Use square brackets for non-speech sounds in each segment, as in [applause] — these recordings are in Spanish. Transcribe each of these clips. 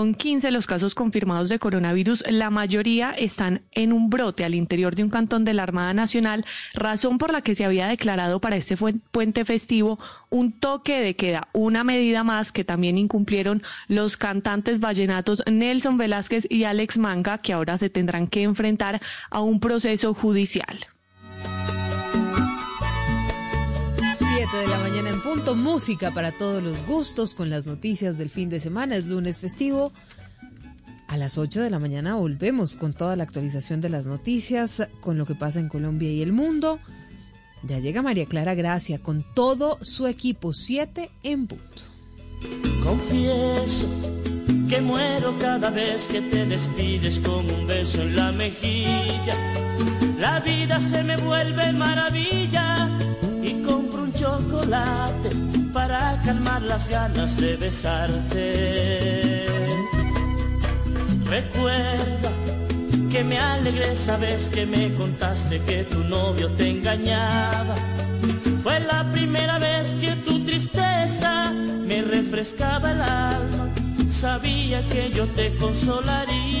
Son 15 los casos confirmados de coronavirus. La mayoría están en un brote al interior de un cantón de la Armada Nacional, razón por la que se había declarado para este puente festivo un toque de queda, una medida más que también incumplieron los cantantes vallenatos Nelson Velázquez y Alex Manga, que ahora se tendrán que enfrentar a un proceso judicial. 7 de la mañana en punto, música para todos los gustos con las noticias del fin de semana, es lunes festivo. A las 8 de la mañana volvemos con toda la actualización de las noticias, con lo que pasa en Colombia y el mundo. Ya llega María Clara Gracia con todo su equipo, 7 en punto. Confieso que muero cada vez que te despides con un beso en la mejilla. La vida se me vuelve maravilla y un chocolate para calmar las ganas de besarte. Recuerda que me alegré esa vez que me contaste que tu novio te engañaba. Fue la primera vez que tu tristeza me refrescaba el alma. Sabía que yo te consolaría.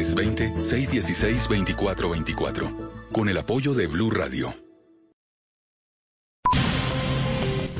320-616-2424 con el apoyo de Blue Radio.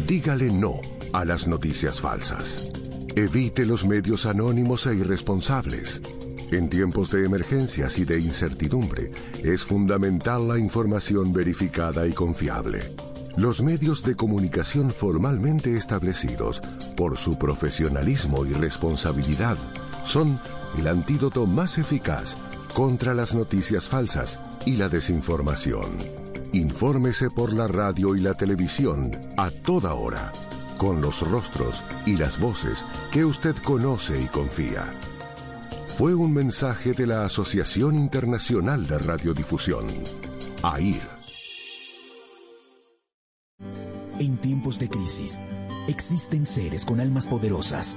Dígale no a las noticias falsas. Evite los medios anónimos e irresponsables. En tiempos de emergencias y de incertidumbre, es fundamental la información verificada y confiable. Los medios de comunicación formalmente establecidos, por su profesionalismo y responsabilidad, son el antídoto más eficaz contra las noticias falsas y la desinformación. Infórmese por la radio y la televisión a toda hora, con los rostros y las voces que usted conoce y confía. Fue un mensaje de la Asociación Internacional de Radiodifusión, AIR. En tiempos de crisis, existen seres con almas poderosas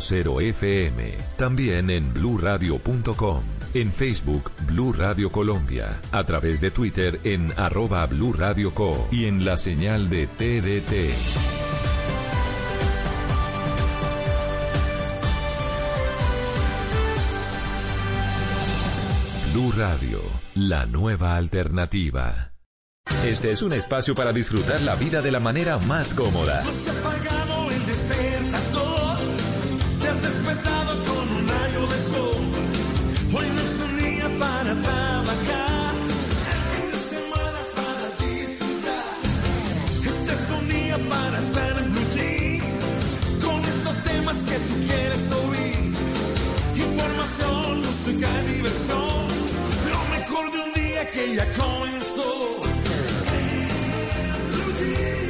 96.0 FM. También en bluradio.com. En Facebook Blue Radio Colombia, a través de Twitter en arroba Blue Radio Co y en la señal de TDT. Blue Radio, la nueva alternativa. Este es un espacio para disfrutar la vida de la manera más cómoda. Has apagado el para estar en blue jeans, con esos temas que tú quieres oír. Información, música, diversión, lo mejor de un día que ya comenzó. Blue Jeans.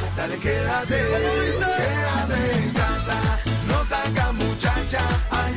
Dale, quédate. Quédate en casa. No saca muchacha. Hay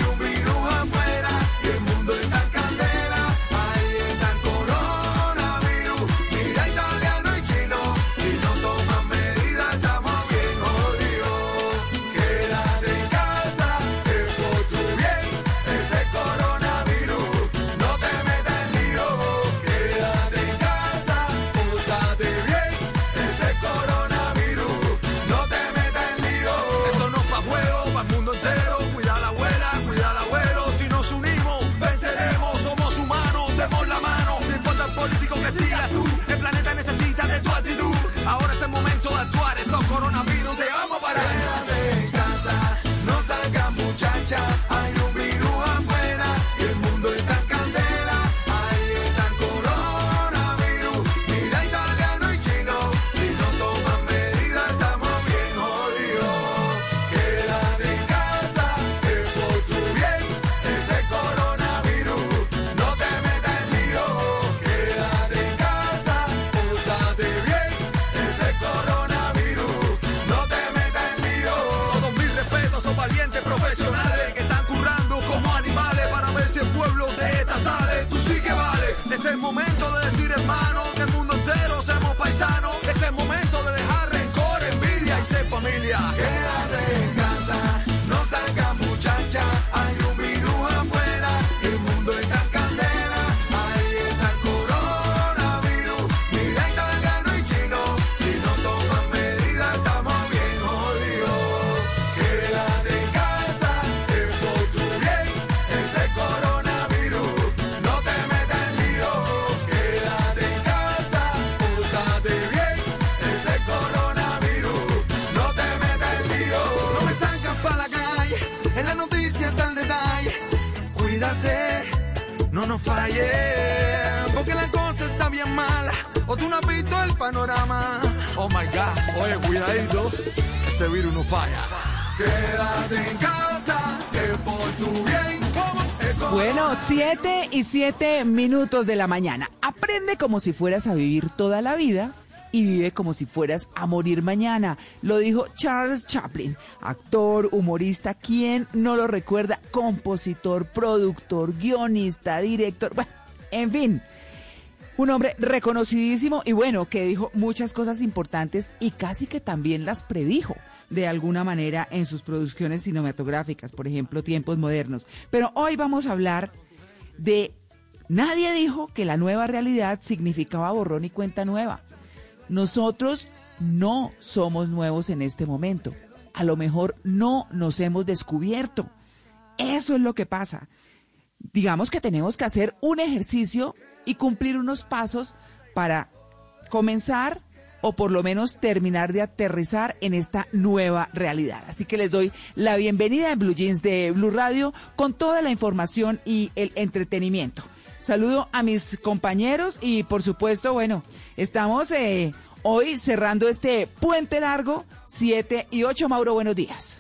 y siete minutos de la mañana. Aprende como si fueras a vivir toda la vida y vive como si fueras a morir mañana. Lo dijo Charles Chaplin, actor, humorista, ¿quién no lo recuerda? Compositor, productor, guionista, director, bueno, en fin. Un hombre reconocidísimo y bueno, que dijo muchas cosas importantes y casi que también las predijo de alguna manera en sus producciones cinematográficas, por ejemplo, Tiempos Modernos. Pero hoy vamos a hablar de... Nadie dijo que la nueva realidad significaba borrón y cuenta nueva. Nosotros no somos nuevos en este momento. A lo mejor no nos hemos descubierto. Eso es lo que pasa. Digamos que tenemos que hacer un ejercicio y cumplir unos pasos para comenzar o por lo menos terminar de aterrizar en esta nueva realidad. Así que les doy la bienvenida en Blue Jeans de Blue Radio con toda la información y el entretenimiento. Saludo a mis compañeros y por supuesto, bueno, estamos eh, hoy cerrando este puente largo, 7 y 8. Mauro, buenos días.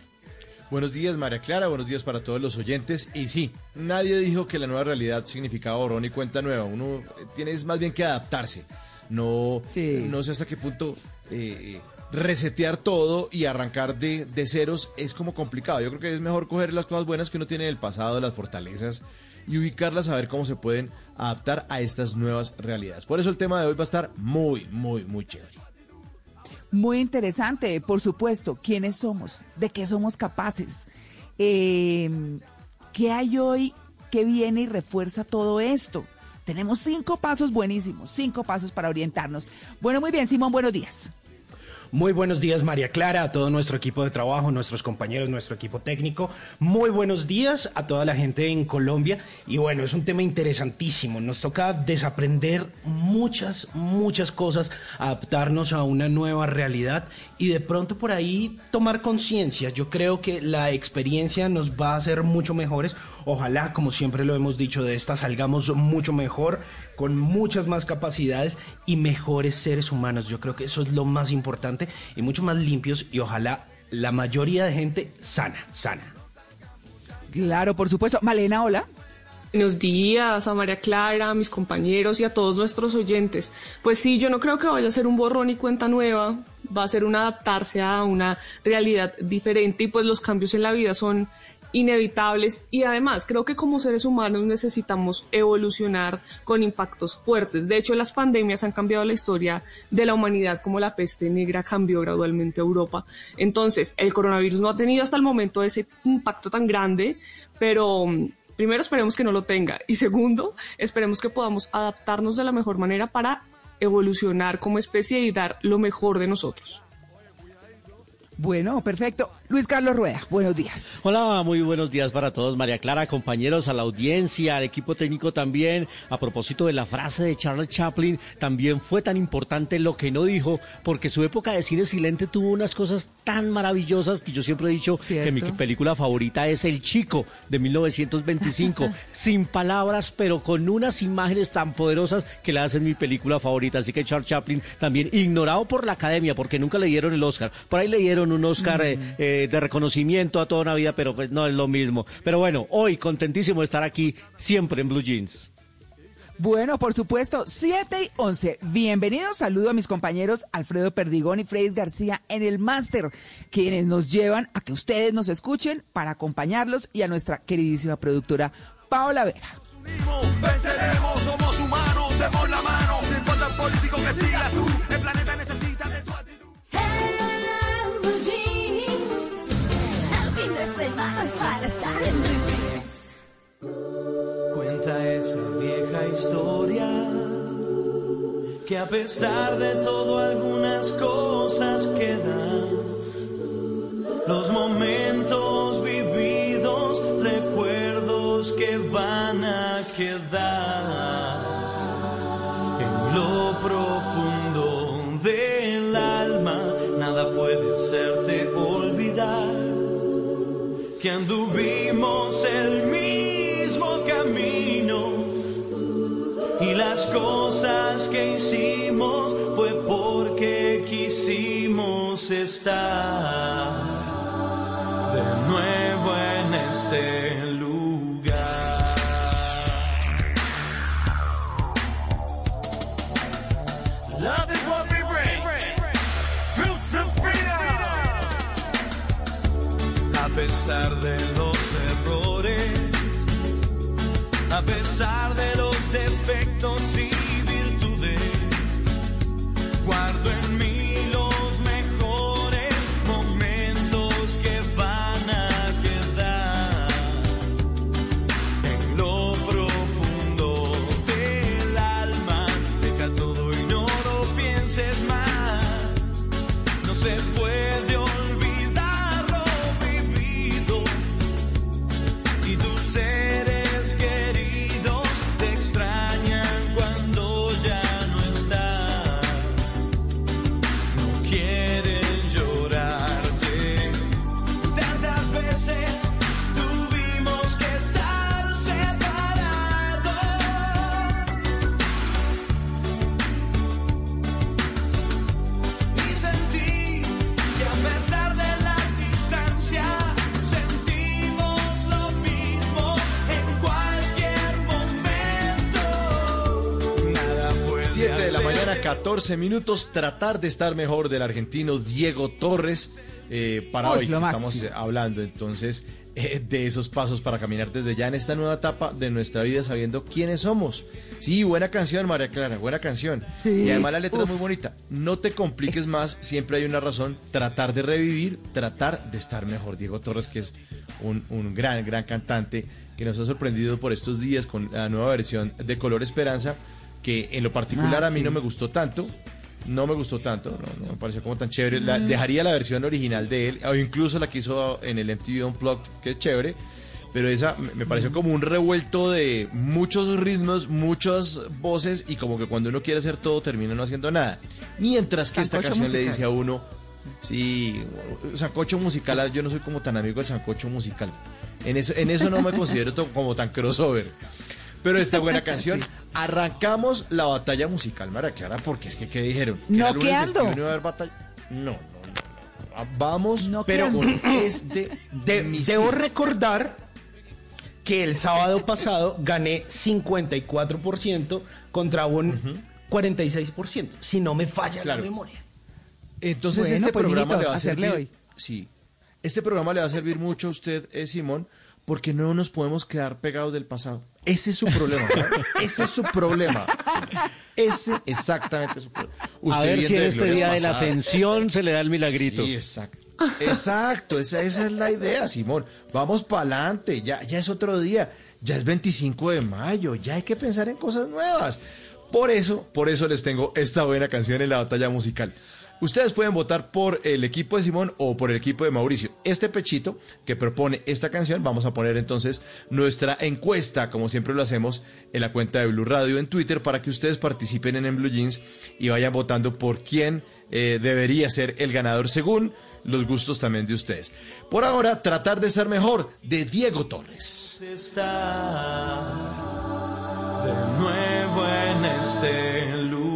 Buenos días, María Clara. Buenos días para todos los oyentes. Y sí, nadie dijo que la nueva realidad significaba borrón y cuenta nueva. Uno eh, tiene más bien que adaptarse. No, Sí. no sé hasta qué punto eh, resetear todo y arrancar de, de ceros es como complicado. Yo creo que es mejor coger las cosas buenas que uno tiene del pasado, las fortalezas, y ubicarlas a ver cómo se pueden adaptar a estas nuevas realidades. Por eso el tema de hoy va a estar muy, muy, muy chévere. Muy interesante, por supuesto, quiénes somos, de qué somos capaces, Eh, qué hay hoy que viene y refuerza todo esto. Tenemos cinco pasos buenísimos, cinco pasos para orientarnos. Bueno, muy bien, Simón, buenos días. Muy buenos días, María Clara, a todo nuestro equipo de trabajo, nuestros compañeros, nuestro equipo técnico. Muy buenos días a toda la gente en Colombia. Y bueno, es un tema interesantísimo. Nos toca desaprender muchas, muchas cosas, adaptarnos a una nueva realidad y de pronto por ahí tomar conciencia. Yo creo que la experiencia nos va a hacer mucho mejores. Ojalá, como siempre lo hemos dicho, de esta salgamos mucho mejor, con muchas más capacidades y mejores seres humanos. Yo creo que eso es lo más importante y mucho más limpios y ojalá la mayoría de gente sana, sana. Claro, por supuesto. Malena, hola. Buenos días a María Clara, a mis compañeros y a todos nuestros oyentes. Pues sí, yo no creo que vaya a ser un borrón y cuenta nueva, va a ser un adaptarse a una realidad diferente y pues los cambios en la vida son inevitables y además creo que como seres humanos necesitamos evolucionar con impactos fuertes. De hecho, las pandemias han cambiado la historia de la humanidad como la peste negra cambió gradualmente Europa. Entonces, el coronavirus no ha tenido hasta el momento ese impacto tan grande, pero mm, primero esperemos que no lo tenga y [laughs] segundo, esperemos que podamos adaptarnos de la mejor manera para evolucionar como especie y dar lo mejor de nosotros. Bueno, perfecto. Luis Carlos Rueda, buenos días. Hola, muy buenos días para todos, María Clara, compañeros, a la audiencia, al equipo técnico también. A propósito de la frase de Charles Chaplin, también fue tan importante lo que no dijo, porque su época de cine silente tuvo unas cosas tan maravillosas que yo siempre he dicho que mi película favorita es El Chico de 1925, [laughs] sin palabras, pero con unas imágenes tan poderosas que la hacen mi película favorita. Así que Charles Chaplin también ignorado por la academia, porque nunca le dieron el Oscar. Por ahí le dieron un Oscar eh, eh, de reconocimiento a toda una vida, pero pues no es lo mismo. Pero bueno, hoy contentísimo de estar aquí siempre en Blue Jeans. Bueno, por supuesto, 7 y 11. Bienvenidos, saludo a mis compañeros Alfredo Perdigón y Freis García en el máster, quienes nos llevan a que ustedes nos escuchen para acompañarlos y a nuestra queridísima productora Paola Vega. Venceremos, somos humanos, demos la mano, no importa el político que siga que a pesar de todo algunas cosas quedan. Los momentos vividos, recuerdos que van a quedar en lo profundo está. 14 minutos. Tratar de estar mejor del argentino Diego Torres. eh, para Uy, hoy que estamos eh, hablando entonces eh, de esos pasos para caminar desde ya en esta nueva etapa de nuestra vida sabiendo quiénes somos. Sí, buena canción, María Clara, buena canción. Sí, Y además la letra uf. es muy bonita. No te compliques Es- más, siempre hay una razón. Tratar de revivir, tratar de estar mejor. Diego Torres, que es un, un gran, gran cantante que nos ha sorprendido por estos días con la nueva versión de Color Esperanza, que en lo particular Ah, a mí sí. no me gustó tanto. no me gustó tanto, no, no me pareció como tan chévere. La- Mm. dejaría la versión original de él, o incluso la que hizo en el MTV Unplugged, que es chévere. Pero esa me- pareció como un revuelto de muchos ritmos, muchas voces, y como que cuando uno quiere hacer todo termina no haciendo nada. Mientras que esta canción le musical. dice a uno, sí, sancocho musical, yo no soy como tan amigo del sancocho musical. En eso, en eso no me considero como tan crossover. Pero esta buena [laughs] canción, arrancamos la batalla musical, Mara Clara, porque es que, ¿qué dijeron? ¿Que no iba a haber batalla? No, no, no, no. Vamos Pero con este de- debo recordar que el sábado pasado gané 54% contra un 46%, si no me falla Claro. la memoria. Entonces Bueno, este pues, programa mijito, le va a servir. hoy. Sí. Este programa le va a servir mucho a usted, eh, Simón, porque no nos podemos quedar pegados del pasado. Ese es su problema. Ese es su problema. Ese exactamente es su problema. A ver si en este día de la ascensión se le da el milagrito. Sí, exacto. Exacto, esa, esa es la idea, Simón. Vamos para adelante, ya, ya es otro día, ya es 25 de mayo, ya hay que pensar en cosas nuevas. Por eso, por eso les tengo esta buena canción en la batalla musical. Ustedes pueden votar por el equipo de Simón o por el equipo de Mauricio. Este pechito que propone esta canción, vamos a poner entonces nuestra encuesta, como siempre lo hacemos, en la cuenta de Blue Radio en Twitter para que ustedes participen en, Blue Jeans y vayan votando por quién eh, debería ser el ganador según los gustos también de ustedes. Por ahora, tratar de ser mejor de Diego Torres. está de nuevo en este lugar.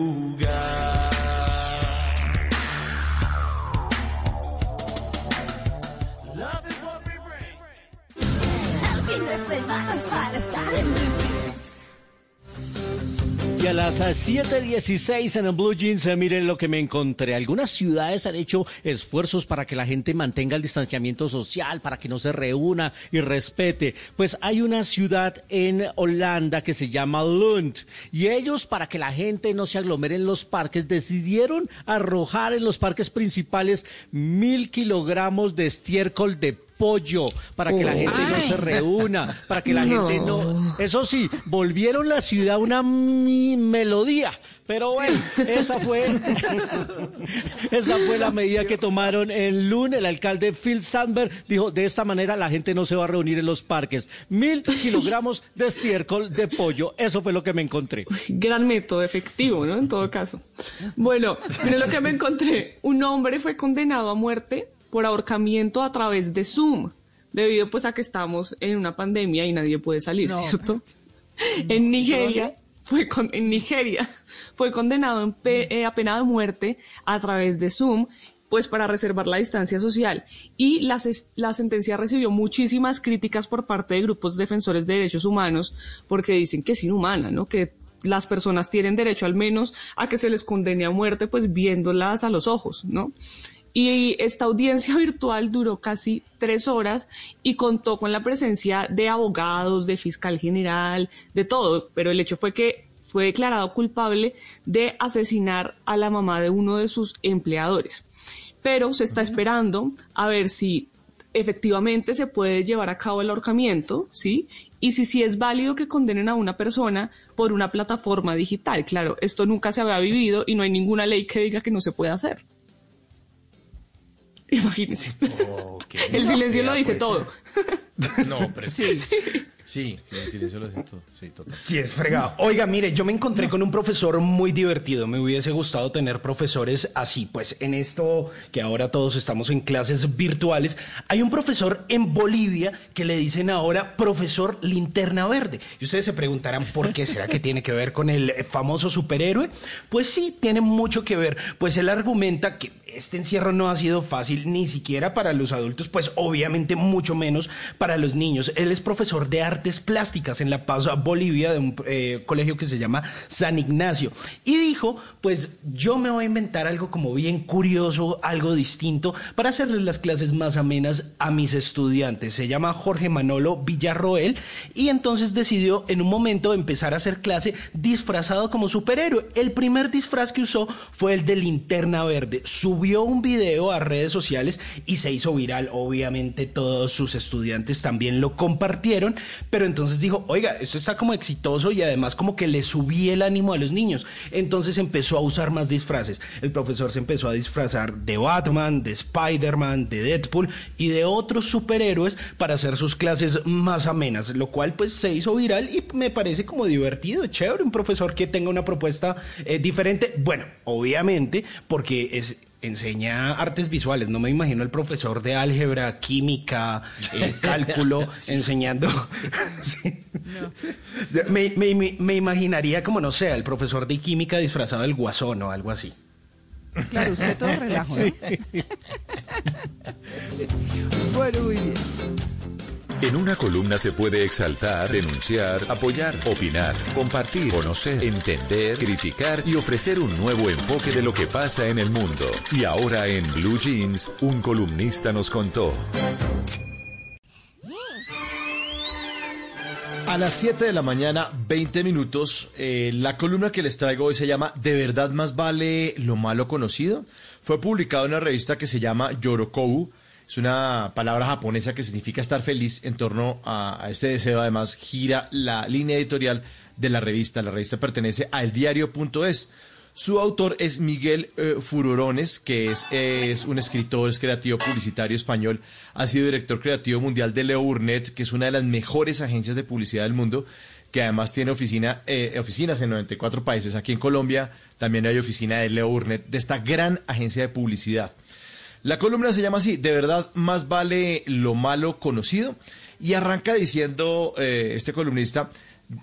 Y a las ah, 7:16 en el Blue Jeans, eh, miren lo que me encontré. Algunas ciudades han hecho esfuerzos para que la gente mantenga el distanciamiento social, para que no se reúna y respete. Pues hay una ciudad en Holanda que se llama Lund. Y ellos, para que la gente no se aglomere en los parques, decidieron arrojar en los parques principales mil kilogramos de estiércol de pollo para que la gente no se reúna, para que la gente no... Eso sí, volvieron la ciudad una melodía, pero bueno, esa fue [laughs] esa fue la medida que tomaron en Lund. El alcalde Phil Sandberg dijo, de esta manera la gente no se va a reunir en los parques. Mil kilogramos de estiércol de pollo, eso fue lo que me encontré. Gran método, efectivo, ¿no? En todo caso. Bueno, miren lo que me encontré. Un hombre fue condenado a muerte por ahorcamiento a través de Zoom, debido pues a que estamos en una pandemia y nadie puede salir, No. ¿cierto? [laughs] En Nigeria fue con- en Nigeria [laughs] fue condenado en pe- eh, a pena de muerte a través de Zoom pues para reservar la distancia social y la, la sentencia recibió muchísimas críticas por parte de grupos defensores de derechos humanos porque dicen que es inhumana, ¿no? Que las personas tienen derecho al menos a que se les condene a muerte pues viéndolas a los ojos, ¿no? Y esta audiencia [laughs] virtual duró casi tres horas y contó con la presencia de abogados, de fiscal general, de todo, pero el hecho fue que fue declarado culpable de asesinar a la mamá de uno de sus empleadores. Pero se está esperando a ver si efectivamente se puede llevar a cabo el ahorcamiento, ¿sí? Y si sí es válido que condenen a una persona por una plataforma digital. Claro, esto nunca se había vivido y no hay ninguna ley que diga que no se puede hacer. Imagínense. El silencio lo dice pues. todo. No, pero sí. [laughs] Sí, sí, el silencio lo todo. Sí, total. Sí, es fregado. Oiga, mire, yo me encontré con un profesor muy divertido. Me hubiese gustado tener profesores así. Pues en esto que ahora todos estamos en clases virtuales, hay un profesor en Bolivia que le dicen ahora profesor linterna verde. Y ustedes se preguntarán por qué será que tiene que ver con el famoso superhéroe. Pues sí, tiene mucho que ver. Pues él argumenta que este encierro no ha sido fácil ni siquiera para los adultos, pues obviamente mucho menos para los niños. Él es profesor de plásticas en La Paz, Bolivia, de un eh, colegio que se llama San Ignacio. Y dijo, pues yo me voy a inventar algo como bien curioso, algo distinto, para hacerles las clases más amenas a mis estudiantes. Se llama Jorge Manolo Villarroel y entonces decidió en un momento empezar a hacer clase disfrazado como superhéroe. El primer disfraz que usó fue el de linterna verde. Subió un video a redes sociales y se hizo viral. Obviamente todos sus estudiantes también lo compartieron, pero entonces dijo, oiga, esto está como exitoso y además como que le subí el ánimo a los niños. Entonces empezó a usar más disfraces. El profesor se empezó a disfrazar de Batman, de Spider-Man, de Deadpool y de otros superhéroes para hacer sus clases más amenas, lo cual pues se hizo viral y me parece como divertido, chévere, un profesor que tenga una propuesta eh, diferente. Bueno, obviamente, porque es enseña artes visuales. No me imagino el profesor de álgebra, química, eh, [laughs] cálculo, enseñando. [laughs] Sí. Me, me- me- me imaginaría como, no sé, el profesor de química disfrazado del guasón o algo así. Claro, usted todo [laughs] relajo, ¿no? Bueno, muy bien. En una columna se puede exaltar, denunciar, apoyar, opinar, compartir, conocer, entender, criticar y ofrecer un nuevo enfoque de lo que pasa en el mundo. Y ahora en Blue Jeans, un columnista nos contó. A las 7 de la mañana, 20 minutos, eh, la columna que les traigo hoy se llama ¿De verdad más vale lo malo conocido? Fue publicado en una revista que se llama Yorokou. Es una palabra japonesa que significa estar feliz en torno a, este deseo. Además, gira la línea editorial de la revista. La revista pertenece a eldiario.es. Su autor es Miguel eh, Furorones, que es, es un escritor, es creativo publicitario español, ha sido director creativo mundial de Leo Burnett, que es una de las mejores agencias de publicidad del mundo, que además tiene oficina, eh, oficinas en 94 países. Aquí en Colombia también hay oficina de Leo Burnett, de esta gran agencia de publicidad. La columna se llama así, de verdad más vale lo malo conocido, y arranca diciendo eh, este columnista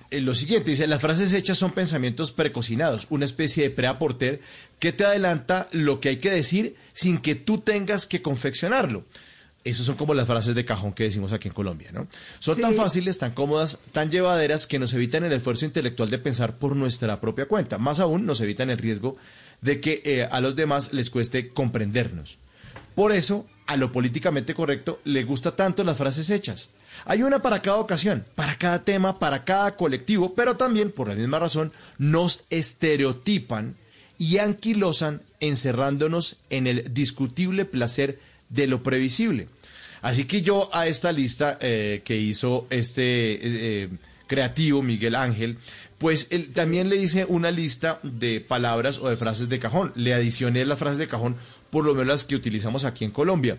eh, lo siguiente, dice, las frases hechas son pensamientos precocinados, una especie de preaporter que te adelanta lo que hay que decir sin que tú tengas que confeccionarlo. Esas son como las frases de cajón que decimos aquí en Colombia, ¿no? Son tan fáciles, tan cómodas, tan llevaderas que nos evitan el esfuerzo intelectual de pensar por nuestra propia cuenta. Más aún, nos evitan el riesgo de que eh, a los demás les cueste comprendernos. Por eso, a lo políticamente correcto le gusta tanto las frases hechas. Hay una para cada ocasión, para cada tema, para cada colectivo, pero también, por la misma razón, nos estereotipan y anquilosan encerrándonos en el discutible placer de lo previsible. Así que yo a esta lista eh, que hizo este eh, eh, creativo Miguel Ángel, pues él también le hice una lista de palabras o de frases de cajón. Le adicioné las frases de cajón, por lo menos las que utilizamos aquí en Colombia,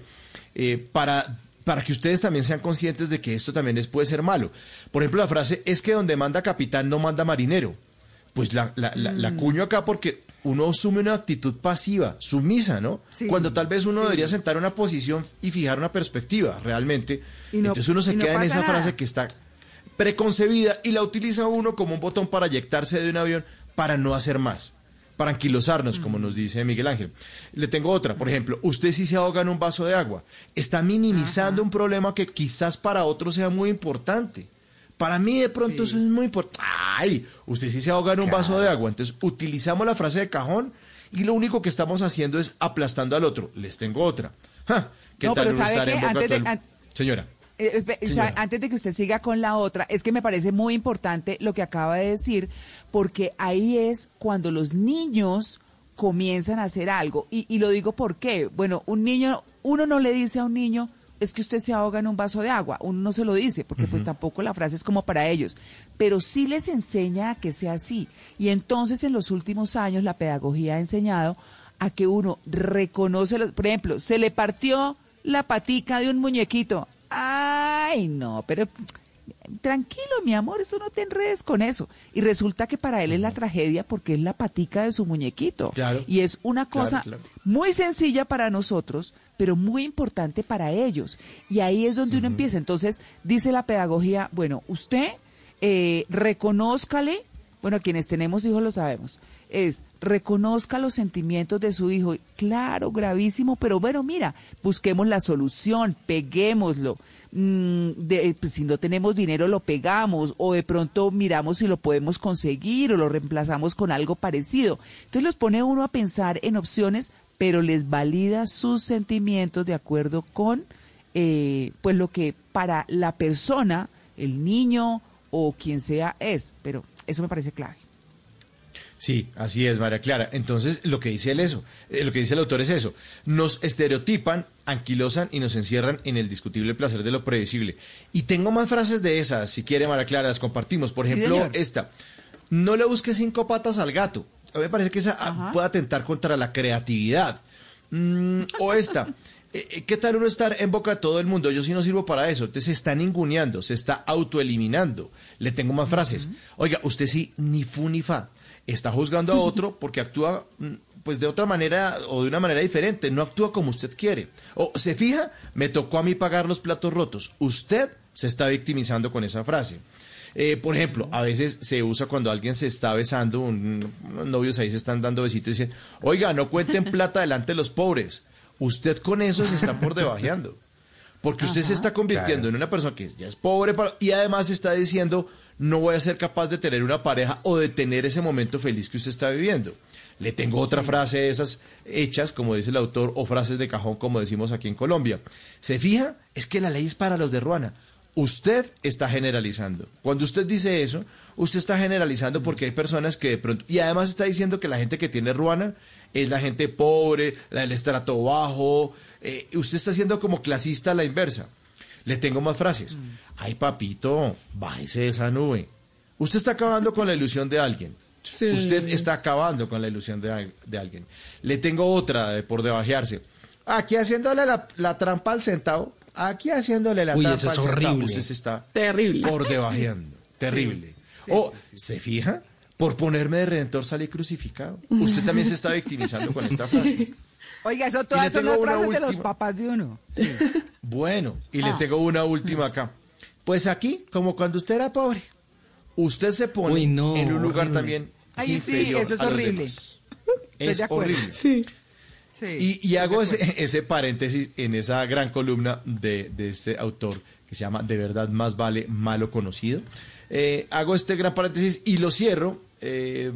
eh, para, para que ustedes también sean conscientes de que esto también es, puede ser malo. Por ejemplo, la frase es que donde manda capitán no manda marinero. Pues la, la, la, la Mm. cuño acá porque uno asume una actitud pasiva, sumisa, ¿no? Sí, Cuando tal vez uno sí. debería sentar una posición y fijar una perspectiva, realmente. No- Entonces uno se no queda en esa nada. frase que está preconcebida y la utiliza uno como un botón para eyectarse de un avión para no hacer más, para anquilosarnos, como nos dice Miguel Ángel. Le tengo otra, por ejemplo, usted si se ahoga en un vaso de agua, está minimizando un problema que quizás para otro sea muy importante. Para mí de pronto eso es muy importante. Ay, usted sí se ahoga en un vaso de agua. Entonces utilizamos la frase de cajón y lo único que estamos haciendo es aplastando al otro. Les tengo otra. Ja, ¿Qué No, tal pero ¿sabe estar en qué? boca Antes de- an- Señora. Eh, sa- Antes de que usted siga con la otra, es que me parece muy importante lo que acaba de decir, porque ahí es cuando los niños comienzan a hacer algo. Y, y lo digo por qué. Bueno, un niño, uno no le dice a un niño, es que usted se ahoga en un vaso de agua. Uno no se lo dice, porque pues tampoco la frase es como para ellos. Pero sí les enseña a que sea así. Y entonces en los últimos años la pedagogía ha enseñado a que uno reconoce, los, por ejemplo, se le partió la patica de un muñequito. Ay, no, pero tranquilo, mi amor, eso no te enredes con eso. Y resulta que para él es la tragedia porque es la patica de su muñequito. Claro. Y es una cosa claro. muy sencilla para nosotros, pero muy importante para ellos. Y ahí es donde uno empieza. Entonces, dice la pedagogía, bueno, usted eh, reconózcale, bueno, quienes tenemos hijos lo sabemos, es reconozca los sentimientos de su hijo. Claro, gravísimo, pero bueno, mira, busquemos la solución, peguémoslo. Mm, de- pues, si no tenemos dinero, lo pegamos, o de pronto miramos si lo podemos conseguir, o lo reemplazamos con algo parecido. Entonces los pone uno a pensar en opciones, pero les valida sus sentimientos de acuerdo con eh, pues lo que para la persona, el niño o quien sea es. Pero eso me parece clave. Sí, así es, María Clara. Entonces, lo que dice él eso, eh, lo que dice el autor es eso. Nos estereotipan, anquilosan y nos encierran en el discutible placer de lo predecible. Y tengo más frases de esas, si quiere, María Clara, las compartimos. Por ejemplo, esta. No le busques cinco patas al gato. A mí me parece que esa ah, puede atentar contra la creatividad. Mm, o esta. [laughs] eh, eh, ¿Qué tal uno estar en boca de todo el mundo? Yo sí no sirvo para eso. Entonces se está ninguneando, se está autoeliminando. Le tengo más frases. Oiga, usted sí, ni fu ni fa. Está juzgando a otro porque actúa mm, pues de otra manera o de una manera diferente. No actúa como usted quiere. O se fija, me tocó a mí pagar los platos rotos. Usted se está victimizando con esa frase. Eh, por ejemplo, a veces se usa cuando alguien se está besando, un- unos novios ahí se están dando besitos y dicen, oiga, no cuenten plata delante de los pobres. Usted con eso se está por debajeando. Porque usted se está convirtiendo en una persona que ya es pobre para- y además está diciendo, no voy a ser capaz de tener una pareja o de tener ese momento feliz que usted está viviendo. Le tengo otra frase de esas hechas, como dice el autor, o frases de cajón, como decimos aquí en Colombia. ¿Se fija? Es que la ley es para los de Ruana. Usted está generalizando. Cuando usted dice eso, usted está generalizando porque hay personas que de pronto... Y además está diciendo que la gente que tiene Ruana es la gente pobre, la del estrato bajo. eh, usted está siendo como clasista a la inversa. Le tengo más frases. Ay, papito, bájese de esa nube. Usted está acabando con la ilusión de alguien. Sí. Usted está acabando con la ilusión de, al- de alguien. Le tengo otra de por debajearse. Aquí haciéndole la, la trampa al centavo. Aquí haciéndole la Uy, trampa al centavo. horrible. Usted se está Terrible. por [laughs] debajeando. Terrible. o, ¿se fija? Por ponerme de redentor salí crucificado. Usted también se está victimizando con esta frase. [laughs] Oiga, eso todas son las una frases de los última. papás de uno. Sí. Bueno, y les Ah. tengo una última acá. Pues aquí, como cuando usted era pobre, usted se pone Uy, no, en un lugar horrible. también Ay, sí, eso es horrible. Estoy Es horrible. Sí. Sí. Y, y hago ese, ese paréntesis en esa gran columna de, de este autor que se llama De verdad más vale malo conocido. Eh, hago este gran paréntesis y lo cierro eh,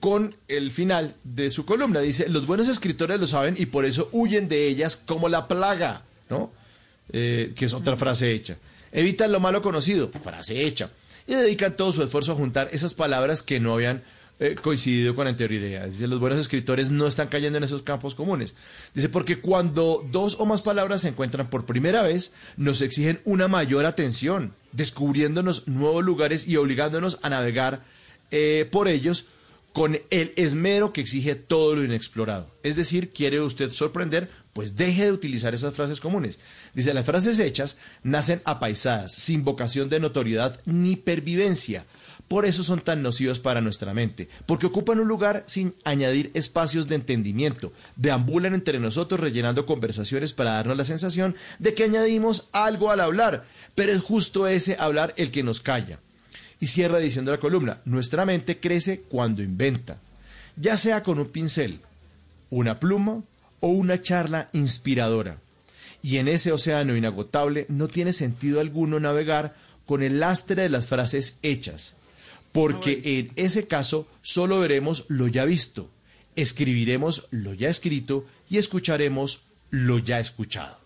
con el final de su columna. Dice, los buenos escritores lo saben y por eso huyen de ellas como la plaga, ¿no? Eh, que es otra frase hecha. Evitan lo malo conocido, frase hecha. Y dedican todo su esfuerzo a juntar esas palabras que no habían eh, coincidido con anterioridad. Dice, los buenos escritores no están cayendo en esos campos comunes. Dice, porque cuando dos o más palabras se encuentran por primera vez, nos exigen una mayor atención, descubriéndonos nuevos lugares y obligándonos a navegar eh, por ellos con el esmero que exige todo lo inexplorado. Es decir, quiere usted sorprender, pues deje de utilizar esas frases comunes. Dice, las frases hechas nacen apaisadas, sin vocación de notoriedad ni pervivencia. Por eso son tan nocivas para nuestra mente, porque ocupan un lugar sin añadir espacios de entendimiento, deambulan entre nosotros rellenando conversaciones para darnos la sensación de que añadimos algo al hablar, pero es justo ese hablar el que nos calla. Y cierra diciendo la columna, nuestra mente crece cuando inventa, ya sea con un pincel, una pluma o una charla inspiradora. Y en ese océano inagotable no tiene sentido alguno navegar con el lastre de las frases hechas, porque en ese caso solo veremos lo ya visto, escribiremos lo ya escrito y escucharemos lo ya escuchado.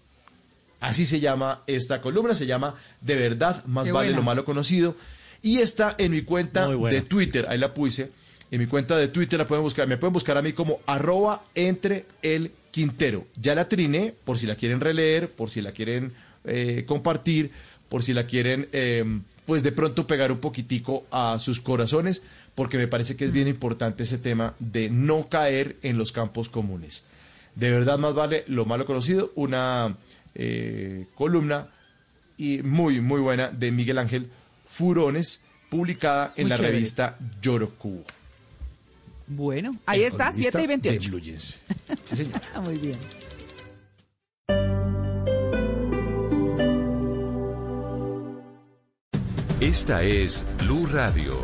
Así se llama esta columna, se llama De verdad, más Qué vale buena. lo malo conocido. Y está en mi cuenta de Twitter, ahí la puse. En mi cuenta de Twitter la pueden buscar, me pueden buscar a mí como arroba entre el Quintero. Ya la triné, por si la quieren releer, por si la quieren eh, compartir, por si la quieren, eh, pues de pronto pegar un poquitico a sus corazones, porque me parece que es bien importante ese tema de no caer en los campos comunes. De verdad más vale lo malo conocido, una eh, columna y muy, muy buena de Miguel Ángel Furones, publicada en Muy la chévere. revista Yoroku. Bueno, ahí El está, columnista 7 y de 28. Bluyense. Sí, señor. Ah, [laughs] Muy bien. Esta es Blue Radio.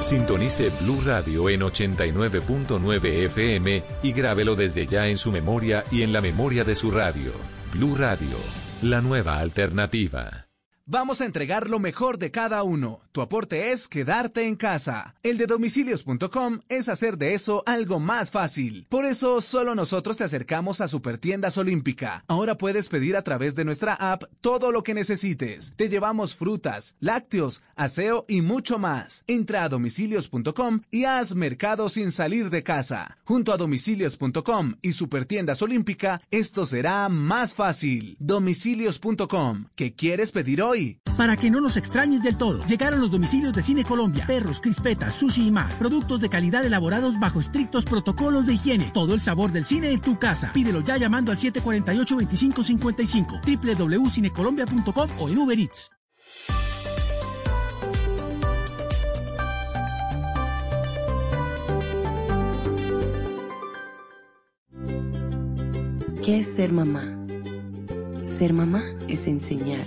Sintonice Blue Radio en 89.9 FM y grábelo desde ya en su memoria y en la memoria de su radio. Blue Radio, la nueva alternativa. Vamos a entregar lo mejor de cada uno. Tu aporte es quedarte en casa. El de domicilios.com es hacer de eso algo más fácil. Por eso solo nosotros te acercamos a Supertiendas Olímpica. Ahora puedes pedir a través de nuestra app todo lo que necesites. Te llevamos frutas, lácteos, aseo y mucho más. Entra a domicilios.com y haz mercado sin salir de casa. Junto a domicilios.com y Supertiendas Olímpica, esto será más fácil. Domicilios.com. ¿Qué quieres pedir hoy? Para que no nos extrañes del todo, llegaron los domicilios de Cine Colombia. Perros, crispetas, sushi y más. Productos de calidad elaborados bajo estrictos protocolos de higiene. Todo el sabor del cine en tu casa. Pídelo ya llamando al 748-2555. www.cinecolombia.com o en Uber Eats. ¿Qué es ser mamá? Ser mamá es enseñar.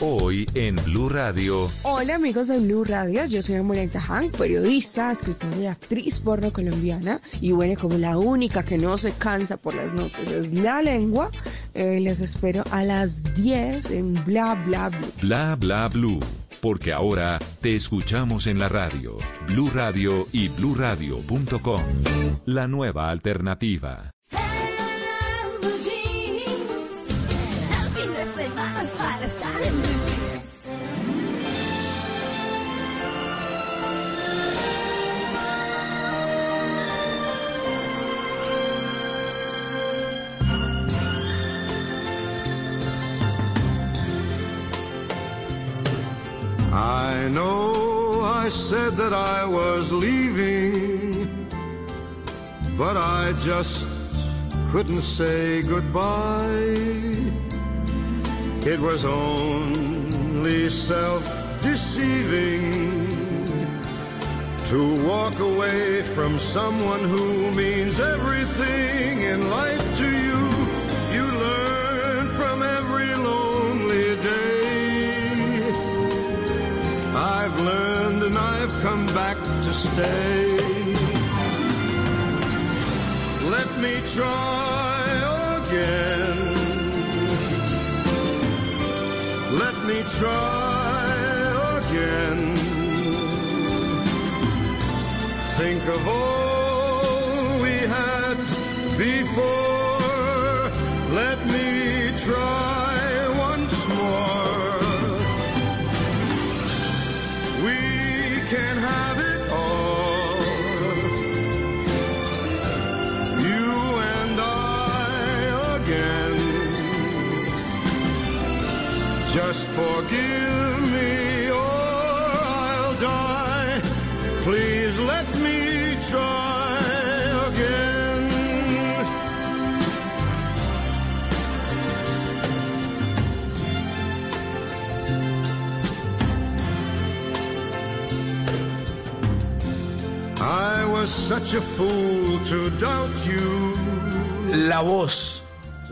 Hoy en Blue Radio. Hola amigos de Blue Radio, yo soy Amorenta Han, periodista, escritora y actriz porno colombiana. Y bueno, como la única que no se cansa por las noches es la lengua, eh, les espero a las 10 en Bla Bla Blue. Bla bla blue. Porque ahora te escuchamos en la radio. Blue Radio y bluradio.com. La nueva alternativa. Know I said that I was leaving, but I just couldn't say goodbye. It was only self deceiving to walk away from someone who means everything in life to you. You learn from every learned and I've come back to stay. Let me try again. Let me try again. Think of all we had before. Let me try forgive me or I'll die. Please let me try again. I was such a fool to doubt you. La voz.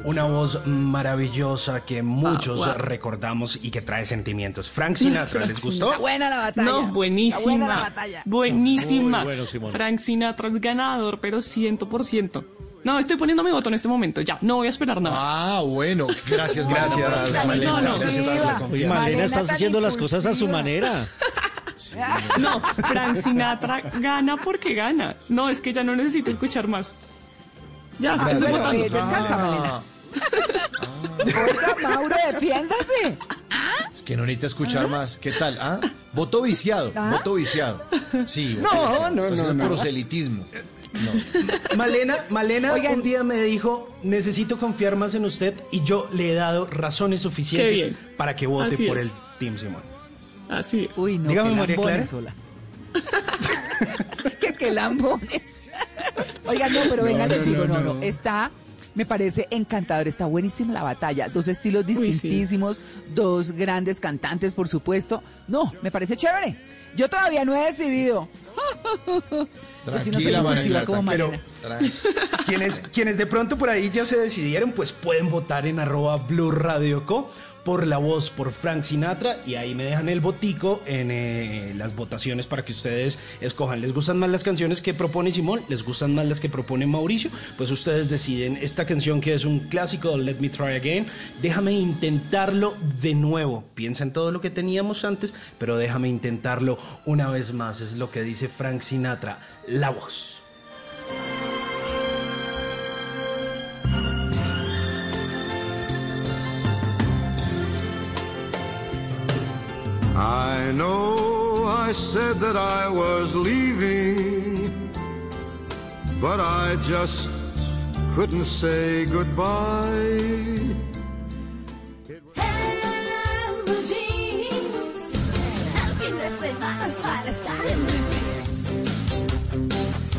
Una voz maravillosa que muchos wow. recordamos y que trae sentimientos. Frank Sinatra, ¿les gustó? Está buena la batalla. No, Está buenísima. buena la batalla. Buenísima. Muy bueno, Simón. Frank Sinatra es ganador, pero ciento por ciento. No, estoy poniendo mi voto en este momento. Ya, no voy a esperar nada. Ah, bueno. Gracias, Gracias, Malena. No, no, Gracias. Oye, estás haciendo las cosas a su manera. [laughs] No, Frank Sinatra gana porque gana. No, es que ya no necesito escuchar más. Ya, Ah, votando. eh, descansa, Malena. Oiga, Mauro, defiéndase. [laughs] Es que no necesita escuchar más. ¿Qué tal? ¿Ah? Voto viciado. ¿Ah? Voto viciado. Sí, No, viciado. no, Está no, proselitismo. No. Malena, Malena Oigan. un día me dijo, necesito confiar más en usted y yo le he dado razones suficientes para que vote Así por es. el Team Simón. Así es. Uy, no, Dígame, María Clara. hola. que [laughs] qué lambones. Oigan, no, pero venga, No, les digo, no, no, está, me parece encantador, está buenísima la batalla, dos estilos Uy, sí. distintísimos, dos grandes cantantes, por supuesto. No, me parece chévere. Yo todavía no he decidido. [laughs] Yo sí no soy como Pero quienes, quienes de pronto por ahí ya se decidieron, pues pueden votar en arroba Blue Radio Co por la voz por Frank Sinatra y ahí me dejan el botico en eh, las votaciones para que ustedes escojan. ¿Les gustan más las canciones que propone Simón? ¿Les gustan más las que propone Mauricio? Pues ustedes deciden esta canción que es un clásico, Let Me Try Again. Déjame intentarlo de nuevo. Piensa en todo lo que teníamos antes, pero déjame intentarlo una vez más. Es lo que dice Frank Sinatra, la voz. Said that I was leaving, but I just couldn't say goodbye.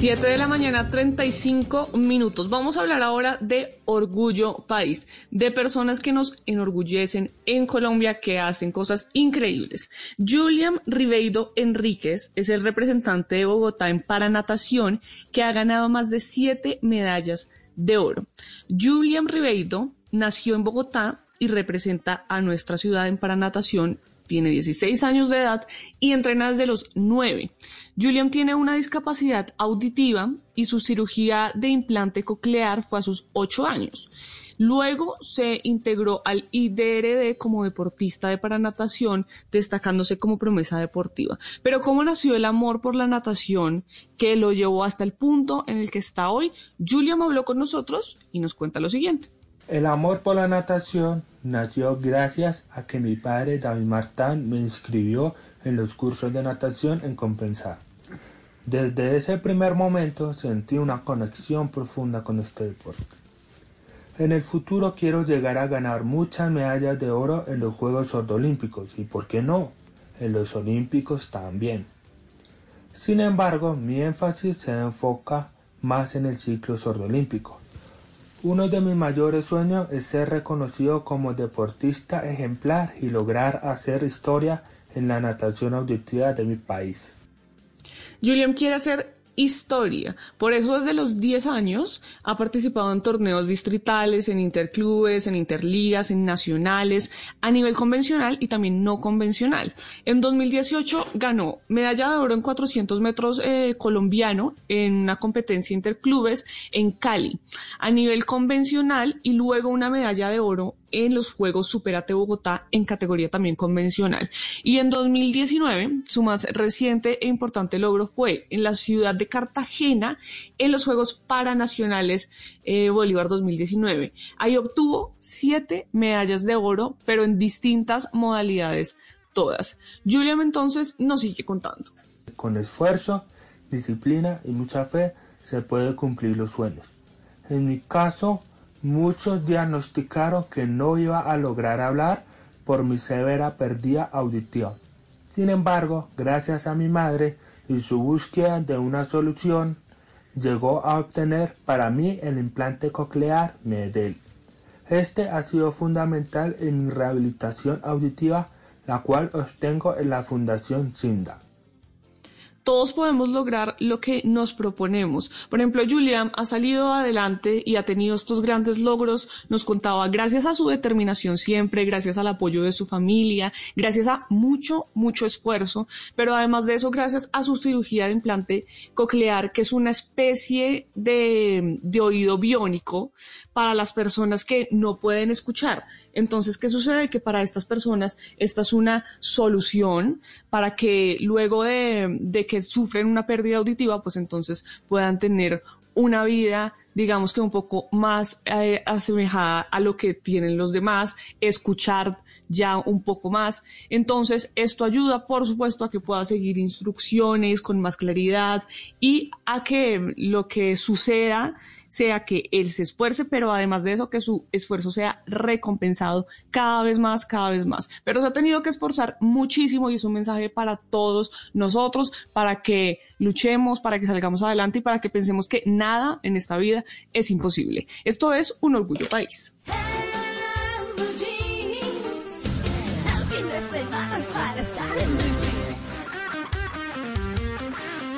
Siete de la mañana, 35 minutos. Vamos a hablar ahora de Orgullo País, de personas que nos enorgullecen en Colombia, que hacen cosas increíbles. Julian Ribeiro Enríquez es el representante de Bogotá en paranatación que ha ganado más de siete medallas de oro. Julian Ribeiro nació en Bogotá y representa a nuestra ciudad en paranatación tiene 16 años de edad y entrena desde los 9. Julian tiene una discapacidad auditiva y su cirugía de implante coclear fue a sus 8 años. Luego se integró al IDRD como deportista de paranatación, destacándose como promesa deportiva. Pero ¿cómo nació el amor por la natación que lo llevó hasta el punto en el que está hoy? Julian habló con nosotros y nos cuenta lo siguiente. El amor por la natación nació gracias a que mi padre David Martán me inscribió en los cursos de natación en Compensar. Desde ese primer momento sentí una conexión profunda con este deporte. En el futuro quiero llegar a ganar muchas medallas de oro en los Juegos Sordolímpicos y, ¿por qué no?, en los Olímpicos también. Sin embargo, mi énfasis se enfoca más en el ciclo sordolímpico. Uno de mis mayores sueños es ser reconocido como deportista ejemplar y lograr hacer historia en la natación auditiva de mi país. Julian quiere hacer historia. Por eso desde los 10 años ha participado en torneos distritales, en interclubes, en interligas, en nacionales, a nivel convencional y también no convencional. En 2018 ganó medalla de oro en 400 metros eh, colombiano en una competencia interclubes en Cali, a nivel convencional y luego una medalla de oro en los Juegos Superate Bogotá en categoría también convencional. Y en 2019, su más reciente e importante logro fue en la ciudad de Cartagena en los Juegos Paranacionales eh, Bolívar 2019. Ahí obtuvo siete medallas de oro, pero en distintas modalidades todas. Julian entonces nos sigue contando. Con esfuerzo, disciplina y mucha fe se puede cumplir los sueños. En mi caso, Muchos diagnosticaron que no iba a lograr hablar por mi severa pérdida auditiva. Sin embargo, gracias a mi madre y su búsqueda de una solución, llegó a obtener para mí el implante coclear Medel. Este ha sido fundamental en mi rehabilitación auditiva, la cual obtengo en la Fundación Sinda todos podemos lograr lo que nos proponemos. Por ejemplo, Julian ha salido adelante y ha tenido estos grandes logros, nos contaba, gracias a su determinación siempre, gracias al apoyo de su familia, gracias a mucho, mucho esfuerzo, pero además de eso, gracias a su cirugía de implante coclear, que es una especie de, de oído biónico para las personas que no pueden escuchar. Entonces, ¿qué sucede? Que para estas personas esta es una solución para que luego de, de que sufren una pérdida auditiva, pues entonces puedan tener una vida, digamos que un poco más eh, asemejada a lo que tienen los demás, escuchar ya un poco más. Entonces, esto ayuda, por supuesto, a que pueda seguir instrucciones con más claridad y a que lo que suceda sea que él se esfuerce, pero además de eso, que su esfuerzo sea recompensado cada vez más, cada vez más. Pero se ha tenido que esforzar muchísimo y es un mensaje para todos nosotros, para que luchemos, para que salgamos adelante y para que pensemos que nada en esta vida es imposible. Esto es un orgullo país.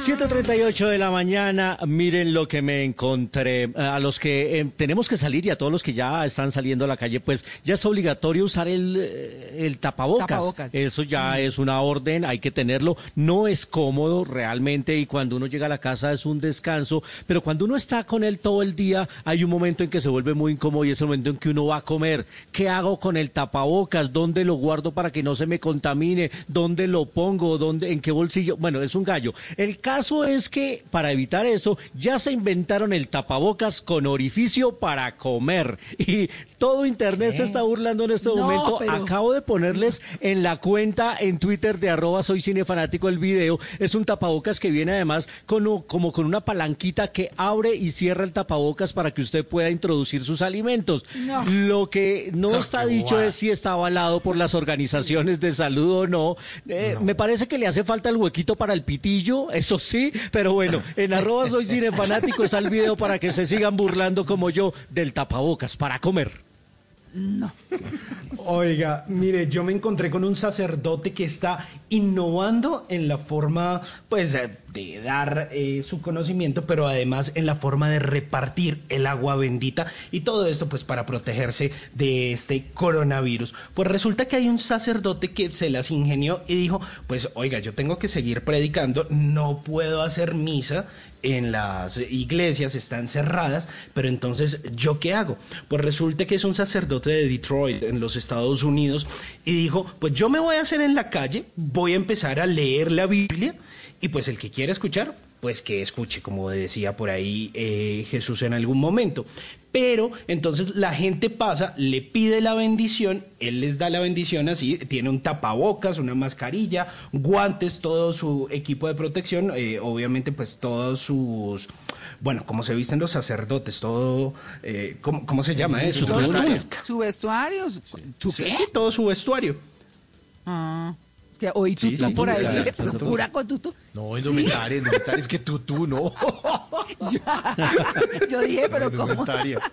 7.38 de la mañana, miren lo que me encontré. Eh, A los que eh, tenemos que salir y a todos los que ya están saliendo a la calle, pues ya es obligatorio usar el, eh, el tapabocas. Tapabocas. Eso ya es una orden, hay que tenerlo. No es cómodo realmente y cuando uno llega a la casa es un descanso, pero cuando uno está con él todo el día, hay un momento en que se vuelve muy incómodo y es el momento en que uno va a comer. ¿Qué hago con el tapabocas? ¿Dónde lo guardo para que no se me contamine? ¿Dónde lo pongo? ¿Dónde, ¿En qué bolsillo? Bueno, es un gallo. El caso es que para evitar eso ya se inventaron el tapabocas con orificio para comer [laughs] y todo internet se está burlando en este No, momento. pero- Acabo de ponerles en la cuenta en Twitter de arroba soy cinefanático el video. Es un tapabocas que viene además con, como con una palanquita que abre y cierra el tapabocas para que usted pueda introducir sus alimentos. No. Lo que no está dicho es si está avalado por las organizaciones de salud o no. Eh, Me parece que le hace falta el huequito para el pitillo, eso sí, pero bueno, en [laughs] arroba soy cinefanático está el video para que se sigan burlando como yo del tapabocas para comer. Oiga, mire, yo me encontré con un sacerdote que está innovando en la forma, pues, eh, de dar eh, su conocimiento, pero además en la forma de repartir el agua bendita y todo esto, pues, para protegerse de este coronavirus. Pues resulta que hay un sacerdote que se las ingenió y dijo, pues, oiga, yo tengo que seguir predicando, no puedo hacer misa en las iglesias están cerradas, pero entonces, ¿yo qué hago? Pues resulta que es un sacerdote de Detroit, en los Estados Unidos, y dijo, pues yo me voy a hacer en la calle, voy a empezar a leer la Biblia, y pues el que quiera escuchar, pues que escuche, como decía por ahí eh, Jesús en algún momento. Pero entonces la gente pasa, le pide la bendición, él les da la bendición así, tiene un tapabocas, una mascarilla, guantes, todo su equipo de protección, eh, obviamente pues todos sus, bueno, como se visten los sacerdotes, todo, eh, ¿cómo, cómo se llama eso? Su- vestuario. ¿Su Sí, qué? sí, todo su vestuario. Ah, que hoy Sí, tú sí, por ahí, claro, pero [laughs] claro. cura con tutu. No, indumentaria, indumentaria, es que tú, tú, no. [laughs] Yo dije, pero ¿cómo? Indumentaria. [laughs]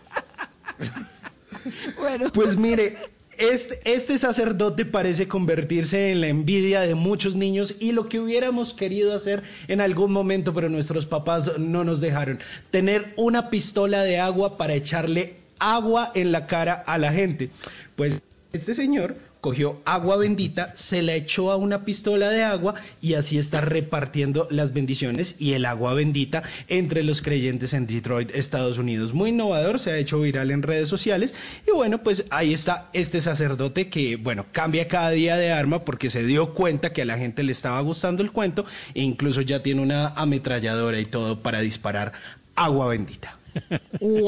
Bueno. Pues mire, este, este sacerdote parece convertirse en la envidia de muchos niños y lo que hubiéramos querido hacer en algún momento, pero nuestros papás no nos dejaron. Tener una pistola de agua para echarle agua en la cara a la gente. Pues este señor cogió agua bendita, se la echó a una pistola de agua y así está repartiendo las bendiciones y el agua bendita entre los creyentes en Detroit, Estados Unidos. Muy innovador, se ha hecho viral en redes sociales y bueno, pues ahí está este sacerdote que, bueno, cambia cada día de arma porque se dio cuenta que a la gente le estaba gustando el cuento e incluso ya tiene una ametralladora y todo para disparar agua bendita.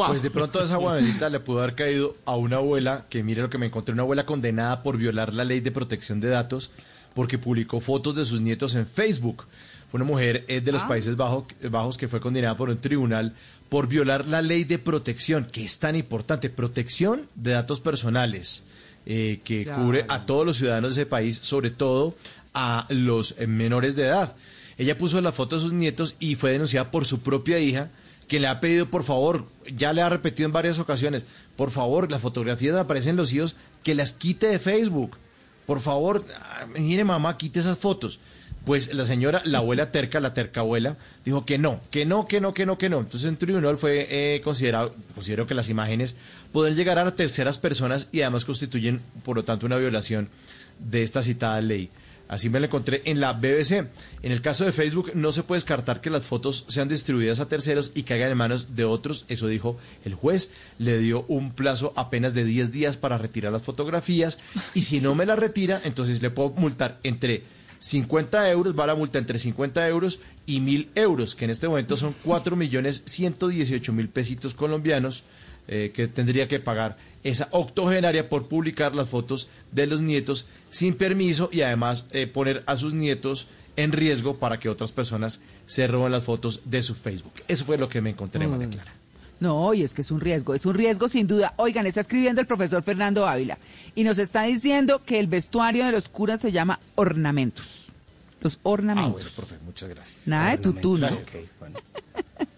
Pues de pronto esa agua bendita le pudo haber caído a una abuela, que mire lo que me encontré, una abuela condenada por violar la ley de protección de datos porque publicó fotos de sus nietos en Facebook. Fue una mujer eh, de los Ah. Países Bajos, Bajos que fue condenada por un tribunal por violar la ley de protección, que es tan importante, protección de datos personales, eh, que Claro. cubre a todos los ciudadanos de ese país, sobre todo a los eh, menores de edad. Ella puso la foto de sus nietos y fue denunciada por su propia hija, que le ha pedido, por favor, ya le ha repetido en varias ocasiones, por favor, las fotografías donde aparecen los hijos, que las quite de Facebook. Por favor, ah, mire mamá, quite esas fotos. Pues la señora, la abuela terca, la terca abuela, dijo que no, que no, que no, que no, que no. Entonces en tribunal fue eh, considerado, considero que las imágenes pueden llegar a terceras personas y además constituyen, por lo tanto, una violación de esta citada ley. Así me lo encontré en la BBC. En el caso de Facebook no se puede descartar que las fotos sean distribuidas a terceros y caigan en manos de otros. Eso dijo el juez. Le dio un plazo apenas de 10 días para retirar las fotografías. Y si no me las retira, entonces le puedo multar entre 50 euros, va la multa entre 50 euros y 1000 euros, que en este momento son 4 millones 118 mil pesitos colombianos eh, que tendría que pagar esa octogenaria por publicar las fotos de los nietos sin permiso y además eh, poner a sus nietos en riesgo para que otras personas se roben las fotos de su Facebook. Eso fue lo que me encontré, María. Clara. No, y es que es un riesgo, es un riesgo sin duda. Oigan, está escribiendo el profesor Fernando Ávila y nos está diciendo que el vestuario de los curas se llama ornamentos. Los Ah, ornamentos. bueno, profe, muchas gracias. Nada de tutú, ¿no? Gracias.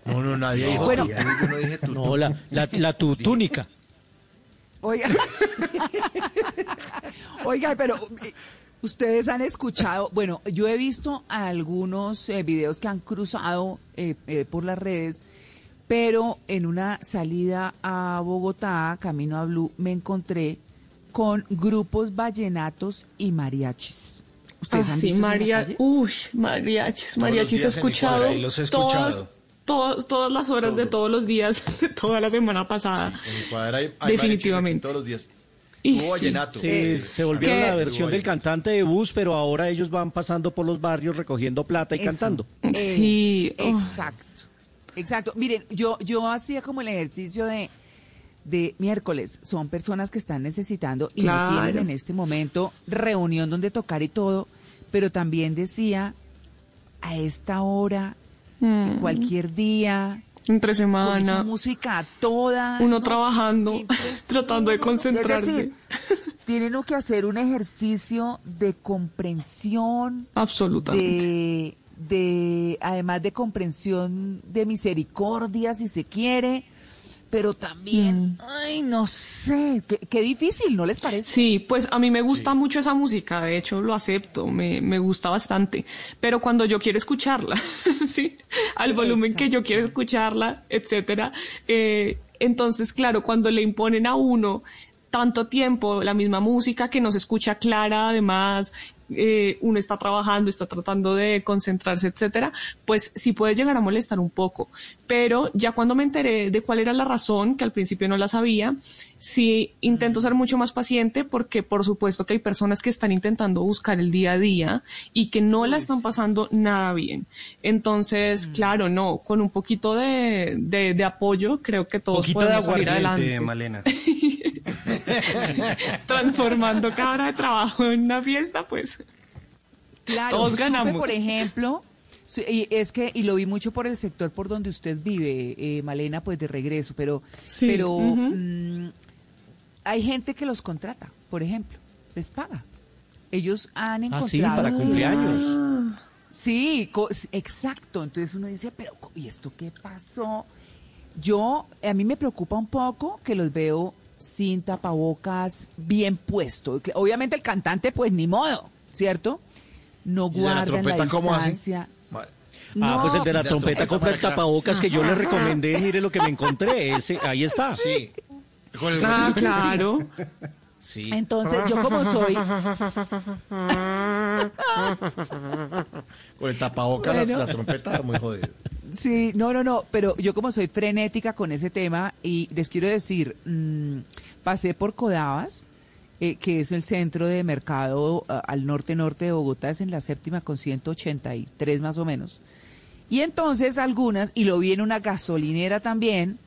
No, no, nadie dijo Bueno. yo no dije tutú. No, la, la, la tu túnica. Oiga. [laughs] Oiga, pero eh, Ustedes han escuchado, bueno, yo he visto algunos eh, videos que han cruzado eh, eh, por las redes, pero en una salida a Bogotá, camino a Blue, me encontré con grupos vallenatos y mariachis. ¿Ustedes Ah, han sí, visto uy, mariachis, mariachis he escuchado, cuadra, he todas, escuchado. Todas, todas las horas de todos los días, [laughs] de toda la semana pasada. En mi cuadra hay, Definitivamente. todos los días. Y Hubo vallenato. Sí, Eh, se volvieron ¿Qué? la versión del cantante de bus, pero ahora ellos van pasando por los barrios recogiendo plata y Eso. cantando. Sí, oh. Exacto. Exacto. Miren, yo, yo hacía como el ejercicio de, de miércoles. Son personas que están necesitando y no tienen en este momento reunión donde tocar y todo. Pero también decía, a esta hora, Mm. cualquier día, entre con esa semana, música toda. uno ¿no? trabajando, [laughs] tratando de Es concentrarse. decir, tienen que hacer un ejercicio de comprensión, Absolutamente. de, de además de comprensión de misericordia si se quiere, pero también, ay, no sé, qué, qué difícil, ¿no les parece? Sí, pues a mí me gusta mucho esa música, de hecho lo acepto, me, me gusta bastante, pero cuando yo quiero escucharla, [laughs] sí, al volumen que yo quiero escucharla, etcétera, eh, entonces claro, cuando le imponen a uno tanto tiempo la misma música que no se escucha clara, además eh, uno está trabajando, está tratando de concentrarse, etcétera, pues sí puede llegar a molestar un poco. Pero ya cuando me enteré de cuál era la razón, que al principio no la sabía, sí intento ser mucho más paciente porque por supuesto que hay personas que están intentando buscar el día a día y que no la están pasando nada bien. Entonces, claro, no, con un poquito de, de, de apoyo creo que todos Poquito de podemos salir adelante. Malena. [laughs] Transformando cada hora de trabajo en una fiesta, pues Claro, Todos supe, ganamos. por ejemplo, y es que, y lo vi mucho por el sector por donde usted vive, eh, Malena, pues de regreso, pero, Sí, pero mm, hay gente que los contrata, por ejemplo, les paga. Ellos han Ah, encontrado... sí, para cumpleaños. Sí, exacto. Entonces uno dice, pero co- ¿y esto qué pasó? Yo, a mí me preocupa un poco que los veo sin tapabocas bien puesto. Obviamente el cantante, pues ni modo, ¿cierto? No ¿Y de la guarda la cómo distancia. Ah, pues el de la De la trompeta trompeta compra tapabocas que yo le recomendé. Mire lo que me encontré. Ese, ahí está. Sí. Con el Ah, claro. Sí. Entonces, yo como soy... Con el tapabocas, la- Bueno. la, trompeta, muy jodido. Sí, no, no, no, pero yo como soy frenética con ese tema y les quiero decir, mm, pasé por Codabas, eh, que es el centro de mercado ah, al norte-norte de Bogotá, es en la séptima con 183 más o menos. Y entonces algunas, y lo vi en una gasolinera también,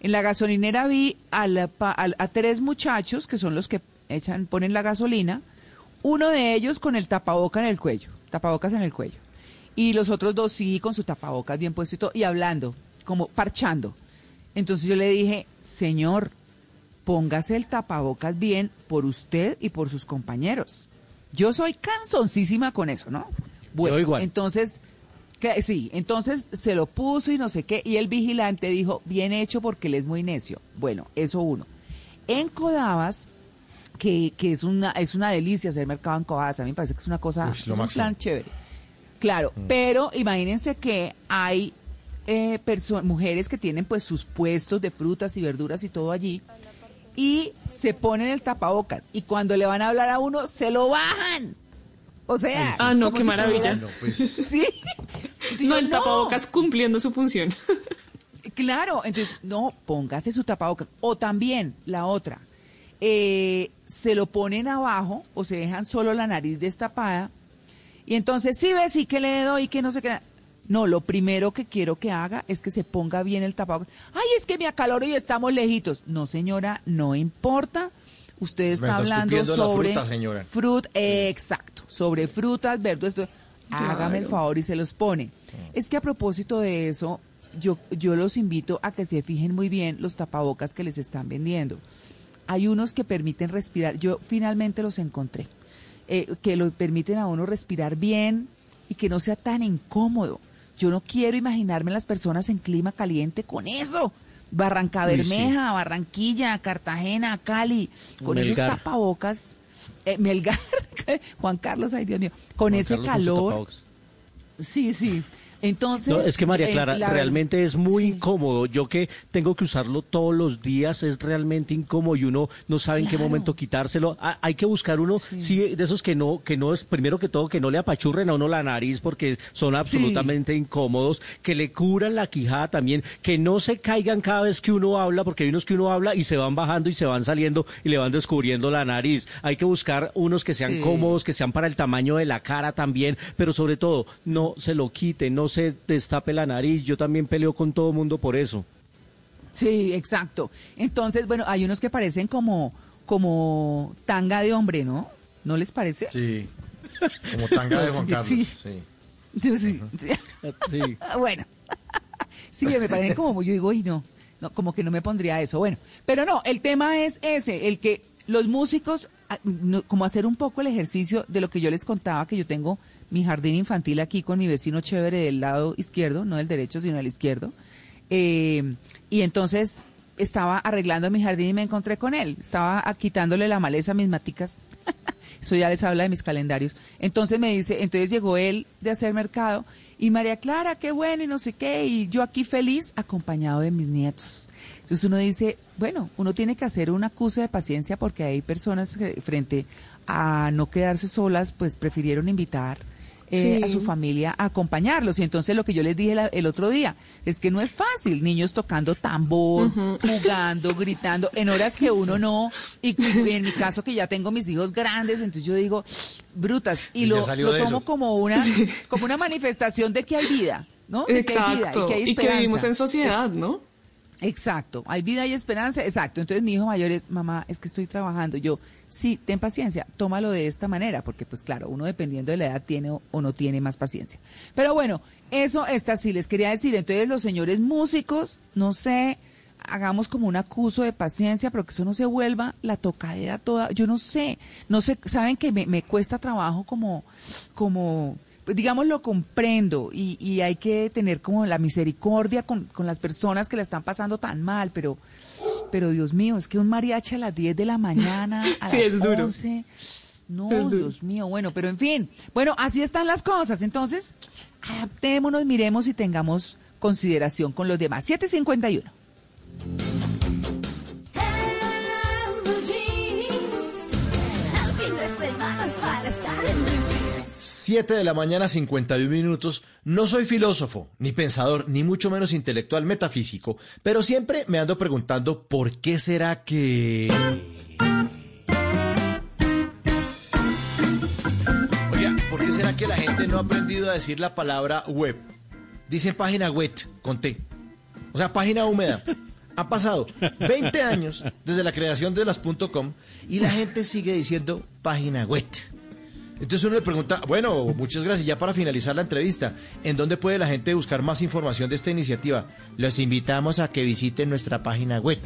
en la gasolinera vi a, la pa- al- a tres muchachos que son los que echan, ponen la gasolina, uno de ellos con el tapaboca en el cuello, tapabocas en el cuello. Y los otros dos sí con su tapabocas bien puesto y todo, y hablando, como parchando. Entonces yo le dije, señor, póngase el tapabocas bien por usted y por sus compañeros. Yo soy canzoncísima con eso, ¿no? Bueno, igual. entonces, que- sí, entonces se lo puso y no sé qué, y el vigilante dijo, bien hecho porque él es muy necio. Bueno, eso uno. En Codabas, que, que es una es una delicia hacer mercado en Codabas, a mí me parece que es una cosa, Uy, es lo un máximo. plan chévere. Claro, pero imagínense que hay eh, mujeres que tienen pues sus puestos de frutas y verduras y todo allí y se ponen el tapabocas y cuando le van a hablar a uno se lo bajan. O sea, Ah, no, qué si maravilla. No, pues, [laughs] Sí. [laughs] No, el No. tapabocas cumpliendo su función. [laughs] Claro, entonces, no, póngase su tapabocas. O también, la otra, eh, se lo ponen abajo o se dejan solo la nariz destapada. Y entonces, sí ves, sí que le doy, que no sé qué. No, lo primero que quiero que haga es que se ponga bien el tapabocas. Ay, es que me acaloro y estamos lejitos. No, señora, no importa. Usted Me está hablando la sobre fruta, exacto, sobre frutas, verduras. Hágame el favor y se los pone. Es que a propósito de eso, yo, yo los invito a que se fijen muy bien los tapabocas que les están vendiendo. Hay unos que permiten respirar, yo finalmente los encontré, eh, que lo permiten a uno respirar bien y que no sea tan incómodo. Yo no quiero imaginarme las personas en clima caliente con eso. Barranca Uy, sí. Bermeja, Barranquilla, Cartagena, Cali, con esos tapabocas. eh, Melgar, [laughs] Juan Carlos, ay Dios mío, con Juan ese Carlos calor. Sí, sí. Entonces. No, es que María eh, Clara, la- realmente es muy incómodo. Yo que tengo que usarlo todos los días es realmente incómodo y uno no sabe en qué momento quitárselo. Ha- hay que buscar uno, sí. de esos que no, que no es, primero que todo, que no le apachurren a uno la nariz porque son absolutamente incómodos, que le curan la quijada también, que no se caigan cada vez que uno habla, porque hay unos que uno habla y se van bajando y se van saliendo y le van descubriendo la nariz. Hay que buscar unos que sean cómodos, que sean para el tamaño de la cara también, pero sobre todo, no se lo quite, no se destape la nariz. Yo también peleo con todo mundo por eso. Sí, exacto. Entonces, bueno, hay unos que parecen como, como tanga de hombre, ¿no? ¿No les parece? Sí. Como tanga de [laughs] Juan Carlos. Sí. Sí. [laughs] Sí, Sí. [laughs] bueno. Sí, me parecen como, yo digo, y no, no, como que no me pondría eso. Bueno, pero no, el tema es ese, el que los músicos, ah, como hacer un poco el ejercicio de lo que yo les contaba, que yo tengo mi jardín infantil aquí con mi vecino chévere del lado izquierdo, no del derecho, sino del izquierdo. Eh, y entonces estaba arreglando mi jardín y me encontré con él. Estaba quitándole la maleza a mis maticas. [laughs] Eso ya les habla de mis calendarios. Entonces me dice, entonces llegó él de hacer mercado y María Clara, qué bueno y no sé qué, y yo aquí feliz acompañado de mis nietos. Entonces uno dice, bueno, uno tiene que hacer un acuse de paciencia porque hay personas que frente a no quedarse solas, pues prefirieron invitar eh, Sí. a su familia a acompañarlos. Y entonces lo que yo les dije la- el otro día es que no es fácil, niños tocando tambor, [laughs] jugando, gritando, en horas que uno no, y que en mi caso que ya tengo mis hijos grandes, entonces yo digo, brutas, y, lo, lo tomo como una, como una manifestación de que hay vida, ¿no? De que hay vida Exacto. y que hay Y que esperanza. vivimos en sociedad, Es- ¿no? Exacto, hay vida y esperanza, exacto. Entonces mi hijo mayor es, mamá, es que estoy trabajando. Yo, sí, ten paciencia, tómalo de esta manera, porque pues claro, uno dependiendo de la edad tiene o, no tiene más paciencia. Pero bueno, eso está así, les quería decir. Entonces los señores músicos, no sé, hagamos como un acuso de paciencia, pero que eso no se vuelva la tocadera toda. Yo no sé, no sé, saben que me, me cuesta trabajo como, como, digamos, lo comprendo y, y hay que tener como la misericordia con, con las personas que la están pasando tan mal, pero, pero Dios mío, es que un mariachi a las 10 de la [laughs] mañana, a Sí, las es duro. 11, no, Es duro. Dios mío, bueno, pero en fin, bueno, así están las cosas, entonces, adaptémonos, miremos y tengamos consideración con los demás. 751. Siete de la mañana, 51 minutos. No soy filósofo, ni pensador, ni mucho menos intelectual metafísico, pero siempre me ando preguntando por qué será que... Oiga, ¿por qué será que la gente no ha aprendido a decir la palabra web? Dicen página web, con T. O sea, página húmeda. Han pasado 20 años desde la creación de las .com y la gente sigue diciendo página web. Entonces uno le pregunta, bueno, muchas gracias. Ya para finalizar la entrevista, ¿en dónde puede la gente buscar más información de esta iniciativa? Los invitamos a que visiten nuestra página web.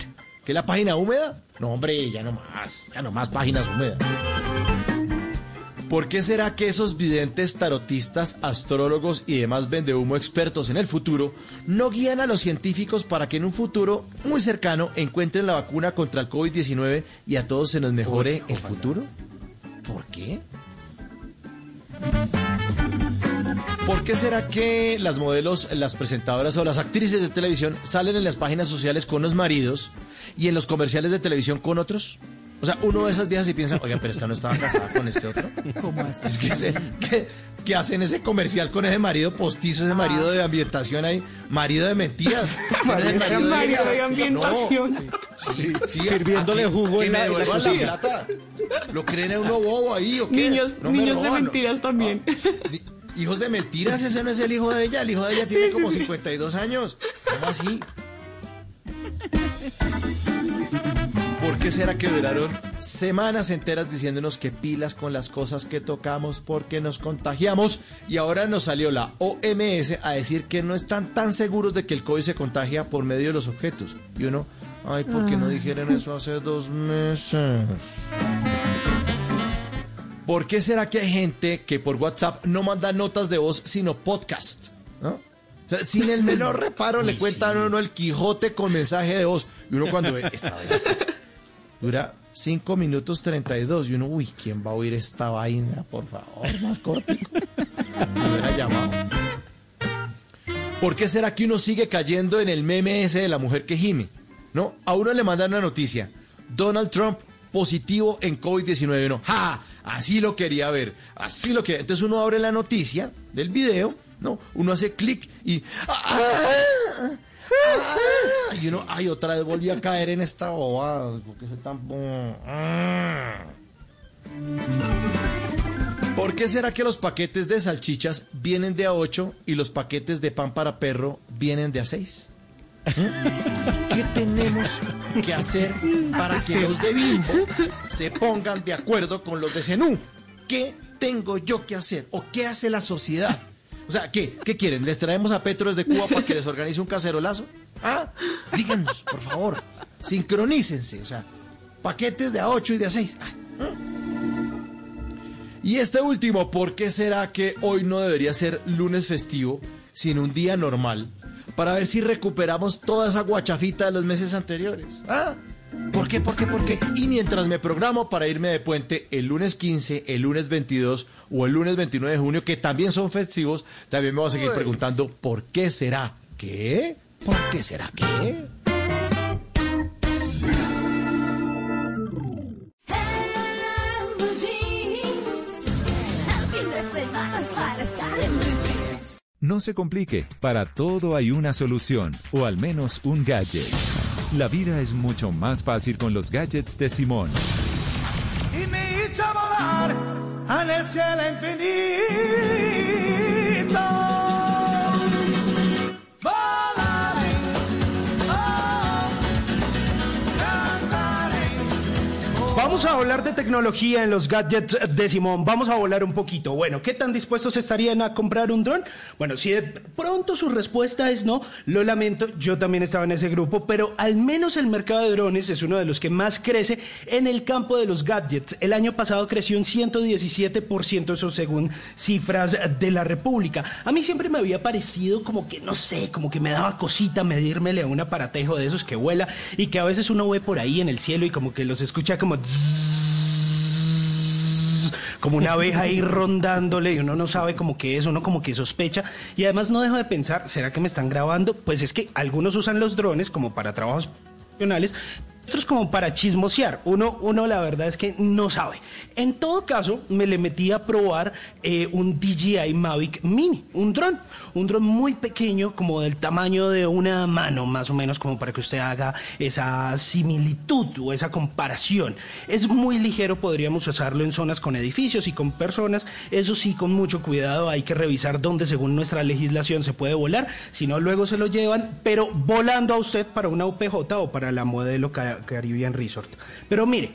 ¿Qué es la página húmeda? No, hombre, ya no más, ya no más páginas húmedas. ¿Por qué será que esos videntes, tarotistas, astrólogos y demás vendehumo expertos en el futuro no guían a los científicos para que en un futuro muy cercano encuentren la vacuna contra el COVID-19 y a todos se nos mejore el futuro? ¿Por qué? ¿Por qué será que las modelos, las presentadoras o las actrices de televisión salen en las páginas sociales con los maridos y en los comerciales de televisión con otros? O sea, uno ve esas viejas y piensa, oiga, pero esta no estaba casada con este otro. ¿Cómo [laughs] así? Es que, se- que, que hacen ese comercial con ese marido postizo, ese marido de ambientación ahí, marido de mentiras. Es el Marido- marido de ambientación. No. Sí, sí, Sirviéndole aquí, jugo que en me la- en la devuelvan la, plata. ¿Lo creen a uno bobo ahí o qué? Niños, No me de mentiras también. Hijos de mentiras, ese no es el hijo de ella. El hijo de ella tiene Sí, sí, como sí. 52 años. ¿Cómo así? ¿Por qué será que duraron semanas enteras diciéndonos que pilas con las cosas que tocamos porque nos contagiamos? Y ahora nos salió la OMS a decir que no están tan seguros de que el COVID se contagia por medio de los objetos. Y uno, ay, ¿por qué no dijeron eso hace dos meses? ¿Por qué será que hay gente que por WhatsApp no manda notas de voz, sino podcast? ¿no? O sea, sin el menor reparo le [laughs] cuentan a uno el Quijote con mensaje de voz. Y uno cuando ve, dura 5 minutos 32. Y uno, uy, ¿quién va a oír esta vaina? Por favor, más [laughs] llamado. ¿Por qué será que uno sigue cayendo en el meme ese de la mujer que gime? ¿No? A uno le mandan una noticia. Donald Trump positivo en COVID-19. Uno, ¡ja! Así lo quería ver. Así lo quería. Entonces uno abre la noticia del video, ¿no? Uno hace clic y. ¡ah! ¡Ah! Y uno, ay, otra vez volví a caer en esta bobada. ¡Ah! ¿Por qué será que los paquetes de salchichas vienen de a 8 y los paquetes de pan para perro vienen de a 6? ¿Qué tenemos que hacer para que los de Bimbo se pongan de acuerdo con los de Zenú? ¿Qué tengo yo que hacer? ¿O qué hace la sociedad? O sea, ¿qué? ¿Qué quieren? ¿Les traemos a Petro desde Cuba para que les organice un cacerolazo? ¿Ah? Díganos, por favor. Sincronícense. O sea, paquetes de a 8 y de a 6. Y este último, ¿por qué será que hoy no debería ser lunes festivo, sino un día normal? Para ver si recuperamos toda esa guachafita de los meses anteriores. ¿Ah? ¿Por qué? ¿Por qué? ¿Por qué? Y mientras me programo para irme de puente el lunes 15, el lunes 22 o el lunes 29 de junio, que también son festivos, también me voy a seguir preguntando ¿por qué será? ¿Qué? ¿Por qué será qué? No se complique, para todo hay una solución, o al menos un gadget. La vida es mucho más fácil con los gadgets de Simón. y me hizo volar en el cielo infinito. Vamos a hablar de tecnología en los gadgets de Simón. Vamos a volar un poquito. Bueno, ¿qué tan dispuestos estarían a comprar un dron? Bueno, si de pronto su respuesta es no, lo lamento, yo también estaba en ese grupo, pero al menos el mercado de drones es uno de los que más crece en el campo de los gadgets. El año pasado creció un 117%, eso según cifras de la República. A mí siempre me había parecido como que, no sé, como que me daba cosita medírmele a un aparatejo de esos que vuela y que a veces uno ve por ahí en el cielo y como que los escucha como como una abeja ahí rondándole y uno no sabe como que es, uno como que sospecha y además no dejo de pensar, ¿será que me están grabando? Pues es que algunos usan los drones como para trabajos profesionales, otros como para chismosear. Uno, uno la verdad es que no sabe. En todo caso, me le metí a probar eh, un DJI Mavic Mini, un dron, un dron muy pequeño, como del tamaño de una mano, más o menos, como para que usted haga esa similitud o esa comparación. Es muy ligero, podríamos usarlo en zonas con edificios y con personas. Eso sí, con mucho cuidado, hay que revisar dónde, según nuestra legislación, se puede volar. Si no, luego se lo llevan, pero volando a usted para una UPJ o para la modelo Ca- Caribbean Resort. Pero mire,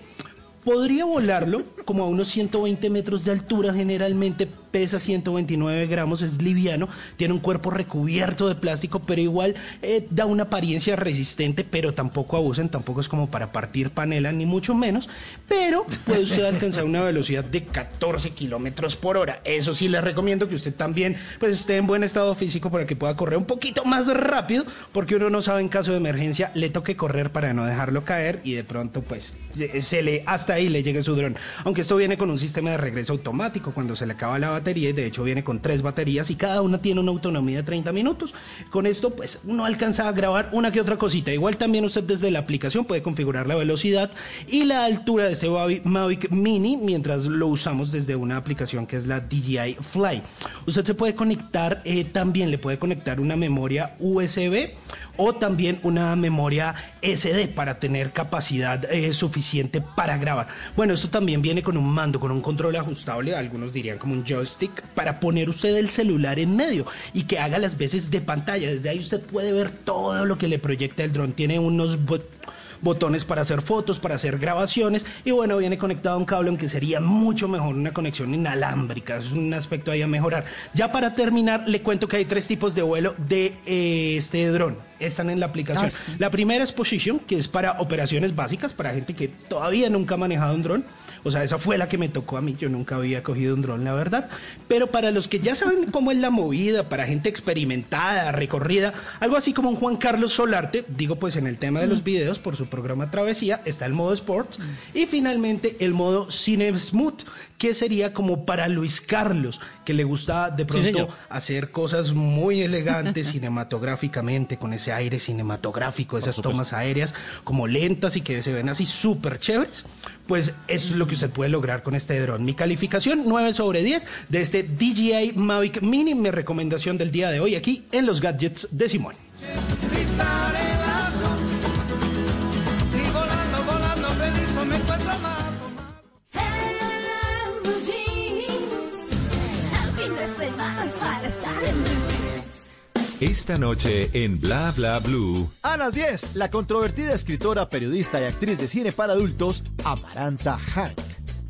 podría volarlo como a unos 120 metros de altura generalmente, pesa 129 gramos, es liviano, tiene un cuerpo recubierto de plástico, pero igual eh, da una apariencia resistente, pero tampoco abusen, tampoco es como para partir panela, ni mucho menos, pero puede usted alcanzar una velocidad de 14 kilómetros por hora. Eso sí, les recomiendo que usted también pues, esté en buen estado físico para que pueda correr un poquito más rápido, porque uno no sabe en caso de emergencia, le toque correr para no dejarlo caer y de pronto pues se le hasta ahí le llegue su dron. Aunque esto viene con un sistema de regreso automático cuando se le acaba la y de hecho viene con tres baterías y cada una tiene una autonomía de 30 minutos. Con esto pues uno alcanza a grabar una que otra cosita. Igual también usted desde la aplicación puede configurar la velocidad y la altura de este Mavic- Mavic Mini mientras lo usamos desde una aplicación que es la DJI Fly. Usted se puede conectar, eh, también le puede conectar una memoria USB o también una memoria SD para tener capacidad eh, suficiente para grabar. Bueno, esto también viene con un mando, con un control ajustable, algunos dirían como un joystick, para poner usted el celular en medio y que haga las veces de pantalla. Desde ahí usted puede ver todo lo que le proyecta el dron. Tiene unos bot- botones para hacer fotos, para hacer grabaciones y bueno, viene conectado a un cable aunque sería mucho mejor una conexión inalámbrica, es un aspecto ahí a mejorar. Ya para terminar, le cuento que hay tres tipos de vuelo de eh, este dron. están en la aplicación. Ah, sí. La primera es Position, que es para operaciones básicas, para gente que todavía nunca ha manejado un dron. O sea, esa fue la que me tocó a mí. Yo nunca había cogido un dron, la verdad. Pero para los que ya saben cómo es la movida, para gente experimentada, recorrida, algo así como un Juan Carlos Solarte, digo pues en el tema de los videos por su programa Travesía, está el modo Sports. Y finalmente el modo Cine Smooth, que sería como para Luis Carlos, que le gusta de pronto hacer cosas muy elegantes [laughs] cinematográficamente, con ese aire cinematográfico, esas tomas aéreas como lentas y que se ven así súper chéveres, pues eso es lo que usted puede lograr con este dron. Mi calificación 9 sobre 10 de este DJI Mavic Mini, mi recomendación del día de hoy aquí en los gadgets de Simón. Esta noche en Bla Bla Blue. A las 10, la controvertida escritora, periodista y actriz de cine para adultos, Amaranta Hank.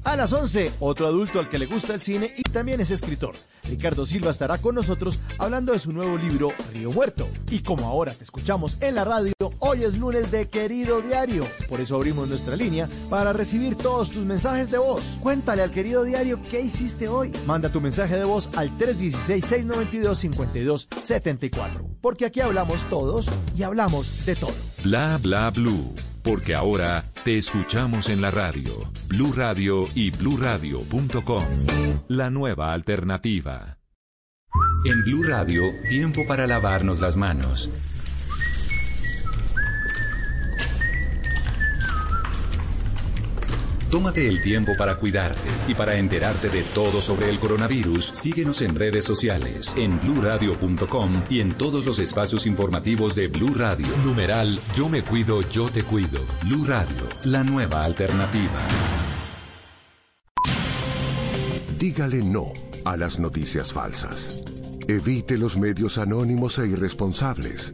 A las 11, otro adulto al que le gusta el cine y también es escritor. Ricardo Silva estará con nosotros hablando de su nuevo libro Río Muerto. Y como ahora te escuchamos en la radio, hoy es lunes de Querido Diario. Por eso abrimos nuestra línea para recibir todos tus mensajes de voz. Cuéntale al Querido Diario qué hiciste hoy. Manda tu mensaje de voz al 316-692-5274. Porque aquí hablamos todos y hablamos de todo. Bla Bla Blue. Porque ahora te escuchamos en la radio. Blue Radio y bluradio.com. La nueva alternativa. En Blue Radio, tiempo para lavarnos las manos. Tómate el tiempo para cuidarte y para enterarte de todo sobre el coronavirus. Síguenos en redes sociales, en bluradio.com y en todos los espacios informativos de Blue Radio. Numeral Yo me cuido, yo te cuido. Blue Radio, la nueva alternativa. Dígale no a las noticias falsas. Evite los medios anónimos e irresponsables.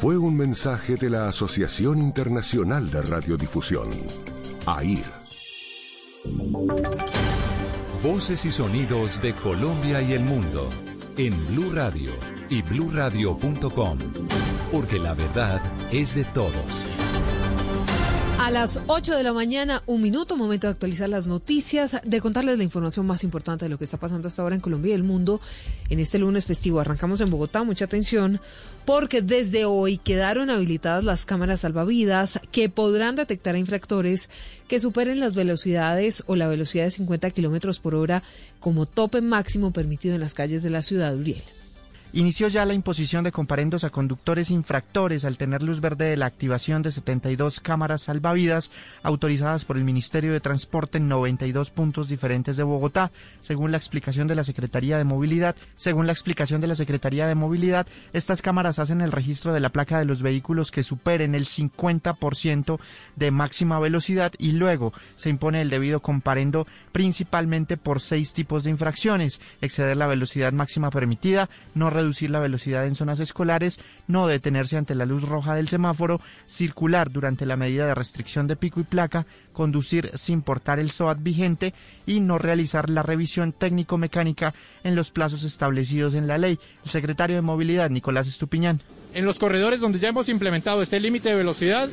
Fue un mensaje de la Asociación Internacional de Radiodifusión, AIR. Voces y sonidos de Colombia y el mundo en Blue Radio y bluradio.com. Porque la verdad es de todos. A las 8 de la mañana, un minuto, momento de actualizar las noticias, de contarles la información más importante de lo que está pasando hasta ahora en Colombia y el mundo en este lunes festivo. Arrancamos en Bogotá, mucha atención, porque desde hoy quedaron habilitadas las cámaras salvavidas que podrán detectar a infractores que superen las velocidades o la velocidad de 50 kilómetros por hora como tope máximo permitido en las calles de la ciudad de Uriel. Inició ya la imposición de comparendos a conductores infractores al tener luz verde de la activación de 72 cámaras salvavidas autorizadas por el Ministerio de Transporte en 92 puntos diferentes de Bogotá, según la explicación de la Secretaría de Movilidad. Según la explicación de la Secretaría de Movilidad, estas cámaras hacen el registro de la placa de los vehículos que superen el 50% de máxima velocidad y luego se impone el debido comparendo principalmente por seis tipos de infracciones: exceder la velocidad máxima permitida, no reducir la velocidad en zonas escolares, no detenerse ante la luz roja del semáforo, circular durante la medida de restricción de pico y placa, conducir sin portar el SOAT vigente y no realizar la revisión técnico-mecánica en los plazos establecidos en la ley. El secretario de Movilidad, Nicolás Estupiñán. En los corredores donde ya hemos implementado este límite de velocidad,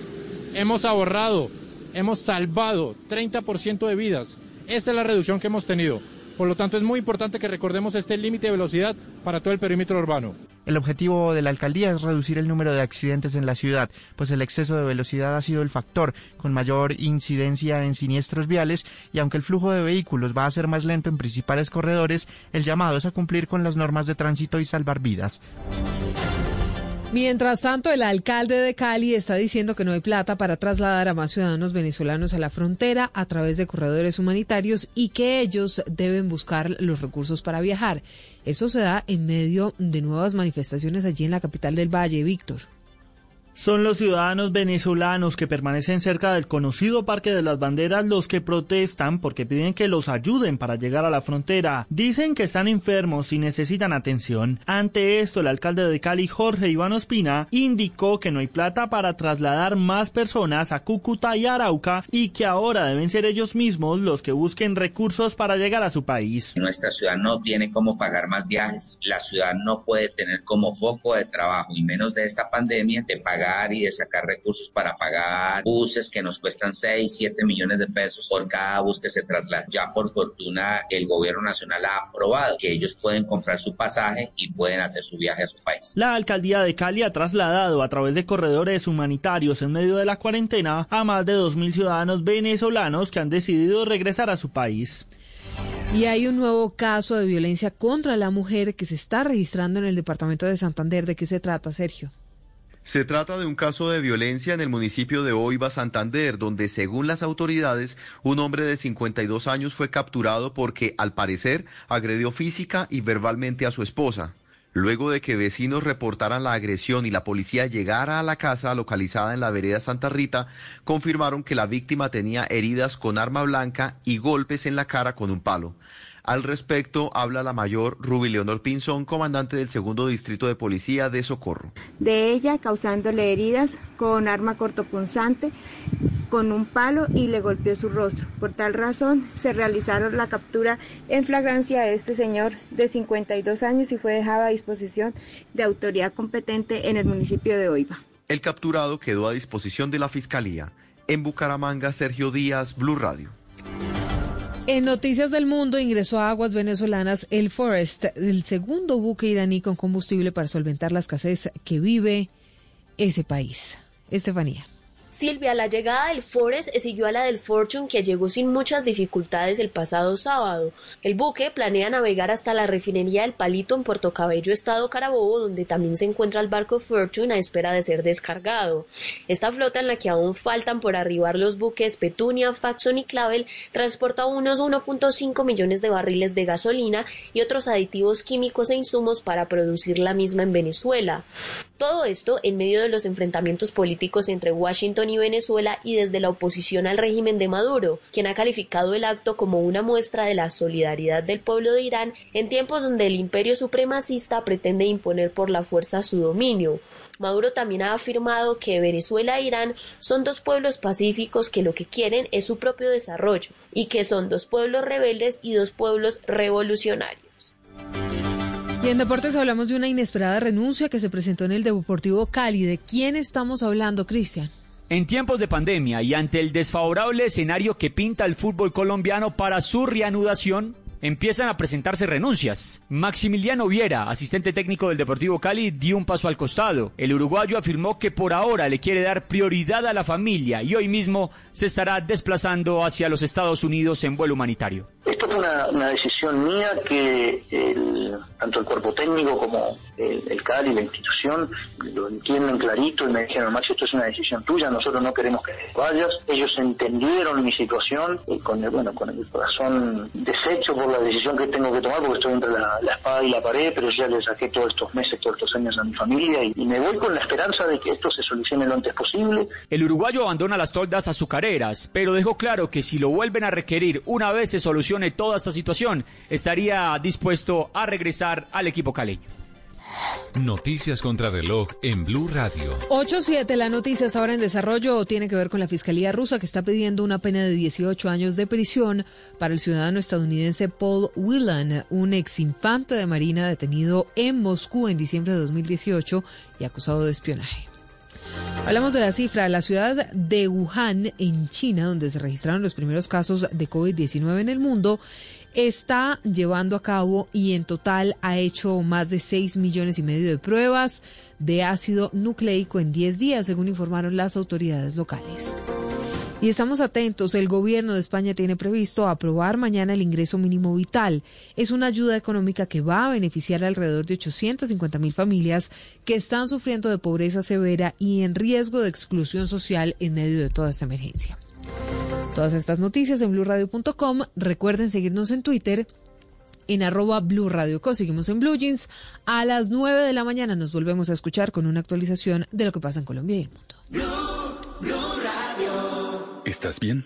hemos ahorrado, hemos salvado 30% de vidas. Esa es la reducción que hemos tenido. Por lo tanto, es muy importante que recordemos este límite de velocidad para todo el perímetro urbano. El objetivo de la alcaldía es reducir el número de accidentes en la ciudad, pues el exceso de velocidad ha sido el factor con mayor incidencia en siniestros viales y aunque el flujo de vehículos va a ser más lento en principales corredores, el llamado es a cumplir con las normas de tránsito y salvar vidas. Mientras tanto, el alcalde de Cali está diciendo que no hay plata para trasladar a más ciudadanos venezolanos a la frontera a través de corredores humanitarios y que ellos deben buscar los recursos para viajar. Eso se da en medio de nuevas manifestaciones allí en la capital del Valle, Víctor. Son los ciudadanos venezolanos que permanecen cerca del conocido Parque de las Banderas los que protestan porque piden que los ayuden para llegar a la frontera. Dicen que están enfermos y necesitan atención. Ante esto, el alcalde de Cali, Jorge Iván Ospina, indicó que no hay plata para trasladar más personas a Cúcuta y Arauca y que ahora deben ser ellos mismos los que busquen recursos para llegar a su país. Nuestra ciudad no tiene cómo pagar más viajes. La ciudad no puede tener como foco de trabajo y menos de esta pandemia de pagar y de sacar recursos para pagar buses que nos cuestan 6, 7 millones de pesos por cada bus que se traslada. Ya por fortuna el gobierno nacional ha aprobado que ellos pueden comprar su pasaje y pueden hacer su viaje a su país. La alcaldía de Cali ha trasladado a través de corredores humanitarios en medio de la cuarentena a más de 2.000 ciudadanos venezolanos que han decidido regresar a su país. Y hay un nuevo caso de violencia contra la mujer que se está registrando en el departamento de Santander. ¿De qué se trata, Sergio? Se trata de un caso de violencia en el municipio de Oiva, Santander, donde según las autoridades, un hombre de 52 años fue capturado porque, al parecer, agredió física y verbalmente a su esposa. Luego de que vecinos reportaran la agresión y la policía llegara a la casa localizada en la vereda Santa Rita, confirmaron que la víctima tenía heridas con arma blanca y golpes en la cara con un palo. Al respecto, habla la mayor Ruby Leonor Pinzón, comandante del segundo distrito de policía de Socorro. De ella causándole heridas con arma cortopunzante, con un palo y le golpeó su rostro. Por tal razón, se realizaron la captura en flagrancia de este señor de 52 años y fue dejado a disposición de autoridad competente en el municipio de Oiva. El capturado quedó a disposición de la Fiscalía. En Bucaramanga, Sergio Díaz, Blue Radio. En Noticias del Mundo ingresó a aguas venezolanas el Forest, el segundo buque iraní con combustible para solventar la escasez que vive ese país. Estefanía. Silvia, la llegada del Forest siguió a la del Fortune que llegó sin muchas dificultades el pasado sábado. El buque planea navegar hasta la refinería del Palito en Puerto Cabello, Estado Carabobo, donde también se encuentra el barco Fortune a espera de ser descargado. Esta flota en la que aún faltan por arribar los buques Petunia, Faxon y Clavel transporta unos 1.5 millones de barriles de gasolina y otros aditivos químicos e insumos para producir la misma en Venezuela. Todo esto en medio de los enfrentamientos políticos entre Washington y Venezuela y desde la oposición al régimen de Maduro, quien ha calificado el acto como una muestra de la solidaridad del pueblo de Irán en tiempos donde el imperio supremacista pretende imponer por la fuerza su dominio. Maduro también ha afirmado que Venezuela e Irán son dos pueblos pacíficos que lo que quieren es su propio desarrollo y que son dos pueblos rebeldes y dos pueblos revolucionarios. Y en deportes hablamos de una inesperada renuncia que se presentó en el Deportivo Cali. ¿De quién estamos hablando, Cristian? En tiempos de pandemia y ante el desfavorable escenario que pinta el fútbol colombiano para su reanudación, empiezan a presentarse renuncias. Maximiliano Viera, asistente técnico del Deportivo Cali, dio un paso al costado. El uruguayo afirmó que por ahora le quiere dar prioridad a la familia y hoy mismo se estará desplazando hacia los Estados Unidos en vuelo humanitario. Esto fue una, decisión mía que tanto el cuerpo técnico como el, CALI, la institución, lo entienden clarito y me dijeron, Maxi, esto es una decisión tuya, nosotros no queremos que vayas. Ellos entendieron mi situación y con el, bueno, con el corazón deshecho por la decisión que tengo que tomar porque estoy entre la, la espada y la pared, pero ya le saqué todos estos meses, todos estos años a mi familia y, y me voy con la esperanza de que esto se solucione lo antes posible. El uruguayo abandona las toldas azucareras, pero dejó claro que si lo vuelven a requerir una vez se solucione toda esta situación, estaría dispuesto a regresar al equipo caleño. Noticias contra reloj en Blue Radio. 8-7, la noticia está ahora en desarrollo tiene que ver con la Fiscalía rusa que está pidiendo una pena de 18 años de prisión para el ciudadano estadounidense Paul Whelan, un ex infante de Marina detenido en Moscú en diciembre de 2018 y acusado de espionaje. Hablamos de la cifra. La ciudad de Wuhan, en China, donde se registraron los primeros casos de COVID-19 en el mundo, está llevando a cabo y en total ha hecho más de 6 millones y medio de pruebas de ácido nucleico en 10 días, según informaron las autoridades locales. Y estamos atentos, el gobierno de España tiene previsto aprobar mañana el ingreso mínimo vital. Es una ayuda económica que va a beneficiar alrededor de 850 mil familias que están sufriendo de pobreza severa y en riesgo de exclusión social en medio de toda esta emergencia. Todas estas noticias en blurradio.com. Recuerden seguirnos en Twitter, en arroba Blue Radio Co. Seguimos en Blue Jeans. A las 9 de la mañana nos volvemos a escuchar con una actualización de lo que pasa en Colombia y el mundo. ¿Estás bien?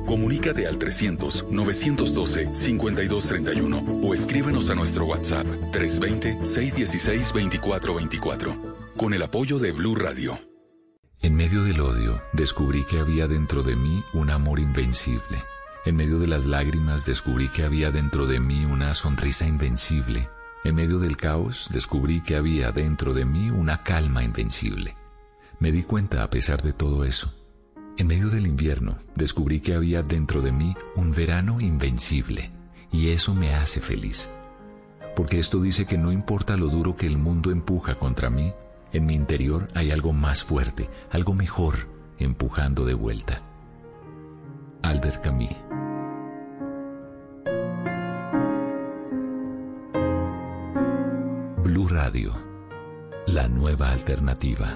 Comunícate al 300-912-5231 o escríbenos a nuestro WhatsApp 320-616-2424 con el apoyo de Blue Radio. En medio del odio, descubrí que había dentro de mí un amor invencible. En medio de las lágrimas, descubrí que había dentro de mí una sonrisa invencible. En medio del caos, descubrí que había dentro de mí una calma invencible. Me di cuenta a pesar de todo eso. En medio del invierno, descubrí que había dentro de mí un verano invencible. Y eso me hace feliz. Porque esto dice que no importa lo duro que el mundo empuja contra mí, en mi interior hay algo más fuerte, algo mejor, empujando de vuelta. Albert Camus. Blue Radio, la nueva alternativa.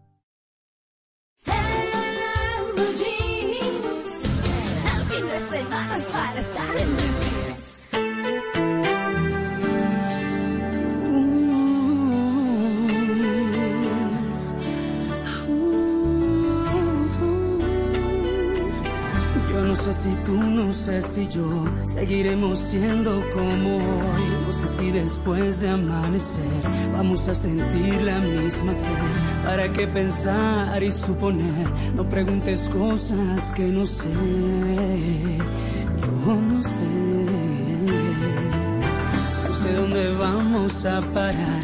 No sé si yo seguiremos siendo como hoy. No sé si después de amanecer vamos a sentir la misma sed. ¿Para qué pensar y suponer? No preguntes cosas que no sé. Yo no sé. No sé dónde vamos a parar,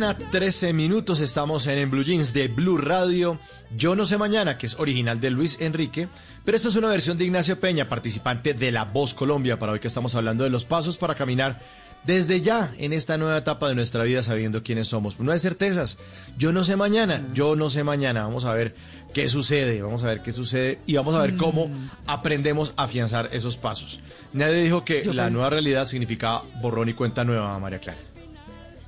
Mañana, 13 minutos, estamos en, en Blue Jeans de Blue Radio. Yo no sé mañana, que es original de Luis Enrique, pero esta es una versión de Ignacio Peña, participante de La Voz Colombia, para hoy que estamos hablando de los pasos para caminar desde ya en esta nueva etapa de nuestra vida sabiendo quiénes somos. No hay certezas. Yo no sé mañana, yo no sé mañana. Vamos a ver qué sucede, vamos a ver qué sucede y vamos a ver cómo aprendemos a afianzar esos pasos. Nadie dijo que Yo la pens- nueva realidad significaba borrón y cuenta nueva, María Clara.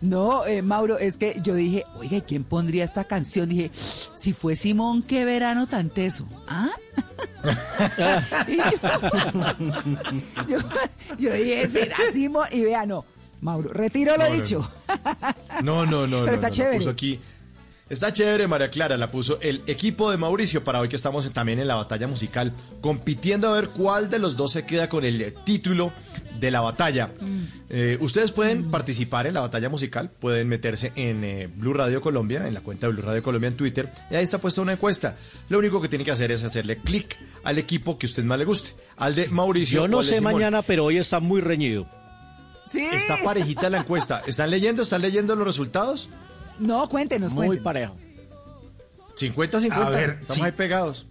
No, eh, Mauro, es que yo dije, oiga, ¿y quién pondría esta canción? Dije, si fue Simón, qué verano tan teso. ¿Ah? [laughs] Yo, [laughs] yo- yo dije, ¿será Simón? Y vea, no, Mauro, retiro lo No, no, dicho. No, no, no. [laughs] Pero está no, chévere. puso aquí. Está chévere, María Clara. La puso el equipo de Mauricio para hoy que estamos también en la batalla musical, compitiendo a ver cuál de los dos se queda con el título de la batalla. Eh, ustedes pueden participar en la batalla musical, pueden meterse en eh, Blue Radio Colombia, en la cuenta de Blue Radio Colombia en Twitter, y ahí está puesta una encuesta. Lo único que tiene que hacer es hacerle clic al equipo que a usted más le guste, al de Mauricio. Yo o no sé Simón. mañana, pero hoy está muy reñido. Sí. Está parejita la encuesta. ¿Están leyendo? ¿Están leyendo los resultados? No, cuéntenos, Muy cuéntenos. parejo. 50-50. A ver, Estamos sí. ahí pegados.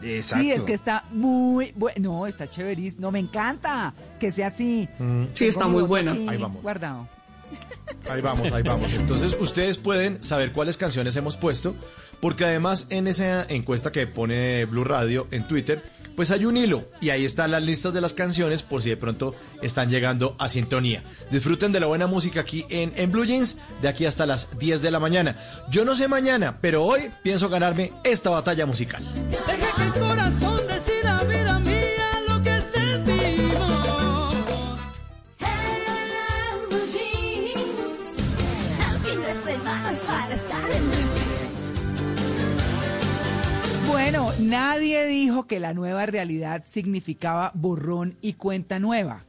Sí, es que está muy bueno. No, está chéverísimo. No, me encanta que sea así. Sí, está muy buena. Ahí vamos. Guardado. Ahí vamos, ahí vamos. Entonces ustedes pueden saber cuáles canciones hemos puesto, porque además en esa encuesta que pone Blue Radio en Twitter, pues hay un hilo y ahí están las listas de las canciones por si de pronto están llegando a sintonía. Disfruten de la buena música aquí en, en Blue Jeans de aquí hasta las 10 de la mañana. Yo no sé mañana, pero hoy pienso ganarme esta batalla musical. Nadie dijo que la nueva realidad significaba borrón y cuenta nueva.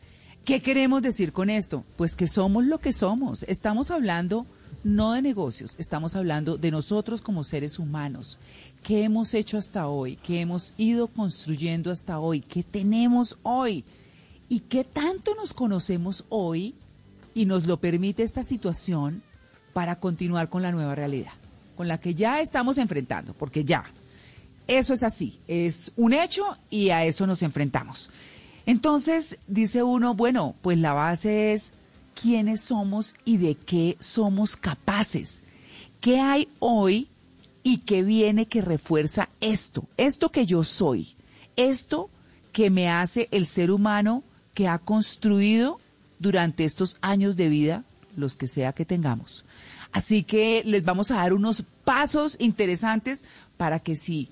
¿Qué queremos decir con esto? Pues que somos lo que somos. Estamos hablando no de negocios, estamos hablando de nosotros como seres humanos. ¿Qué hemos hecho hasta hoy? ¿Qué hemos ido construyendo hasta hoy? ¿Qué tenemos hoy? ¿Y qué tanto nos conocemos hoy y nos lo permite esta situación para continuar con la nueva realidad, con la que ya estamos enfrentando? Porque ya, eso es así, es un hecho y a eso nos enfrentamos. Entonces dice uno, bueno, pues la base es quiénes somos y de qué somos capaces. ¿Qué hay hoy y qué viene que refuerza esto? Esto que yo soy, esto que me hace el ser humano que ha construido durante estos años de vida, los que sea que tengamos. Así que les vamos a dar unos pasos interesantes para que si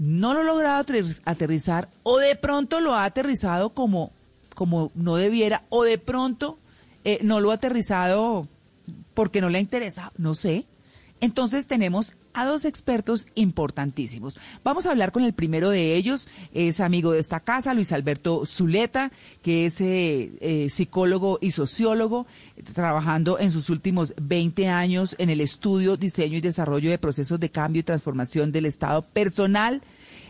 no lo ha logrado aterri- aterrizar o de pronto lo ha aterrizado como, como no debiera o de pronto eh, no lo ha aterrizado porque no le interesa, no sé. Entonces tenemos a dos expertos importantísimos. Vamos a hablar con el primero de ellos, es amigo de esta casa, Luis Alberto Zuleta, que es eh, eh, psicólogo y sociólogo, trabajando en sus últimos 20 años en el estudio, diseño y desarrollo de procesos de cambio y transformación del estado personal,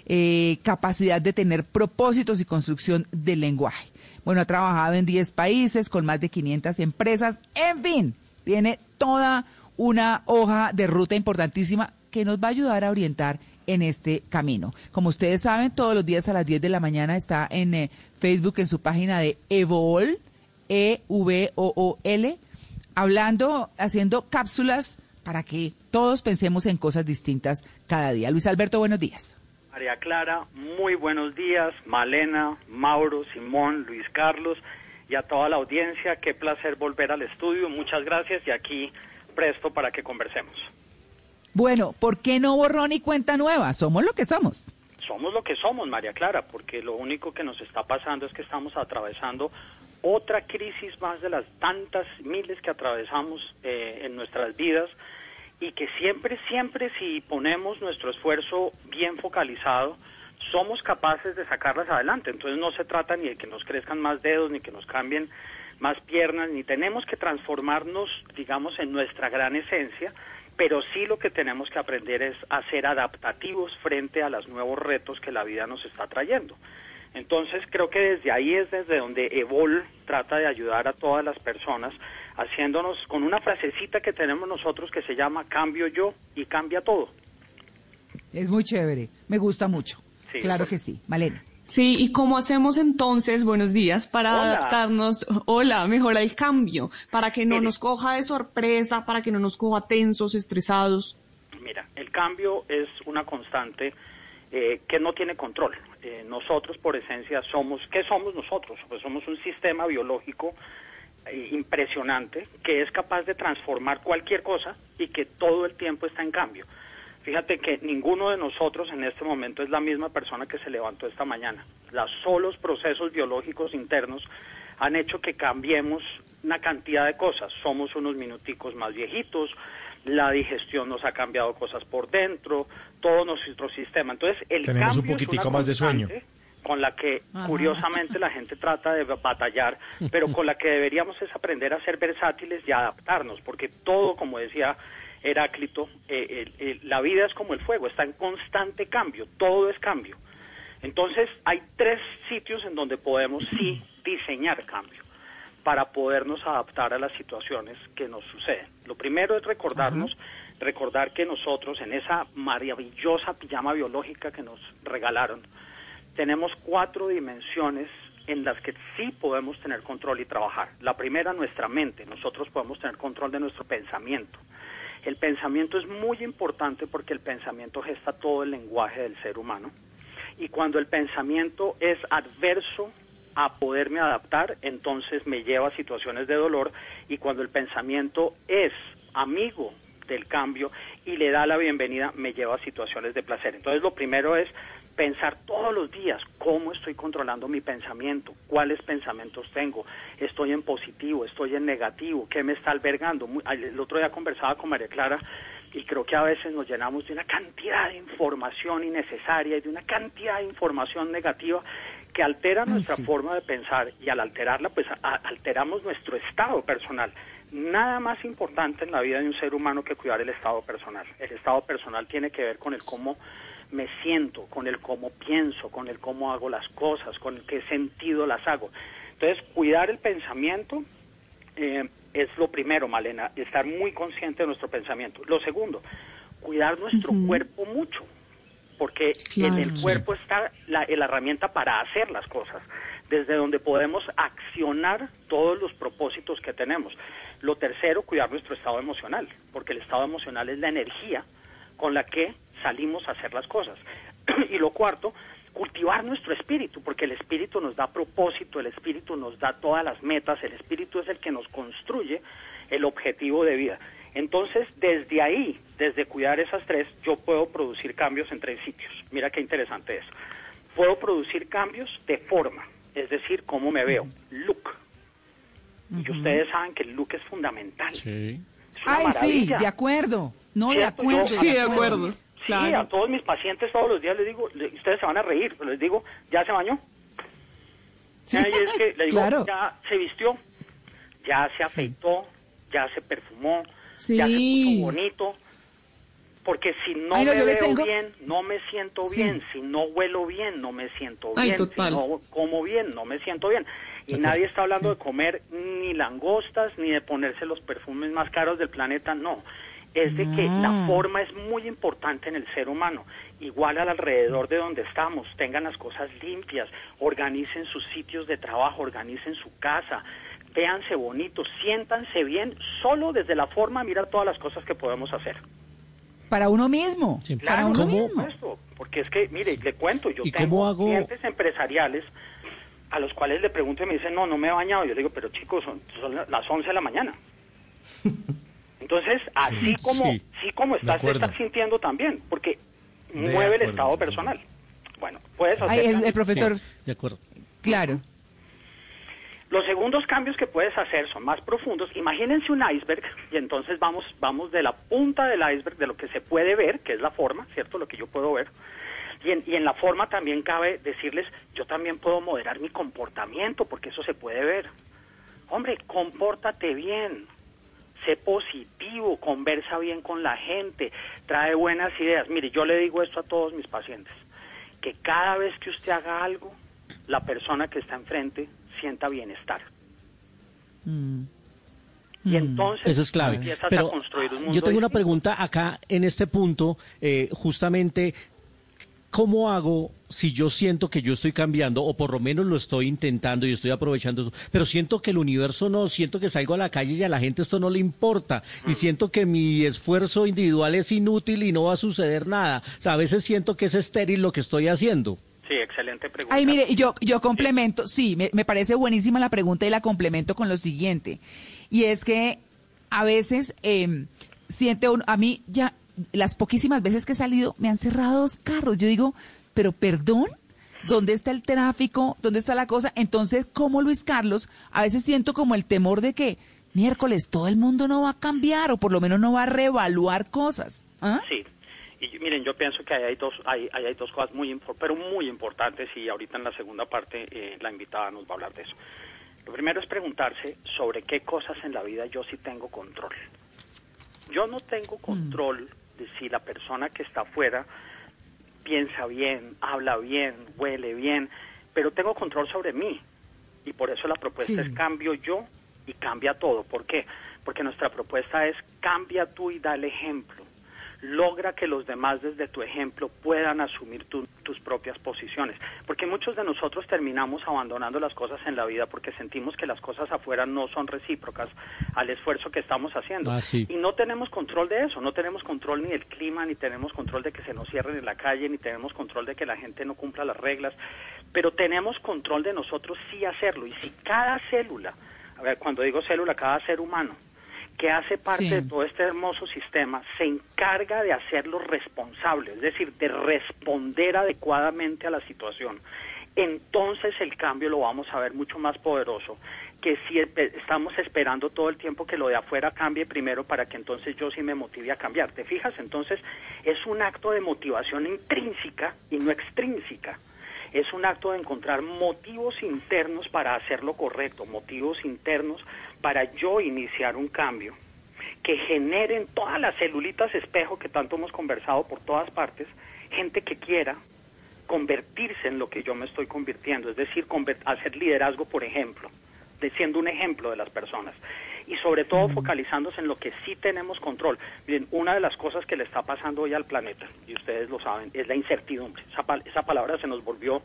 eh, capacidad de tener propósitos y construcción del lenguaje. Bueno, ha trabajado en 10 países con más de 500 empresas, en fin, tiene toda una hoja de ruta importantísima que nos va a ayudar a orientar en este camino. Como ustedes saben, todos los días a las 10 de la mañana está en eh, Facebook, en su página de Evol, E E-V-O-O-L, hablando, haciendo cápsulas para que todos pensemos en cosas distintas cada día. Luis Alberto, buenos días. María Clara, muy buenos días. Malena, Mauro, Simón, Luis Carlos y a toda la audiencia. Qué placer volver al estudio. Muchas gracias y aquí presto para que conversemos. Bueno, ¿por qué no borrón y cuenta nueva? Somos lo que somos. Somos lo que somos, María Clara, porque lo único que nos está pasando es que estamos atravesando otra crisis más de las tantas miles que atravesamos eh, en nuestras vidas y que siempre, siempre si ponemos nuestro esfuerzo bien focalizado, somos capaces de sacarlas adelante. Entonces no se trata ni de que nos crezcan más dedos, ni que nos cambien más piernas, ni tenemos que transformarnos, digamos, en nuestra gran esencia, pero sí lo que tenemos que aprender es a ser adaptativos frente a los nuevos retos que la vida nos está trayendo. Entonces creo que desde ahí es desde donde Evol trata de ayudar a todas las personas, haciéndonos con una frasecita que tenemos nosotros que se llama cambio yo y cambia todo. Es muy chévere, me gusta mucho. Sí. claro que sí, Malena. Sí, ¿y cómo hacemos entonces, buenos días, para Hola. adaptarnos, hola, mejor al cambio, para que no Mire. nos coja de sorpresa, para que no nos coja tensos, estresados? Mira, el cambio es una constante eh, que no tiene control. Eh, nosotros, por esencia, somos, ¿qué somos nosotros? Pues somos un sistema biológico eh, impresionante que es capaz de transformar cualquier cosa y que todo el tiempo está en cambio. Fíjate que ninguno de nosotros en este momento es la misma persona que se levantó esta mañana. Los solos procesos biológicos internos han hecho que cambiemos una cantidad de cosas. Somos unos minuticos más viejitos, la digestión nos ha cambiado cosas por dentro, todo nuestro sistema. Entonces, el Tenemos un cambio es poquitico una más de sueño. con la que curiosamente la gente trata de batallar, pero con la que deberíamos es aprender a ser versátiles y adaptarnos, porque todo, como decía Heráclito, eh, el- el- la vida es como el fuego, está en constante cambio, todo es cambio. Entonces, hay tres sitios en donde podemos sí diseñar cambio para podernos adaptar a las situaciones que nos suceden. Lo primero es recordarnos, recordar que nosotros en esa maravillosa pijama biológica que nos regalaron, tenemos cuatro dimensiones en las que sí podemos tener control y trabajar. La primera, nuestra mente. Nosotros podemos tener control de nuestro pensamiento. El pensamiento es muy importante porque el pensamiento gesta todo el lenguaje del ser humano. Y cuando el pensamiento es adverso a poderme adaptar, entonces me lleva a situaciones de dolor. Y cuando el pensamiento es amigo del cambio y le da la bienvenida, me lleva a situaciones de placer. Entonces lo primero es pensar todos los días cómo estoy controlando mi pensamiento, cuáles pensamientos tengo, estoy en positivo, estoy en negativo, qué me está albergando. El otro día conversaba con María Clara y creo que a veces nos llenamos de una cantidad de información innecesaria y de una cantidad de información negativa que altera nuestra forma de pensar y al alterarla pues alteramos nuestro estado personal. Nada más importante en la vida de un ser humano que cuidar el estado personal. El estado personal tiene que ver con el cómo me siento, con el cómo pienso, con el cómo hago las cosas, con el qué sentido las hago. Entonces, cuidar el pensamiento eh, es lo primero, Malena, estar muy consciente de nuestro pensamiento. Lo segundo, cuidar nuestro cuerpo mucho, porque en el cuerpo está la, la herramienta para hacer las cosas, desde donde podemos accionar todos los propósitos que tenemos. Lo tercero, cuidar nuestro estado emocional, porque el estado emocional es la energía con la que salimos a hacer las cosas. [clears throat] y lo cuarto, cultivar nuestro espíritu, porque el espíritu nos da propósito, el espíritu nos da todas las metas, el espíritu es el que nos construye el objetivo de vida. Entonces, desde ahí, desde cuidar esas tres, yo puedo producir cambios en tres sitios. Mira qué interesante es. Puedo producir cambios de forma, es decir, cómo me veo, look. Y ustedes saben que el look es fundamental. Sí. Es una Ay, sí, de acuerdo. No, de acuerdo. Yo- Sí, a todos mis pacientes todos los días les digo, ustedes se van a reír, pero les digo, ¿ya se bañó? Sí, y es que le [laughs] digo, claro. ya se vistió, ya se afeitó, ya se perfumó, Sí. ya se puso bonito. Porque si no Ay, me veo tengo- bien, no me siento Sí. bien. Si no huelo bien, no me siento Ay, bien. total. Si no como bien, no me siento bien. Y nadie está hablando de comer ni langostas ni de ponerse los perfumes más caros del planeta, no. Es de que la Ah. forma es muy importante en el ser humano. Igual al alrededor de donde estamos, tengan las cosas limpias, organicen sus sitios de trabajo, organicen su casa, véanse bonitos, siéntanse bien, solo desde la forma mirar todas las cosas que podemos hacer. Para uno mismo. Para Claro, uno mismo. porque es que, mire, le cuento, yo ¿Y tengo hago? clientes empresariales a los cuales le pregunto y me dicen, no, no me he bañado. Yo le digo, pero chicos, son, son las 11 de la mañana. [laughs] Entonces, así como, sí. sí como estás, te estás sintiendo también, porque De mueve el estado personal. Bueno, puedes hacer Ay, el, el profesor, De acuerdo. claro. Los segundos cambios que puedes hacer son más profundos. Imagínense un iceberg y entonces vamos, vamos de la punta del iceberg, de lo que se puede ver, que es la forma, ¿cierto? Lo que yo puedo ver. Y en, y en la forma también cabe decirles, yo también puedo moderar mi comportamiento, porque eso se puede ver. Hombre, compórtate bien, sé positivo, conversa bien con la gente, trae buenas ideas. Mire, yo le digo esto a todos mis pacientes, que cada vez que usted haga algo, la persona que está enfrente sienta bienestar. Y entonces Eso es clave. empiezas Pero a construir un mundo yo tengo una pregunta acá en este punto, eh, justamente, ¿cómo hago si yo siento que yo estoy cambiando o por lo menos lo estoy intentando y estoy aprovechando eso, pero siento que el universo no, siento que salgo a la calle y a la gente esto no le importa y siento que mi esfuerzo individual es inútil y no va a suceder nada. O sea, a veces siento que es estéril lo que estoy haciendo. Sí, excelente pregunta. Ay, mire, yo, yo complemento, sí, me, me parece buenísima la pregunta y la complemento con lo siguiente. Y es que a veces eh, siente uno, a mí ya las poquísimas veces que he salido me han cerrado dos carros. Yo digo, pero perdón, ¿dónde está el tráfico? ¿Dónde está la cosa? Entonces, como Luis Carlos, a veces siento como el temor de que miércoles todo el mundo no va a cambiar o por lo menos no va a reevaluar cosas. ¿Ah? Sí. Y miren, yo pienso que ahí hay dos, hay, hay dos cosas muy, pero muy importantes y ahorita en la segunda parte eh, la invitada nos va a hablar de eso. Lo primero es preguntarse sobre qué cosas en la vida yo sí tengo control. Yo no tengo control de si la persona que está afuera piensa bien, habla bien, huele bien, pero tengo control sobre mí. Y por eso la propuesta Sí. es cambio yo y cambia todo. ¿Por qué? Porque nuestra propuesta es cambia tú y da el ejemplo. Logra que los demás desde tu ejemplo puedan asumir tu- tus propias posiciones. Porque muchos de nosotros terminamos abandonando las cosas en la vida porque sentimos que las cosas afuera no son recíprocas al esfuerzo que estamos haciendo. Ah, sí. Y no tenemos control de eso, no tenemos control ni del clima, ni tenemos control de que se nos cierren en la calle, ni tenemos control de que la gente no cumpla las reglas, pero tenemos control de nosotros sí hacerlo. Y si cada célula, a ver, cuando digo célula, cada ser humano, que hace parte Sí. de todo este hermoso sistema, se encarga de hacerlo responsable, es decir, de responder adecuadamente a la situación. Entonces el cambio lo vamos a ver mucho más poderoso que si estamos esperando todo el tiempo que lo de afuera cambie primero para que entonces yo sí me motive a cambiar. ¿Te fijas? Entonces es un acto de motivación intrínseca y no extrínseca. Es un acto de encontrar motivos internos para hacer lo correcto, motivos internos para yo iniciar un cambio que generen todas las celulitas espejo que tanto hemos conversado por todas partes, gente que quiera convertirse en lo que yo me estoy convirtiendo, es decir, hacer liderazgo, por ejemplo, de siendo un ejemplo de las personas y sobre todo focalizándose en lo que sí tenemos control. Miren, una de las cosas que le está pasando hoy al planeta, y ustedes lo saben, es la incertidumbre. Esa, pal- esa palabra se nos volvió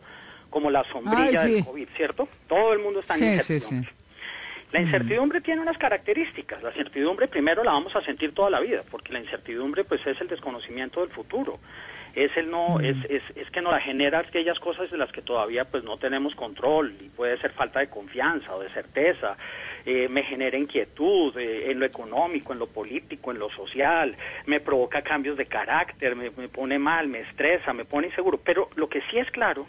como la sombrilla Ay, sí. del COVID, ¿cierto? Todo el mundo está en Sí, sí, incertidumbre. sí. La incertidumbre tiene unas características. La incertidumbre primero la vamos a sentir toda la vida, porque la incertidumbre pues es el desconocimiento del futuro. Es el no es, es, es que nos la genera aquellas cosas de las que todavía pues no tenemos control y puede ser falta de confianza o de certeza. Eh, me genera inquietud eh, en lo económico, en lo político, en lo social, me provoca cambios de carácter, me, me pone mal, me estresa, me pone inseguro. Pero lo que sí es claro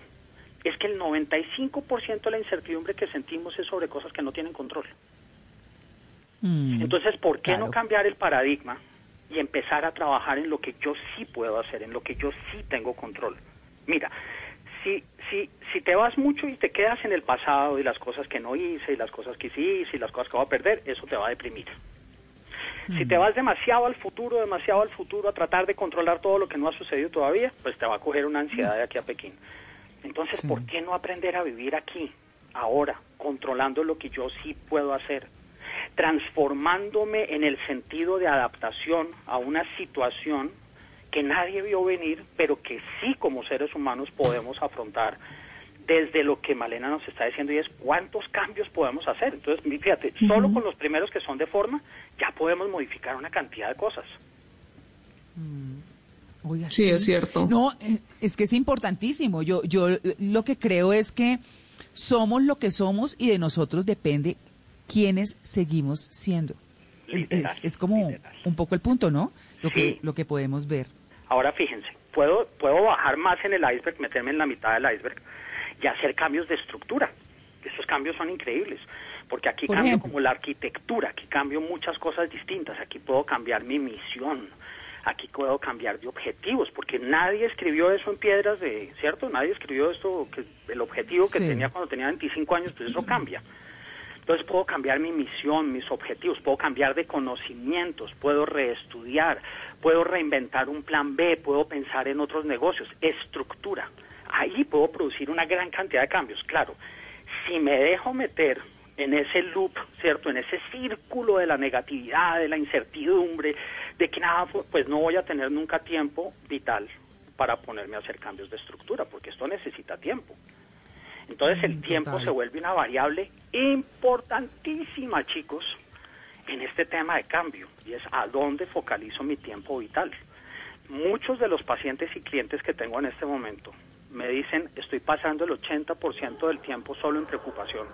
es que el 95% de la incertidumbre que sentimos es sobre cosas que no tienen control. Entonces, ¿por qué no cambiar el paradigma y empezar a trabajar en lo que yo sí puedo hacer, en lo que yo sí tengo control? Mira, si, si, si te vas mucho y te quedas en el pasado y las cosas que no hice y las cosas que sí hice y las cosas que voy a perder, eso te va a deprimir. Si te vas demasiado al futuro, demasiado al futuro a tratar de controlar todo lo que no ha sucedido todavía, pues te va a coger una ansiedad de aquí a Pekín. Entonces, ¿por qué no aprender a vivir aquí, ahora, controlando lo que yo sí puedo hacer? Transformándome en el sentido de adaptación a una situación que nadie vio venir, pero que sí como seres humanos podemos afrontar desde lo que Malena nos está diciendo y es cuántos cambios podemos hacer. Entonces, fíjate, solo con los primeros que son de forma, ya podemos modificar una cantidad de cosas. Oiga, Sí, es cierto. No, eh, es que es importantísimo. Yo, yo lo que creo es que somos lo que somos y de nosotros depende quiénes seguimos siendo. Es, es- es como un poco el punto, ¿no? Lo que, lo que podemos ver. Ahora fíjense, puedo, puedo bajar más en el iceberg, meterme en la mitad del iceberg y hacer cambios de estructura. Esos cambios son increíbles, porque aquí Por cambio ejemplo. como la arquitectura, aquí cambio muchas cosas distintas, aquí puedo cambiar mi misión, aquí puedo cambiar de objetivos, porque nadie escribió eso en piedras de, ¿cierto? Nadie escribió esto, que el objetivo que Sí. tenía cuando tenía 25 años, pues eso cambia. Entonces puedo cambiar mi misión, mis objetivos, puedo cambiar de conocimientos, puedo reestudiar, puedo reinventar un plan B, puedo pensar en otros negocios, estructura. Ahí puedo producir una gran cantidad de cambios. Claro, si me dejo meter en ese loop, ¿cierto? En ese círculo de la negatividad, de la incertidumbre, de que nada, pues no voy a tener nunca tiempo vital para ponerme a hacer cambios de estructura, porque esto necesita tiempo. Entonces el tiempo total. se vuelve una variable importantísima, chicos, en este tema de cambio, y es a dónde focalizo mi tiempo vital. Muchos de los pacientes y clientes que tengo en este momento me dicen, estoy pasando el 80% del tiempo solo en preocupación.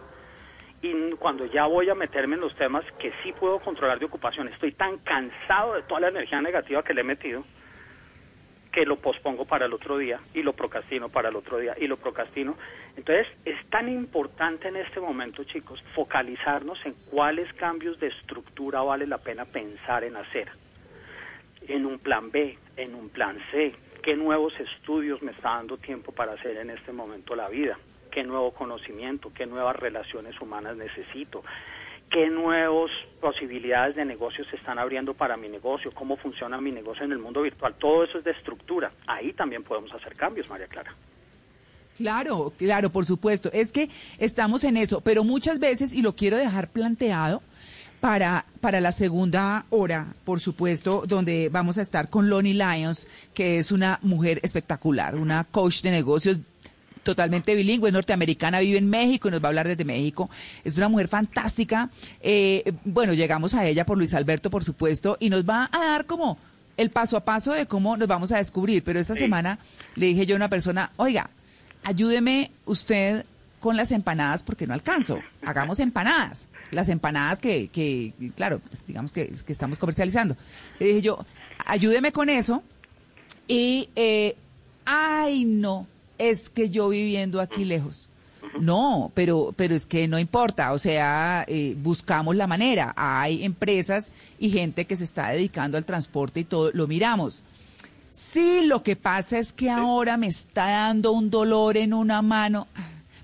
Y cuando ya voy a meterme en los temas que sí puedo controlar de ocupación, estoy tan cansado de toda la energía negativa que le he metido, que lo pospongo para el otro día y lo procrastino para el otro día y lo procrastino. Entonces, es tan importante en este momento, chicos, focalizarnos en cuáles cambios de estructura vale la pena pensar en hacer. En un plan B, en un plan C, qué nuevos estudios me está dando tiempo para hacer en este momento la vida, qué nuevo conocimiento, qué nuevas relaciones humanas necesito, qué nuevas posibilidades de negocio se están abriendo para mi negocio, cómo funciona mi negocio en el mundo virtual. Todo eso es de estructura. Ahí también podemos hacer cambios, María Clara. Claro, claro, por supuesto. Es que estamos en eso, pero muchas veces, y lo quiero dejar planteado, para, para la segunda hora, por supuesto, donde vamos a estar con Lonnie Lyons, que es una mujer espectacular, una coach de negocios totalmente bilingüe, es norteamericana, vive en México y nos va a hablar desde México. Es una mujer fantástica. Eh, bueno, llegamos a ella por Luis Alberto, por supuesto, y nos va a dar como el paso a paso de cómo nos vamos a descubrir. Pero esta semana le dije yo a una persona, oiga, ayúdeme usted con las empanadas porque no alcanzo. Hagamos empanadas. Las empanadas que, que claro, digamos que, que estamos comercializando. Le dije yo, ayúdeme con eso. Y, eh, ay, no, es que yo viviendo aquí lejos. No, pero, pero es que no importa, o sea, eh, buscamos la manera. Hay empresas y gente que se está dedicando al transporte y todo, lo miramos. Sí, lo que pasa es que ahora me está dando un dolor en una mano.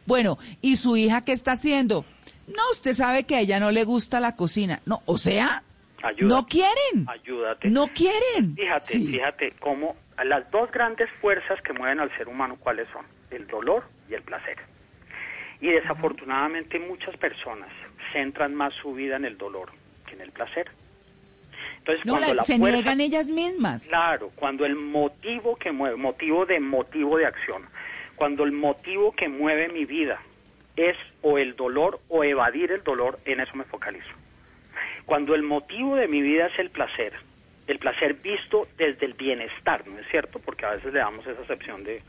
Bueno, ¿y su hija qué está haciendo? No, usted sabe que a ella no le gusta la cocina. No, o sea, Ayúdate. no quieren. Ayúdate. No quieren. Fíjate, Sí. fíjate cómo las dos grandes fuerzas que mueven al ser humano, ¿cuáles son? El dolor y el placer. Y desafortunadamente muchas personas centran más su vida en el dolor que en el placer. Entonces, No, cuando la- la se fuerza- niegan ellas mismas. Claro, cuando el motivo que mueve, motivo de motivo de acción, cuando el motivo que mueve mi vida es o el dolor o evadir el dolor, en eso me focalizo. Cuando el motivo de mi vida es el placer, el placer visto desde el bienestar, ¿no es cierto? Porque a veces le damos esa acepción de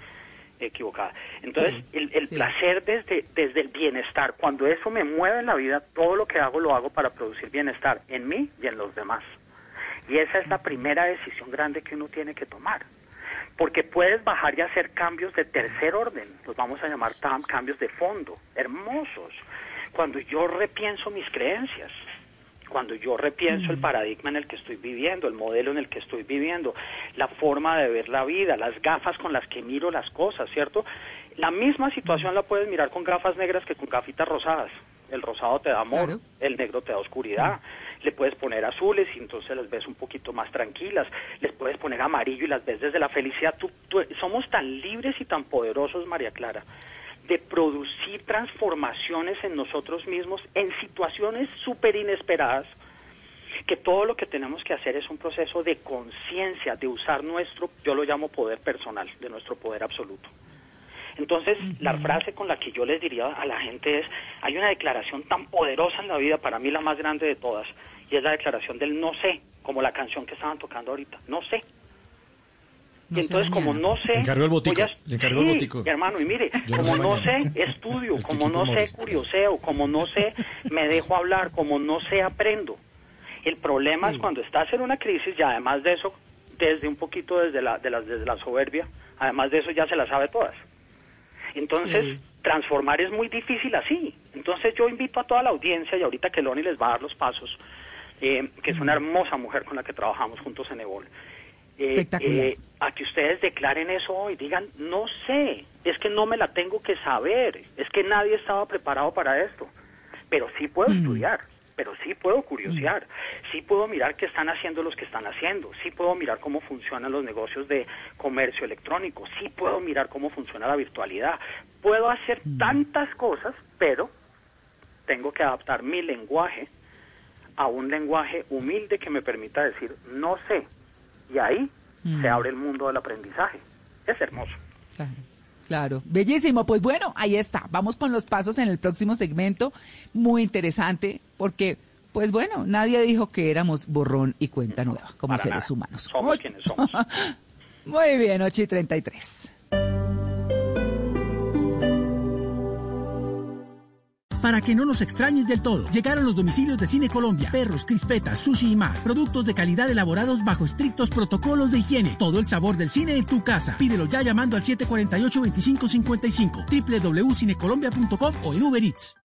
equivocada. Entonces, Sí, el, el sí. placer desde, desde el bienestar, cuando eso me mueve en la vida, todo lo que hago lo hago para producir bienestar en mí y en los demás. Y esa es la primera decisión grande que uno tiene que tomar. Porque puedes bajar y hacer cambios de tercer orden, los vamos a llamar cambios de fondo, hermosos. Cuando yo repienso mis creencias, cuando yo repienso el paradigma en el que estoy viviendo, el modelo en el que estoy viviendo, la forma de ver la vida, las gafas con las que miro las cosas, ¿cierto? La misma situación la puedes mirar con gafas negras que con gafitas rosadas. El rosado te da amor, Claro. el negro te da oscuridad. Le puedes poner azules y entonces las ves un poquito más tranquilas. Les puedes poner amarillo y las ves desde la felicidad. Tú- tú- somos tan libres y tan poderosos, María Clara, de producir transformaciones en nosotros mismos en situaciones súper inesperadas, que todo lo que tenemos que hacer es un proceso de conciencia, de usar nuestro, yo lo llamo poder personal, de nuestro poder absoluto. Entonces, la frase con la que yo les diría a la gente es, hay una declaración tan poderosa en la vida, para mí la más grande de todas, y es la declaración del no sé, como la canción que estaban tocando ahorita, no sé. No entonces, como no sé... Le encargo el botico, voy a- le encargo el Sí, botico. hermano, y mire, Yo como no sé, estudio, El como no sé, curioseo, como no sé, me dejo hablar, como no sé, aprendo. El problema es cuando estás en una crisis y además de eso, desde un poquito desde la, de la, desde la soberbia, además de eso ya se la sabe todas. Entonces, Sí. transformar es muy difícil así. Entonces yo invito a toda la audiencia, y ahorita que Loni les va a dar los pasos, eh, que es una hermosa mujer con la que trabajamos juntos en Ebol, eh, eh, a que ustedes declaren eso hoy, digan, no sé, es que no me la tengo que saber, es que nadie estaba preparado para esto, pero sí puedo estudiar, pero sí puedo curiosear, sí puedo mirar qué están haciendo los que están haciendo, sí puedo mirar cómo funcionan los negocios de comercio electrónico, sí puedo mirar cómo funciona la virtualidad, puedo hacer tantas cosas, pero tengo que adaptar mi lenguaje a un lenguaje humilde que me permita decir no sé y ahí Mm. se abre el mundo del aprendizaje Es hermoso. Claro. Claro, bellísimo. Pues bueno, ahí está. Vamos con los pasos en el próximo segmento. Muy interesante porque, pues bueno, nadie dijo que éramos borrón y cuenta nueva como Para seres nada. humanos. Somos quienes somos. [laughs] Muy bien, 8 y 33. Para que no nos extrañes del todo, llegaron los domicilios de Cine Colombia, perros, crispetas, sushi y más. Productos de calidad elaborados bajo estrictos protocolos de higiene. Todo el sabor del cine en tu casa. Pídelo ya llamando al 748-2555, www.cinecolombia.com o en Uber Eats.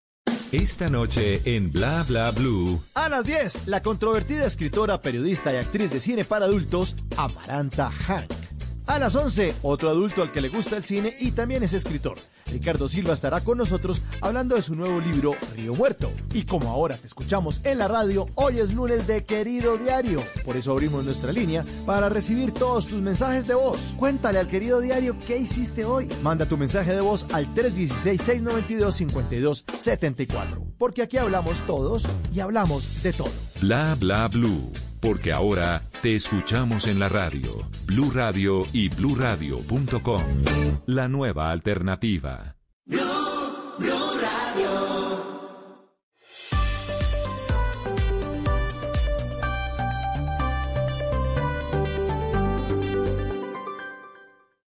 Esta noche en Bla Bla Blue. A las 10, la controvertida escritora, periodista y actriz de cine para adultos, Amaranta Hank. A las 11, otro adulto al que le gusta el cine y también es escritor. Ricardo Silva estará con nosotros hablando de su nuevo libro Río Muerto. Y como ahora te escuchamos en la radio, hoy es lunes de Querido Diario. Por eso abrimos nuestra línea para recibir todos tus mensajes de voz. Cuéntale al Querido Diario qué hiciste hoy. Manda tu mensaje de voz al 316-692-5274. Porque aquí hablamos todos y hablamos de todo. Bla Bla Blue. Porque ahora te escuchamos en la radio. Blue Radio y bluradio.com. La nueva alternativa.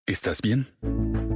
¿Estás bien?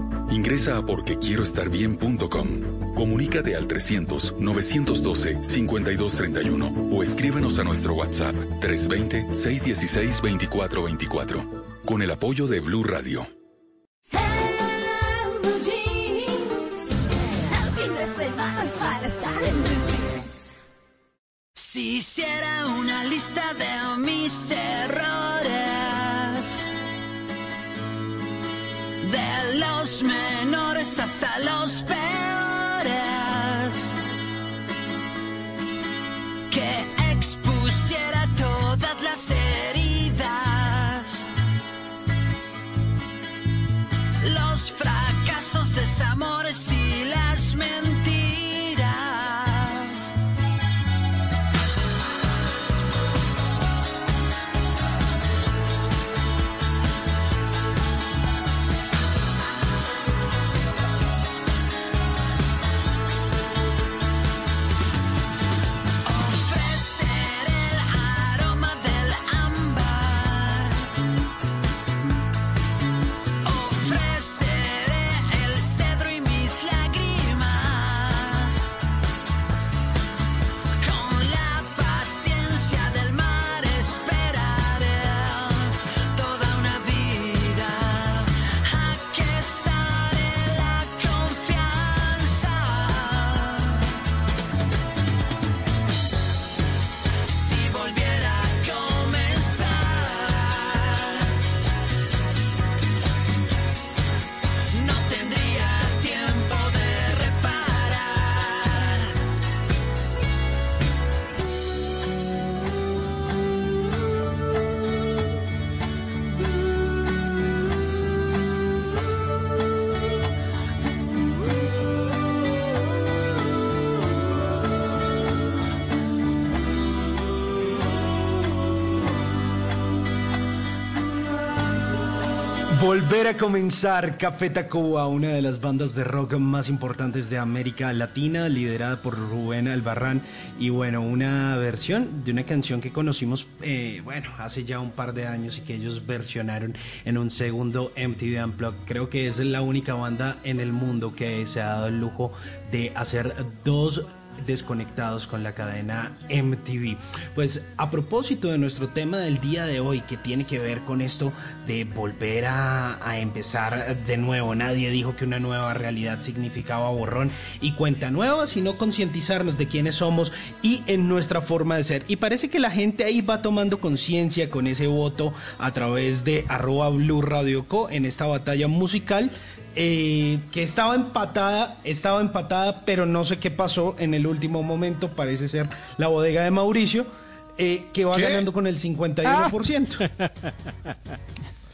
Ingresa a porquequieroestarbien.com. Comunícate al 300-912-5231 o escríbenos a nuestro WhatsApp 320-616-2424 con el apoyo de Blue Radio. Si hiciera una lista de mis errores, de los menores hasta los peores, que Volver a comenzar Café Tacuba, una de las bandas de rock más importantes de América Latina, liderada por Rubén Albarrán. Y bueno, una versión de una canción que conocimos, eh, bueno, hace ya un par de años y que ellos versionaron en un segundo MTV Unplugged. Creo que es la única banda en el mundo que se ha dado el lujo de hacer dos desconectados con la cadena MTV. Pues a propósito de nuestro tema del día de hoy, que tiene que ver con esto de volver a, empezar de nuevo, nadie dijo que una nueva realidad significaba borrón y cuenta nueva, sino concientizarnos de quiénes somos y en nuestra forma de ser. Y parece que la gente ahí va tomando conciencia con ese voto a través de arroba Blue Radio Co en esta batalla musical eh, que estaba empatada, estaba empatada, pero no sé qué pasó en el último momento, parece ser la bodega de Mauricio. eh, que va ¿Qué? ganando con el 51%. [laughs]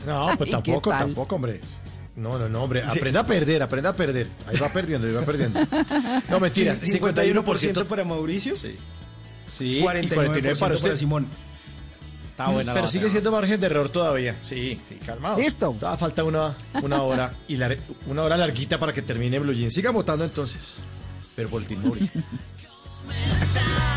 No, pues Ay, ¿qué tampoco, tampoco, hombre. No, no, no, hombre. Sí. Aprenda a perder, aprenda a perder. Ahí va perdiendo, ahí va perdiendo. [laughs] No, mentira. Sí, 51%. para Mauricio. Sí. Sí, 49% y 49 para usted. Simón. Está buena la Pero sigue siendo margen de error todavía. Sí, sí, calmados. Listo. Todavía falta una, una hora y lar- una hora larguita para que termine Blue Jeans. Siga votando entonces. Pero Mauri. [laughs] No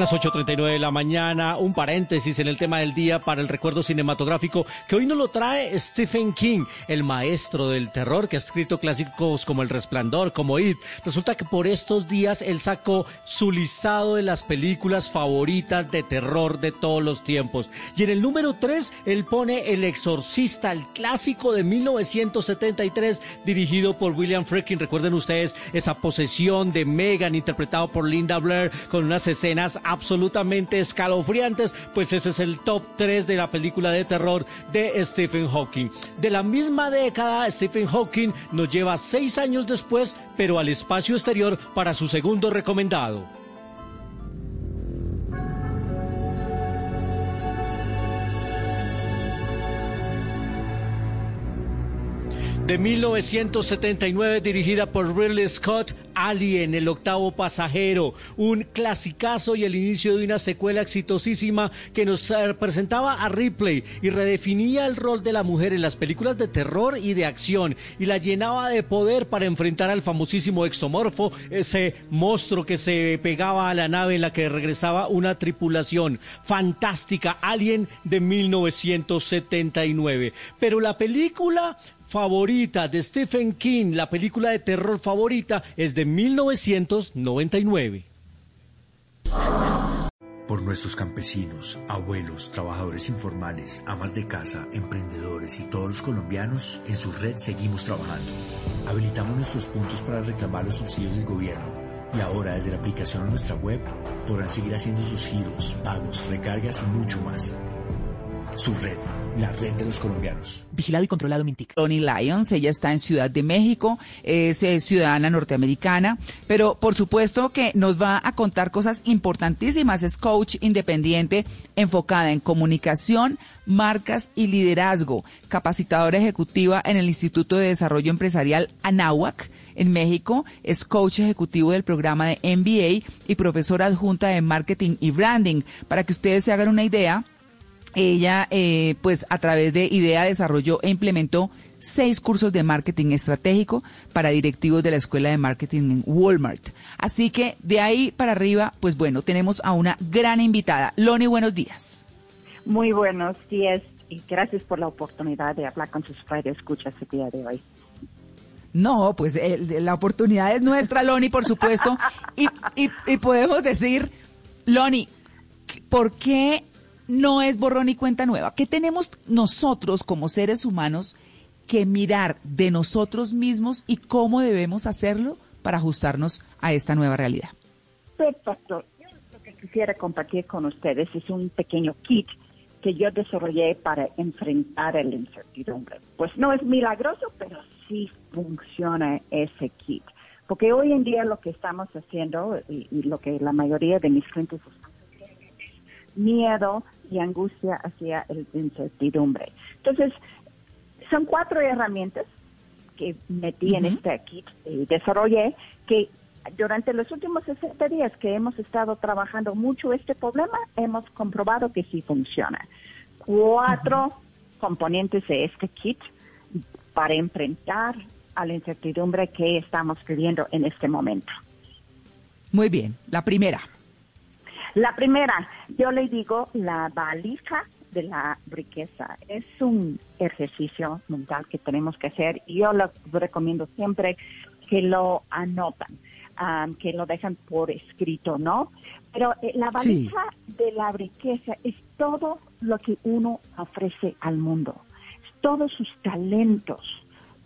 Las 8.39 de la mañana, un paréntesis en el tema del día para el recuerdo cinematográfico que hoy nos lo trae Stephen King, el maestro del terror que ha escrito clásicos como El Resplandor, como It. Resulta que por estos días él sacó su listado de las películas favoritas de terror de todos los tiempos. Y en el número 3 él pone El Exorcista, el clásico de 1973 dirigido por William Friedkin. Recuerden ustedes esa posesión de Megan interpretado por Linda Blair con unas escenas absolutamente escalofriantes, pues ese es el top 3 de la película de terror de Stephen Hawking. De la misma década, Stephen Hawking nos lleva seis años después, pero al espacio exterior para su segundo recomendado. De 1979 dirigida por Ridley Scott, Alien, el octavo pasajero, un clasicazo y el inicio de una secuela exitosísima que nos eh, presentaba a Ripley y redefinía el rol de la mujer en las películas de terror y de acción y la llenaba de poder para enfrentar al famosísimo exomorfo, ese monstruo que se pegaba a la nave en la que regresaba una tripulación. Fantástica, Alien de 1979. Pero la película favorita de Stephen King, la película de terror favorita, es de 1999. Por nuestros campesinos, abuelos, trabajadores informales, amas de casa, emprendedores y todos los colombianos, en su red seguimos trabajando. Habilitamos nuestros puntos para reclamar los subsidios del gobierno. Y ahora desde la aplicación a nuestra web podrán seguir haciendo sus giros, pagos, recargas y mucho más. Su red, la red de los colombianos. Vigilado y controlado Mintic. Tony Lyons, ella está en Ciudad de México, es eh, ciudadana norteamericana, pero por supuesto que nos va a contar cosas importantísimas. Es coach independiente enfocada en comunicación, marcas y liderazgo, capacitadora ejecutiva en el Instituto de Desarrollo Empresarial Anáhuac en México, es coach ejecutivo del programa de MBA y profesora adjunta de marketing y branding. Para que ustedes se hagan una idea, ella, eh, pues a través de IDEA desarrolló e implementó seis cursos de marketing estratégico para directivos de la Escuela de Marketing en Walmart. Así que de ahí para arriba, pues bueno, tenemos a una gran invitada. Loni, buenos días. Muy buenos días y gracias por la oportunidad de hablar con sus escuchas el día de hoy. No, pues la oportunidad es nuestra, Loni, por supuesto. [laughs] Y, y, y podemos decir, Loni, ¿por qué no es borrón y cuenta nueva? ¿Qué tenemos nosotros como seres humanos que mirar de nosotros mismos y cómo debemos hacerlo para ajustarnos a esta nueva realidad? Perfecto. Yo lo que quisiera compartir con ustedes es un pequeño kit que yo desarrollé para enfrentar la incertidumbre. Pues no es milagroso, pero sí funciona ese kit. Porque hoy en día lo que estamos haciendo y, y lo que la mayoría de mis clientes están haciendo es miedo y angustia hacia la incertidumbre. Entonces, son cuatro herramientas que metí en este kit y desarrollé que durante los últimos 60 días que hemos estado trabajando mucho este problema, hemos comprobado que sí funciona. Cuatro componentes de este kit para enfrentar a la incertidumbre que estamos viviendo en este momento. Muy bien, la primera. La primera, yo le digo la valija de la riqueza. Es un ejercicio mental que tenemos que hacer y yo lo recomiendo siempre que lo anotan, um, que lo dejan por escrito, ¿no? Pero eh, la valija de la riqueza es todo lo que uno ofrece al mundo, todos sus talentos,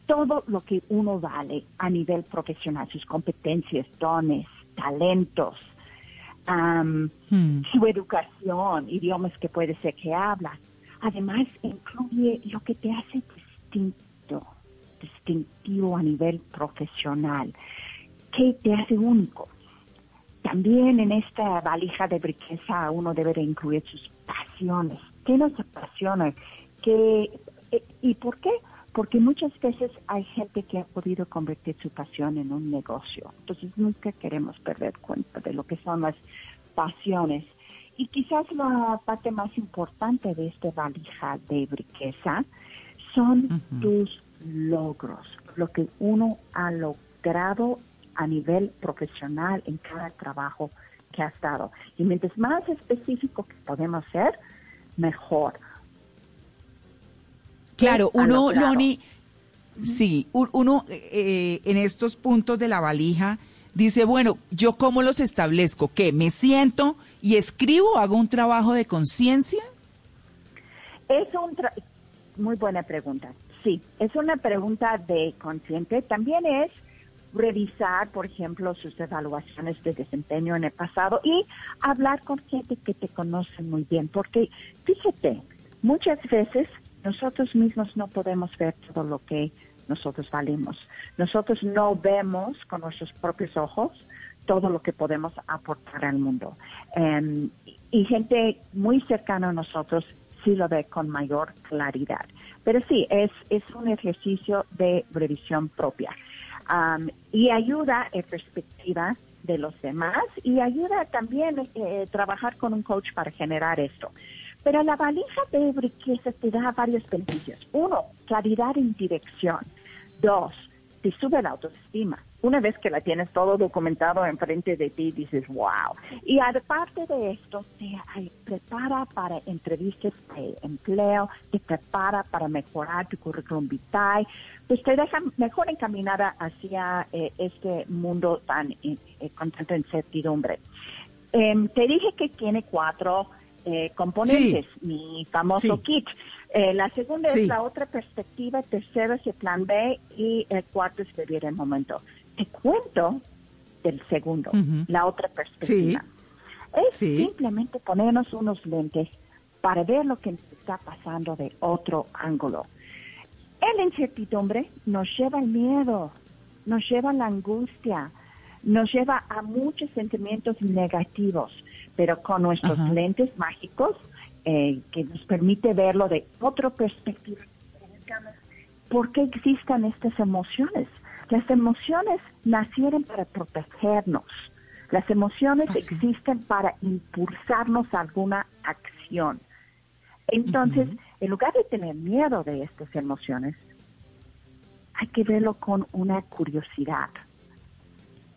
todo lo que uno vale a nivel profesional, sus competencias, dones, talentos, am, su educación, idiomas que puede ser que habla. Además, incluye lo que te hace distinto, distintivo a nivel profesional, que te hace único. También en esta valija de riqueza uno debe de incluir sus pasiones. ¿Qué nos apasiona? ¿Qué, eh, ¿Y por qué? Porque muchas veces hay gente que ha podido convertir su pasión en un negocio. Entonces nunca queremos perder cuenta de lo que son las pasiones. Y quizás la parte más importante de esta valija de riqueza son tus logros, lo que uno ha logrado a nivel profesional en cada trabajo que ha estado. Y mientras más específico que podemos ser, mejor. Claro, ¿Qué ha uno? Loni, sí, uno eh, en estos puntos de la valija dice, bueno, ¿yo cómo los establezco? ¿Qué? ¿Me siento y escribo? ¿Hago un trabajo de conciencia? Es un tra- muy buena pregunta. Sí, es una pregunta de consciente. También es revisar, por ejemplo, sus evaluaciones de desempeño en el pasado y hablar con gente que te conoce muy bien. Porque fíjate, muchas veces nosotros mismos no podemos ver todo lo que nosotros valemos. Nosotros no vemos con nuestros propios ojos todo lo que podemos aportar al mundo. Em, y gente muy cercana a nosotros sí lo ve con mayor claridad. Pero sí, es, es un ejercicio de revisión propia. Am, y ayuda en perspectiva de los demás y ayuda también eh, trabajar con un coach para generar esto. Pero la valija de riqueza te da varios beneficios. Uno, claridad en dirección. Dos, te sube la autoestima. Una vez que la tienes todo documentado enfrente de ti, dices, wow. Y aparte de esto, te prepara para entrevistas de empleo, te prepara para mejorar tu currículum vitae, pues te deja mejor encaminada hacia eh, este mundo tan eh, eh, con tanta incertidumbre. Em, te dije que tiene cuatro eh, componentes, mi famoso Sí. kit. Eh, la segunda Sí. es la otra perspectiva, tercero es el plan B y el cuarto es vivir el momento. Te cuento del segundo, la otra perspectiva. Es simplemente ponernos unos lentes para ver lo que nos está pasando de otro ángulo. La incertidumbre nos lleva al miedo, nos lleva a la angustia, nos lleva a muchos sentimientos negativos, pero con nuestros Ajá. lentes mágicos eh, que nos permite verlo de otra perspectiva. ¿Por qué existen estas emociones? Las emociones nacieron para protegernos. Las emociones existen para impulsarnos a alguna acción. Entonces, en lugar de tener miedo de estas emociones, hay que verlo con una curiosidad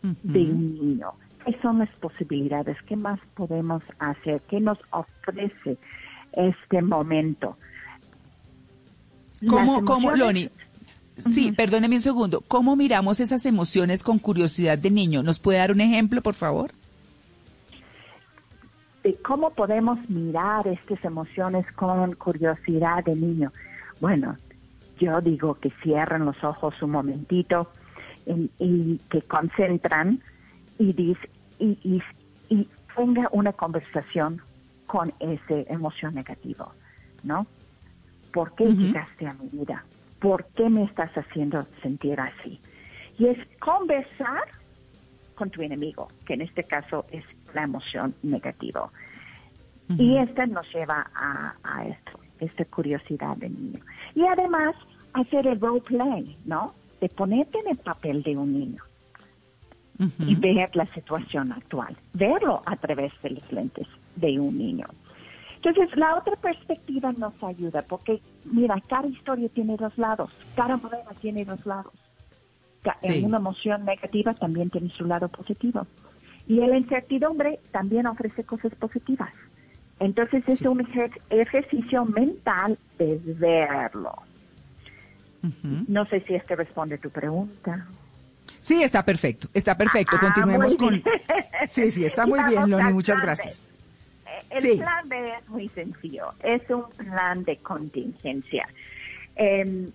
de un niño. ¿Qué son las posibilidades? ¿Qué más podemos hacer? ¿Qué nos ofrece este momento? ¿Cómo, cómo, Loni? Sí, perdóneme un segundo. ¿Cómo miramos esas emociones con curiosidad de niño? ¿Nos puede dar un ejemplo, por favor? de cómo podemos mirar estas emociones con curiosidad de niño. Bueno, yo digo que cierren los ojos un momentito y, y que concentran y, dis- y, y, y tenga una conversación con esa emoción negativa, ¿no? ¿Por qué llegaste a mi vida? ¿Por qué me estás haciendo sentir así? Y es conversar con tu enemigo, que en este caso es la emoción negativa. Y esta nos lleva a, a esto, esta curiosidad del niño. Y además, hacer el role play, ¿no? De ponerte en el papel de un niño y ver la situación actual, verlo a través de los lentes de un niño. Entonces, la otra perspectiva nos ayuda, porque, mira, cada historia tiene dos lados, cada moneda tiene dos lados. Sí. Una emoción negativa también tiene su lado positivo. Y la incertidumbre también ofrece cosas positivas. Entonces es un ejer- ejercicio mental de verlo. No sé si este responde a tu pregunta. Sí, está perfecto, está perfecto. Ah, Continuemos muy con... [laughs] Sí, sí, está muy bien, Loni, muchas gracias. Eh, El Sí. plan B es muy sencillo, es un plan de contingencia. Eh,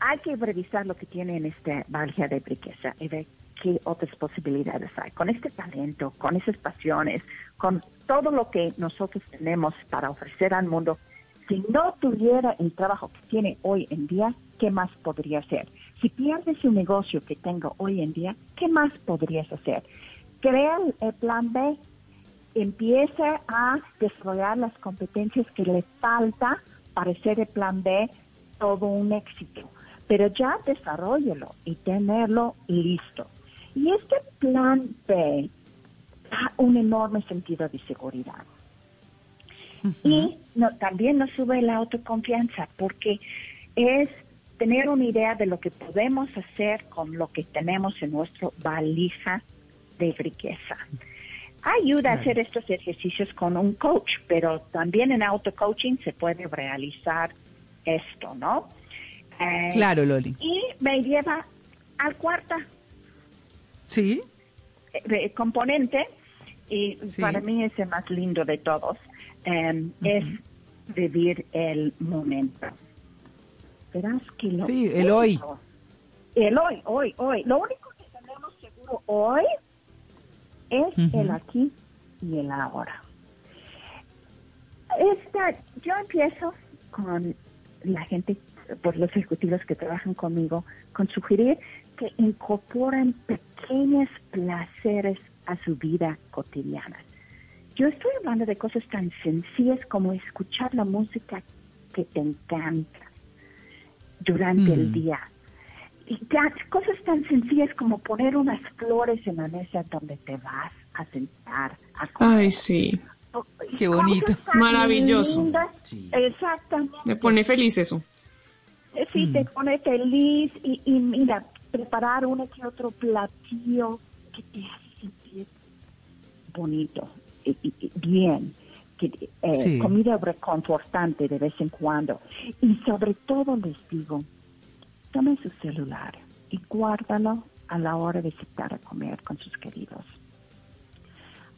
hay que revisar lo que tiene en esta valija de riqueza y ver qué otras posibilidades hay. Con este talento, con esas pasiones, con todo lo que nosotros tenemos para ofrecer al mundo, si no tuviera el trabajo que tiene hoy en día, ¿qué más podría hacer? Si pierdes un negocio que tengo hoy en día, ¿qué más podrías hacer? Crea el- plan B, empieza a desarrollar las competencias que le falta para hacer el plan B todo un éxito. Pero ya desarrollelo y tenerlo listo. Y este plan B da un enorme sentido de seguridad. Y no, también nos sube la autoconfianza porque es tener una idea de lo que podemos hacer con lo que tenemos en nuestro valija de riqueza. Ayuda a hacer estos ejercicios con un coach, pero también en auto-coaching se puede realizar esto, ¿no? Eh, Claro, Loli. Y me lleva al cuarto Sí. eh, eh, componente, y Sí. para mí es el más lindo de todos, em, es vivir el momento. Verás que lo Sí, el hoy. El hoy, hoy, hoy. Lo único que tenemos seguro hoy es el aquí y el ahora. Esta, yo empiezo con la gente, por los ejecutivos que trabajan conmigo, con sugerir que incorporen pequeños placeres a su vida cotidiana. Yo estoy hablando de cosas tan sencillas como escuchar la música que te encanta durante el Mm. día. Y cosas tan sencillas como poner unas flores en la mesa donde te vas a sentar a comer. Ay, sí. Qué bonito. Maravilloso. lindas. Exactamente. Me pone feliz eso. Eh, Sí, te pone feliz y, y mira, preparar uno que otro platillo que te hace sentir bonito, y, y- y bien, que, eh, Sí. comida reconfortante de vez en cuando. Y sobre todo les digo, tome su celular y guárdalo a la hora de sentar a comer con sus queridos.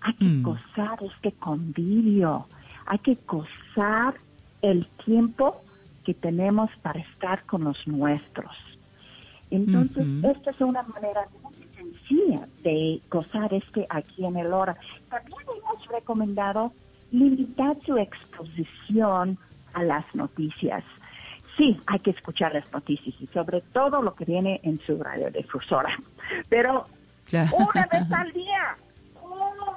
Hay que Mm. gozar este convivio, hay que gozar el tiempo que tenemos para estar con los nuestros. Entonces, esta es una manera muy sencilla de gozar este aquí en el hora. También hemos recomendado limitar su exposición a las noticias. Sí, hay que escuchar las noticias y sobre todo lo que viene en su radiodifusora. Pero Claro. una vez [laughs] al día,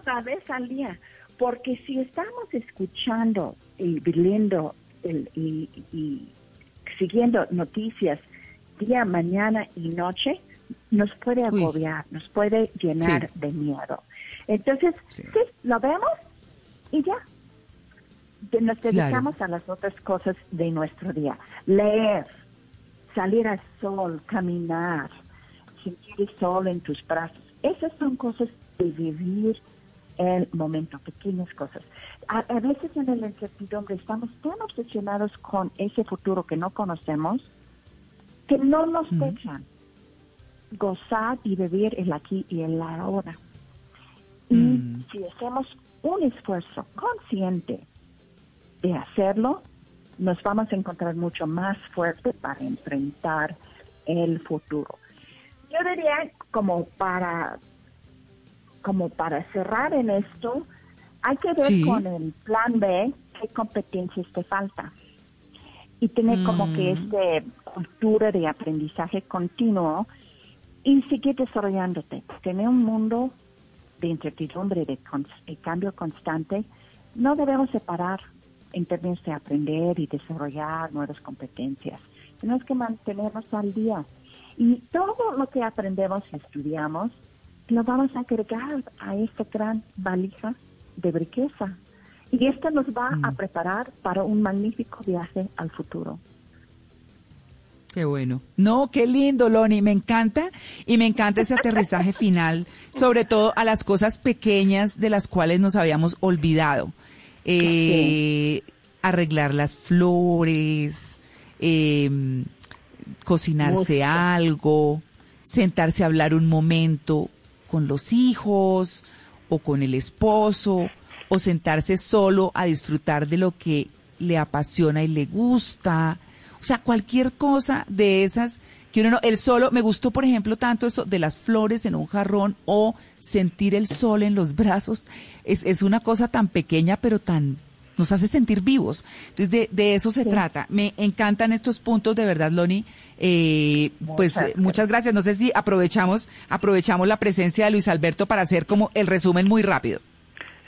una vez al día. Porque si estamos escuchando y viendo el- y, y siguiendo noticias día, mañana y noche, nos puede Uy. agobiar, nos puede llenar Sí. de miedo. Entonces, sí. lo vemos y ya. Nos Claro. dedicamos a las otras cosas de nuestro día. Leer, salir al sol, caminar, sentir el sol en tus brazos. Esas son cosas de vivir el momento, pequeñas cosas. A, a veces en la incertidumbre estamos tan obsesionados con ese futuro que no conocemos que no nos dejan gozar y vivir el aquí y el ahora. Y si hacemos un esfuerzo consciente de hacerlo, nos vamos a encontrar mucho más fuerte para enfrentar el futuro. Yo diría como para como para cerrar en esto, hay que ver Sí. con el plan B qué competencias te falta y tener como que Mm. este cultura de aprendizaje continuo y seguir desarrollándote. Tener un mundo de incertidumbre, de, cons- de cambio constante, no debemos separar en términos de aprender y desarrollar nuevas competencias. Tenemos que mantenernos al día. Y todo lo que aprendemos y estudiamos lo vamos a agregar a esta gran valija de riqueza. Y esto nos va a preparar para un magnífico viaje al futuro. Qué bueno. No, qué lindo, Loni. Me encanta y me encanta ese aterrizaje [laughs] final, sobre todo a las cosas pequeñas de las cuales nos habíamos olvidado. Eh, Arreglar las flores, eh, cocinarse algo, sentarse a hablar un momento con los hijos o con el esposo o sentarse solo a disfrutar de lo que le apasiona y le gusta. O sea, cualquier cosa de esas que uno no, el solo, me gustó por ejemplo tanto eso de las flores en un jarrón o sentir el sol en los brazos. Es, es una cosa tan pequeña pero tan, nos hace sentir vivos. Entonces de, de eso se trata. Me encantan estos puntos de verdad, Loni. Eh, pues Muchas muchas gracias. No sé si aprovechamos, aprovechamos la presencia de Luis Alberto para hacer como el resumen muy rápido.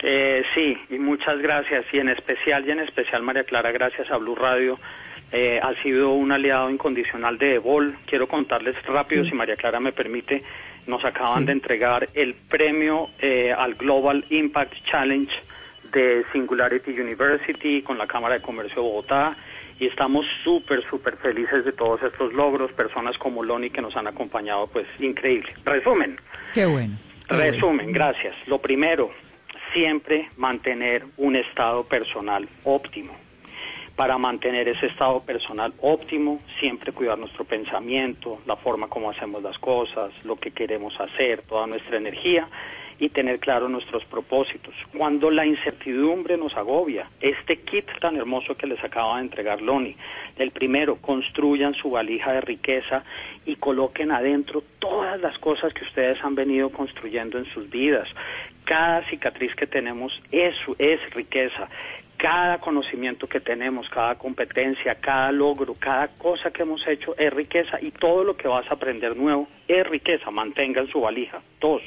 Eh, sí, y muchas gracias. Y en especial, y en especial, María Clara, gracias a Blue Radio. Eh, ha sido un aliado incondicional de Evol. Quiero contarles rápido, Sí. si María Clara me permite, nos acaban Sí. de entregar el premio eh, al Global Impact Challenge de Singularity University con la Cámara de Comercio de Bogotá y estamos súper, súper felices de todos estos logros, personas como Loni que nos han acompañado, pues increíble. Resumen, Qué bueno. qué bueno. Resumen, gracias. Lo primero, siempre mantener un estado personal óptimo. Para mantener ese estado personal óptimo, siempre cuidar nuestro pensamiento, la forma como hacemos las cosas, lo que queremos hacer, toda nuestra energía y tener claro nuestros propósitos. Cuando la incertidumbre nos agobia, este kit tan hermoso que les acaba de entregar Loni, el primero, construyan su valija de riqueza y coloquen adentro todas las cosas que ustedes han venido construyendo en sus vidas. Cada cicatriz que tenemos es, es riqueza. Cada conocimiento que tenemos, cada competencia, cada logro, cada cosa que hemos hecho es riqueza y todo lo que vas a aprender nuevo es riqueza. Mantengan su valija. Dos,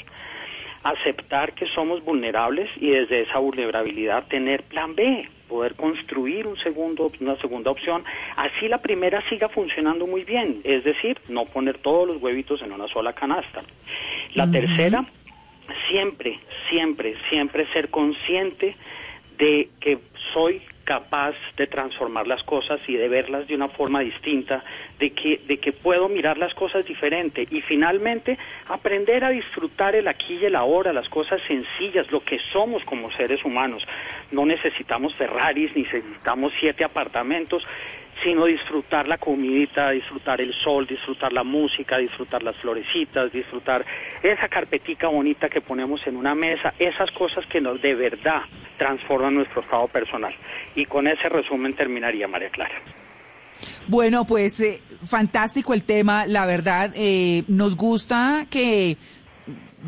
aceptar que somos vulnerables y desde esa vulnerabilidad tener plan B, poder construir un segundo, una segunda opción, así la primera siga funcionando muy bien, es decir, no poner todos los huevitos en una sola canasta. La tercera, siempre, siempre, siempre ser consciente de que soy capaz de transformar las cosas y de verlas de una forma distinta, de que, de que puedo mirar las cosas diferente y finalmente aprender a disfrutar el aquí y el ahora, las cosas sencillas, lo que somos como seres humanos. No necesitamos Ferraris ni necesitamos siete apartamentos, sino disfrutar la comidita, disfrutar el sol, disfrutar la música, disfrutar las florecitas, disfrutar esa carpetica bonita que ponemos en una mesa, esas cosas que nos de verdad transforman nuestro estado personal. Y con ese resumen terminaría, María Clara. Bueno, pues eh, fantástico el tema, la verdad, eh, nos gusta que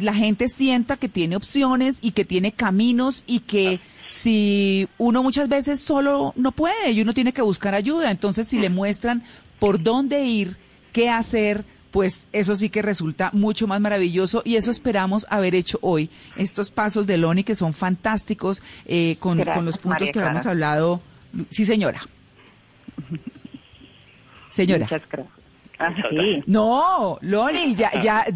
la gente sienta que tiene opciones y que tiene caminos y que si uno muchas veces solo no puede y uno tiene que buscar ayuda, entonces si le muestran por dónde ir, qué hacer, pues eso sí que resulta mucho más maravilloso y eso esperamos haber hecho hoy. Estos pasos de Loni que son fantásticos eh, con, Gracias, con los puntos María que habíamos hablado. Sí, señora. [laughs] Señora. Muchas gracias. Ah, sí. No, Loni, ya, ya,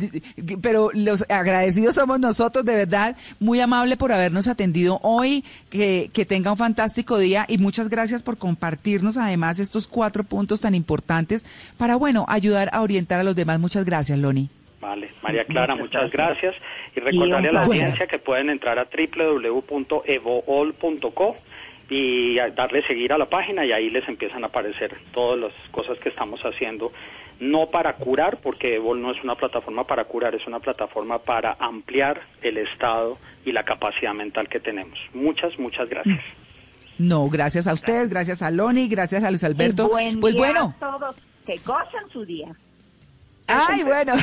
pero los agradecidos somos nosotros, de verdad, muy amable por habernos atendido hoy, que, que tenga un fantástico día y muchas gracias por compartirnos además estos cuatro puntos tan importantes para, bueno, ayudar a orientar a los demás. Muchas gracias, Loni. Vale, María Clara, Muchas gracias. Y recordarle a la audiencia que pueden entrar a www.evool.co y darle seguir a la página y ahí les empiezan a aparecer todas las cosas que estamos haciendo. No para curar, porque Evol no es una plataforma para curar, es una plataforma para ampliar el estado y la capacidad mental que tenemos. Muchas, muchas gracias. No, gracias a ustedes, gracias a Loni, gracias a Luis Alberto. Buen Pues día bueno, a todos. Que gozan su día. Ay, bueno,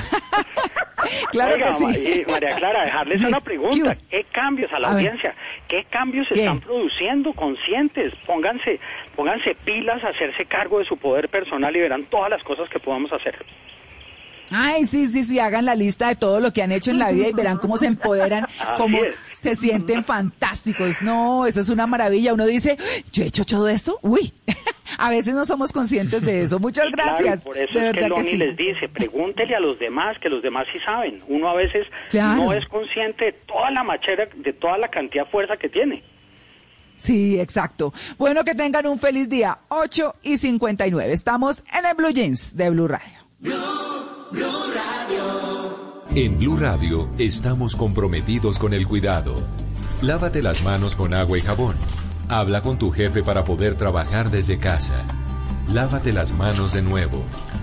[laughs] claro Oiga, que sí. y María Clara, dejarles una [laughs] pregunta. ¿Qué cambios a la A audiencia? ¿Qué cambios se están produciendo conscientes? Pónganse, pónganse pilas a hacerse cargo de su poder personal y verán todas las cosas que podamos hacer. Ay, sí, sí, sí, hagan la lista de todo lo que han hecho en la vida y verán cómo se empoderan, [laughs] cómo se sienten fantásticos. No, eso es una maravilla. Uno dice, yo he hecho todo esto. Uy, [laughs] a veces no somos conscientes de eso. Muchas Y claro, gracias. por eso de es que verdad que Loni sí. les dice, pregúntele a los demás, que los demás sí saben. Uno a veces Claro. no es consciente de toda la machera, de toda la cantidad de fuerza que tiene. Sí, exacto. Bueno, que tengan un feliz día. 8 y 59. Estamos en el Blue Jeans de Blue Radio. En Blue Radio estamos comprometidos con el cuidado. Lávate las manos con agua y jabón. Habla con tu jefe para poder trabajar desde casa. Lávate las manos de nuevo.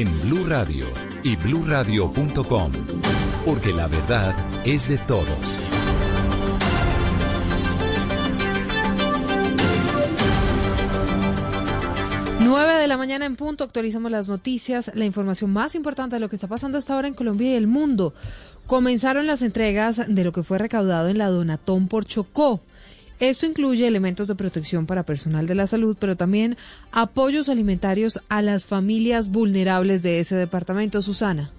en Blue Radio y bluradio.com, porque la verdad es de todos. 9 de la mañana en punto, actualizamos las noticias, la información más importante de lo que está pasando hasta ahora en Colombia y el mundo. Comenzaron las entregas de lo que fue recaudado en la Donatón por Chocó. Esto incluye elementos de protección para personal de la salud, pero también apoyos alimentarios a las familias vulnerables de ese departamento. Susana.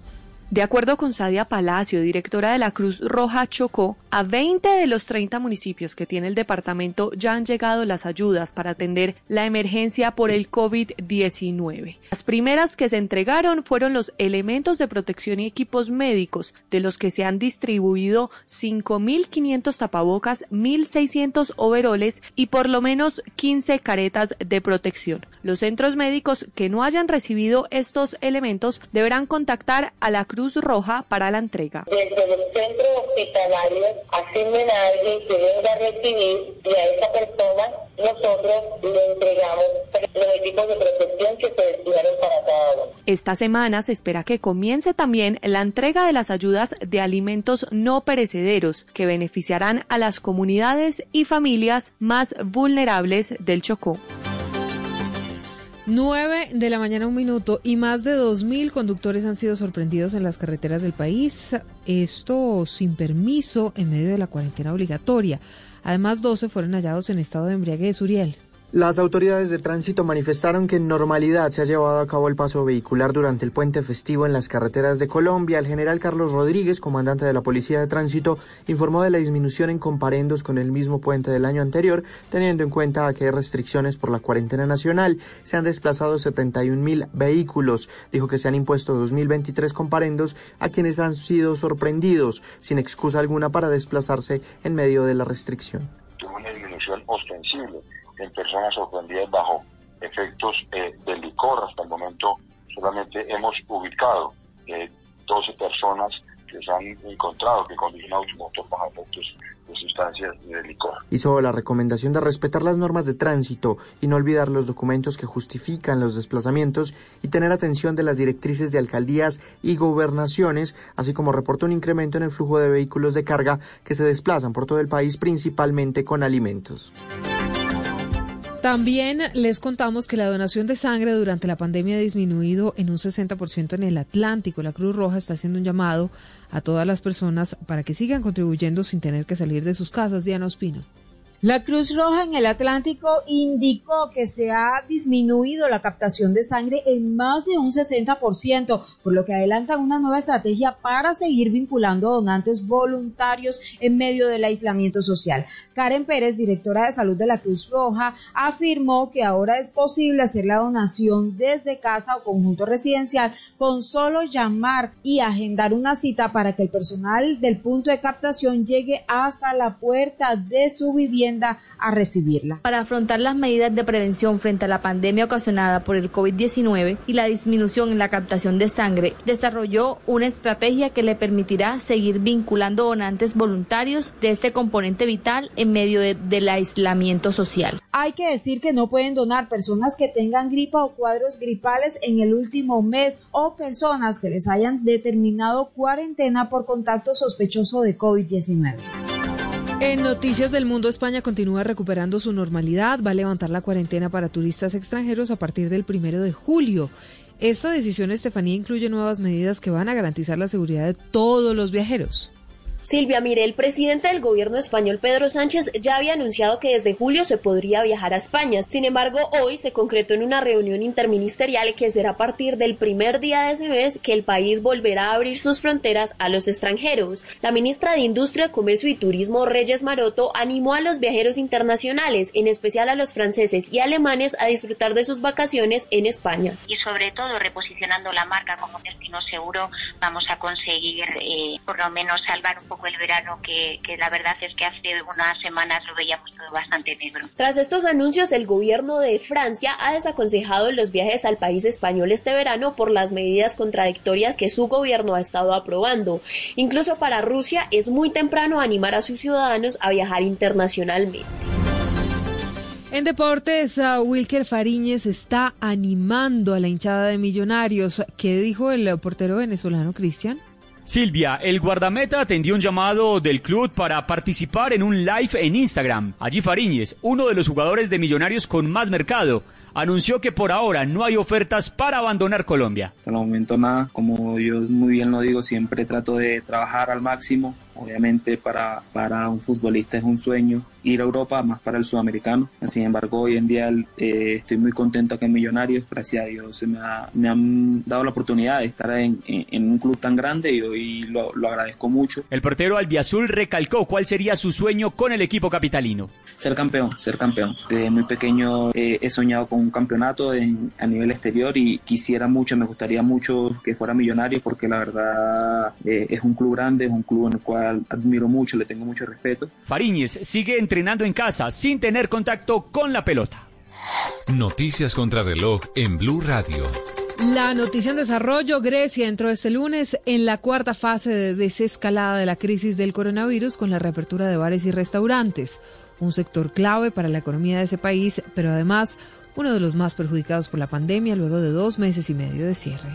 De acuerdo con Sadia Palacio, directora de la Cruz Roja Chocó, a 20 de los 30 municipios que tiene el departamento ya han llegado las ayudas para atender la emergencia por el COVID-19. Las primeras que se entregaron fueron los elementos de protección y equipos médicos, de los que se han distribuido 5.500 tapabocas, 1.600 overoles y por lo menos 15 caretas de protección. Los centros médicos que no hayan recibido estos elementos deberán contactar a la Cruz Roja para la entrega. Desde los centros hospitalarios asignen a alguien que venga a recibir y a esa persona nosotros le entregamos los equipos de protección que se destinaron para cada uno. Esta semana se espera que comience también la entrega de las ayudas de alimentos no perecederos que beneficiarán a las comunidades y familias más vulnerables del Chocó. 9 de la mañana, un minuto, y más de 2.000 conductores han sido sorprendidos en las carreteras del país. Esto sin permiso en medio de la cuarentena obligatoria. Además, 12 fueron hallados en estado de embriaguez, Uriel. Las autoridades de tránsito manifestaron que en normalidad se ha llevado a cabo el paso vehicular durante el puente festivo en las carreteras de Colombia. El general Carlos Rodríguez, comandante de la Policía de Tránsito, informó de la disminución en comparendos con el mismo puente del año anterior, teniendo en cuenta que hay restricciones por la cuarentena nacional. Se han desplazado 71 mil vehículos. Dijo que se han impuesto 2023 comparendos a quienes han sido sorprendidos, sin excusa alguna para desplazarse en medio de la restricción. Una disminución ostensible en personas sorprendidas bajo efectos eh, del licor. Hasta el momento solamente hemos ubicado eh, 12 personas que se han encontrado que conducen automotor bajo efectos de sustancias de licor. Hizo la recomendación de respetar las normas de tránsito y no olvidar los documentos que justifican los desplazamientos y tener atención de las directrices de alcaldías y gobernaciones, así como reportó un incremento en el flujo de vehículos de carga que se desplazan por todo el país principalmente con alimentos. También les contamos que la donación de sangre durante la pandemia ha disminuido en un 60% en el Atlántico. La Cruz Roja está haciendo un llamado a todas las personas para que sigan contribuyendo sin tener que salir de sus casas. Diana Ospino. La Cruz Roja en el Atlántico indicó que se ha disminuido la captación de sangre en más de un 60%, por lo que adelantan una nueva estrategia para seguir vinculando donantes voluntarios en medio del aislamiento social. Karen Pérez, directora de salud de la Cruz Roja, afirmó que ahora es posible hacer la donación desde casa o conjunto residencial con solo llamar y agendar una cita para que el personal del punto de captación llegue hasta la puerta de su vivienda a recibirla. Para afrontar las medidas de prevención frente a la pandemia ocasionada por el COVID-19 y la disminución en la captación de sangre, desarrolló una estrategia que le permitirá seguir vinculando donantes voluntarios de este componente vital en medio de- del aislamiento social. Hay que decir que no pueden donar personas que tengan gripa o cuadros gripales en el último mes o personas que les hayan determinado cuarentena por contacto sospechoso de COVID-19. En Noticias del Mundo, España continúa recuperando su normalidad. Va a levantar la cuarentena para turistas extranjeros a partir del primero de julio. Esta decisión, Estefanía, incluye nuevas medidas que van a garantizar la seguridad de todos los viajeros. Silvia, mire, el presidente del gobierno español, Pedro Sánchez, ya había anunciado que desde julio se podría viajar a España. Sin embargo, hoy se concretó en una reunión interministerial que será a partir del primer día de ese mes que el país volverá a abrir sus fronteras a los extranjeros. La ministra de Industria, Comercio y Turismo, Reyes Maroto, animó a los viajeros internacionales, en especial a los franceses y alemanes, a disfrutar de sus vacaciones en España. y sobre todo reposicionando la marca como destino seguro vamos a conseguir eh, por lo menos salvar un poco el verano que, que la verdad es que hace unas semanas lo veíamos todo bastante negro. Tras estos anuncios, el gobierno de Francia ha desaconsejado los viajes al país español este verano por las medidas contradictorias que su gobierno ha estado aprobando. Incluso para Rusia es muy temprano animar a sus ciudadanos a viajar internacionalmente. En deportes, uh, Wilker Fariñez está animando a la hinchada de millonarios. ¿Qué dijo el portero venezolano Cristian? Silvia, el guardameta atendió un llamado del club para participar en un live en Instagram. Allí Fariñez, uno de los jugadores de Millonarios con más mercado, anunció que por ahora no hay ofertas para abandonar Colombia. Hasta el momento nada, como yo muy bien lo digo, siempre trato de trabajar al máximo. Obviamente para, para un futbolista es un sueño ir a Europa, más para el sudamericano. Sin embargo, hoy en día eh, estoy muy contento que en Millonarios, gracias a Dios, se me, ha- me han dado la oportunidad de estar en, en- en un club tan grande y hoy lo, lo agradezco mucho. El portero albiazul recalcó cuál sería su sueño con el equipo capitalino. Ser campeón, ser campeón. Desde muy pequeño eh, he soñado con un campeonato en- a nivel exterior y quisiera mucho, me gustaría mucho que fuera millonario porque la verdad eh, es un club grande, es un club en el cual admiro mucho, le tengo mucho respeto. Fariñez sigue entrenando en casa sin tener contacto con la pelota. Noticias contra reloj en Blue Radio. La noticia en desarrollo, Grecia entró este lunes en la cuarta fase de desescalada de la crisis del coronavirus con la reapertura de bares y restaurantes, un sector clave para la economía de ese país, pero además uno de los más perjudicados por la pandemia luego de dos meses y medio de cierre.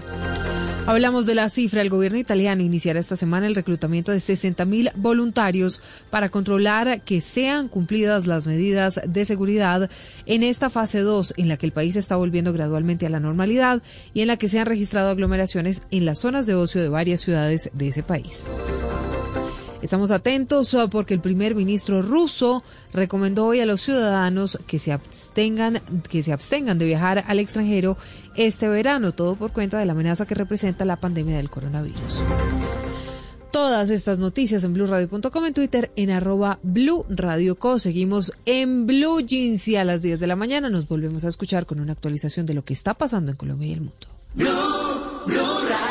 Hablamos de la cifra. El gobierno italiano iniciará esta semana el reclutamiento de 60.000 voluntarios para controlar que sean cumplidas las medidas de seguridad en esta fase 2 en la que el país está volviendo gradualmente a la normalidad y en la que se han registrado aglomeraciones en las zonas de ocio de varias ciudades de ese país. Estamos atentos uh, porque el primer ministro ruso recomendó hoy a los ciudadanos que se abstengan, que se abstengan de viajar al extranjero este verano, todo por cuenta de la amenaza que representa la pandemia del coronavirus. Todas estas noticias en blueradio.com, en Twitter, en arroba Blue Radio Co. Seguimos en Blue Jeans y a las 10 de la mañana nos volvemos a escuchar con una actualización de lo que está pasando en Colombia y el mundo. En medio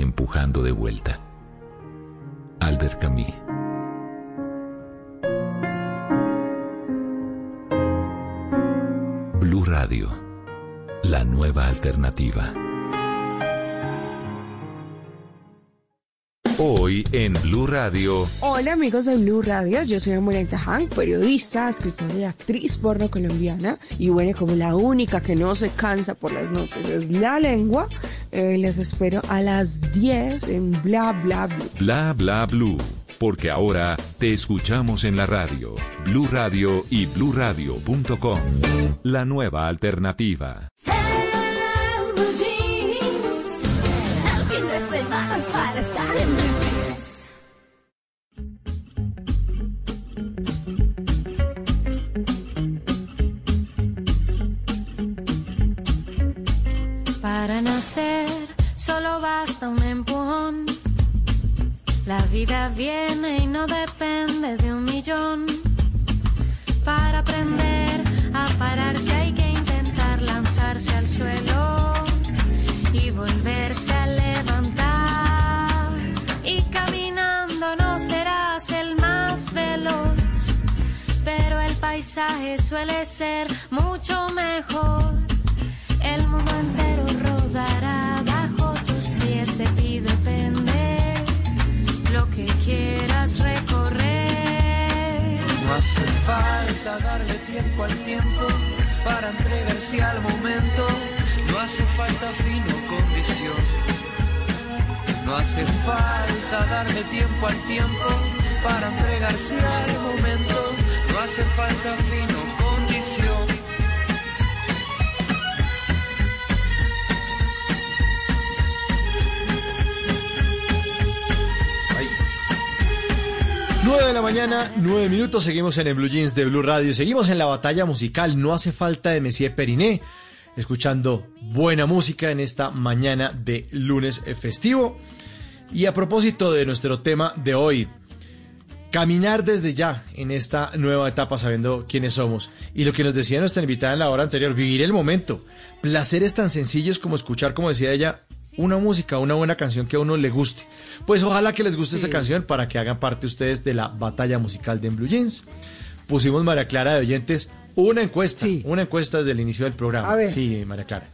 empujando de vuelta. Albert Camus. Blue Radio, la nueva alternativa. Hoy en Blue Radio. Hola amigos de Blue Radio, yo soy Amorenta Hank, periodista, escritora y actriz porno colombiana. Y bueno, como la única que no se cansa por las noches es la lengua, eh, les espero a las 10 en Bla Bla Blue. Bla bla blue. Porque ahora te escuchamos en la radio. Blue Radio y bluradio.com. La nueva alternativa. Blue vida viene y no depende de un millón. Para aprender a pararse hay que intentar lanzarse al suelo y volverse a levantar. Y caminando no serás el más veloz, pero el paisaje suele ser mucho mejor. El mundo entero rodará Falta darle tiempo al tiempo para entregarse al momento. No hace falta fino condición. No hace falta darle tiempo al tiempo para entregarse al momento. No hace falta fino 9 de la mañana, 9 minutos, seguimos en el Blue Jeans de Blue Radio, seguimos en la batalla musical, no hace falta de Messier Periné, escuchando buena música en esta mañana de lunes festivo. Y a propósito de nuestro tema de hoy, caminar desde ya en esta nueva etapa sabiendo quiénes somos. Y lo que nos decía nuestra invitada en la hora anterior, vivir el momento. Placeres tan sencillos como escuchar, como decía ella, una música, una buena canción que a uno le guste. Pues ojalá que les guste esta canción para que hagan parte ustedes de la batalla musical de en Blue Jeans. Pusimos María Clara de oyentes una encuesta, una encuesta desde el inicio del programa. A ver. Sí, María Clara.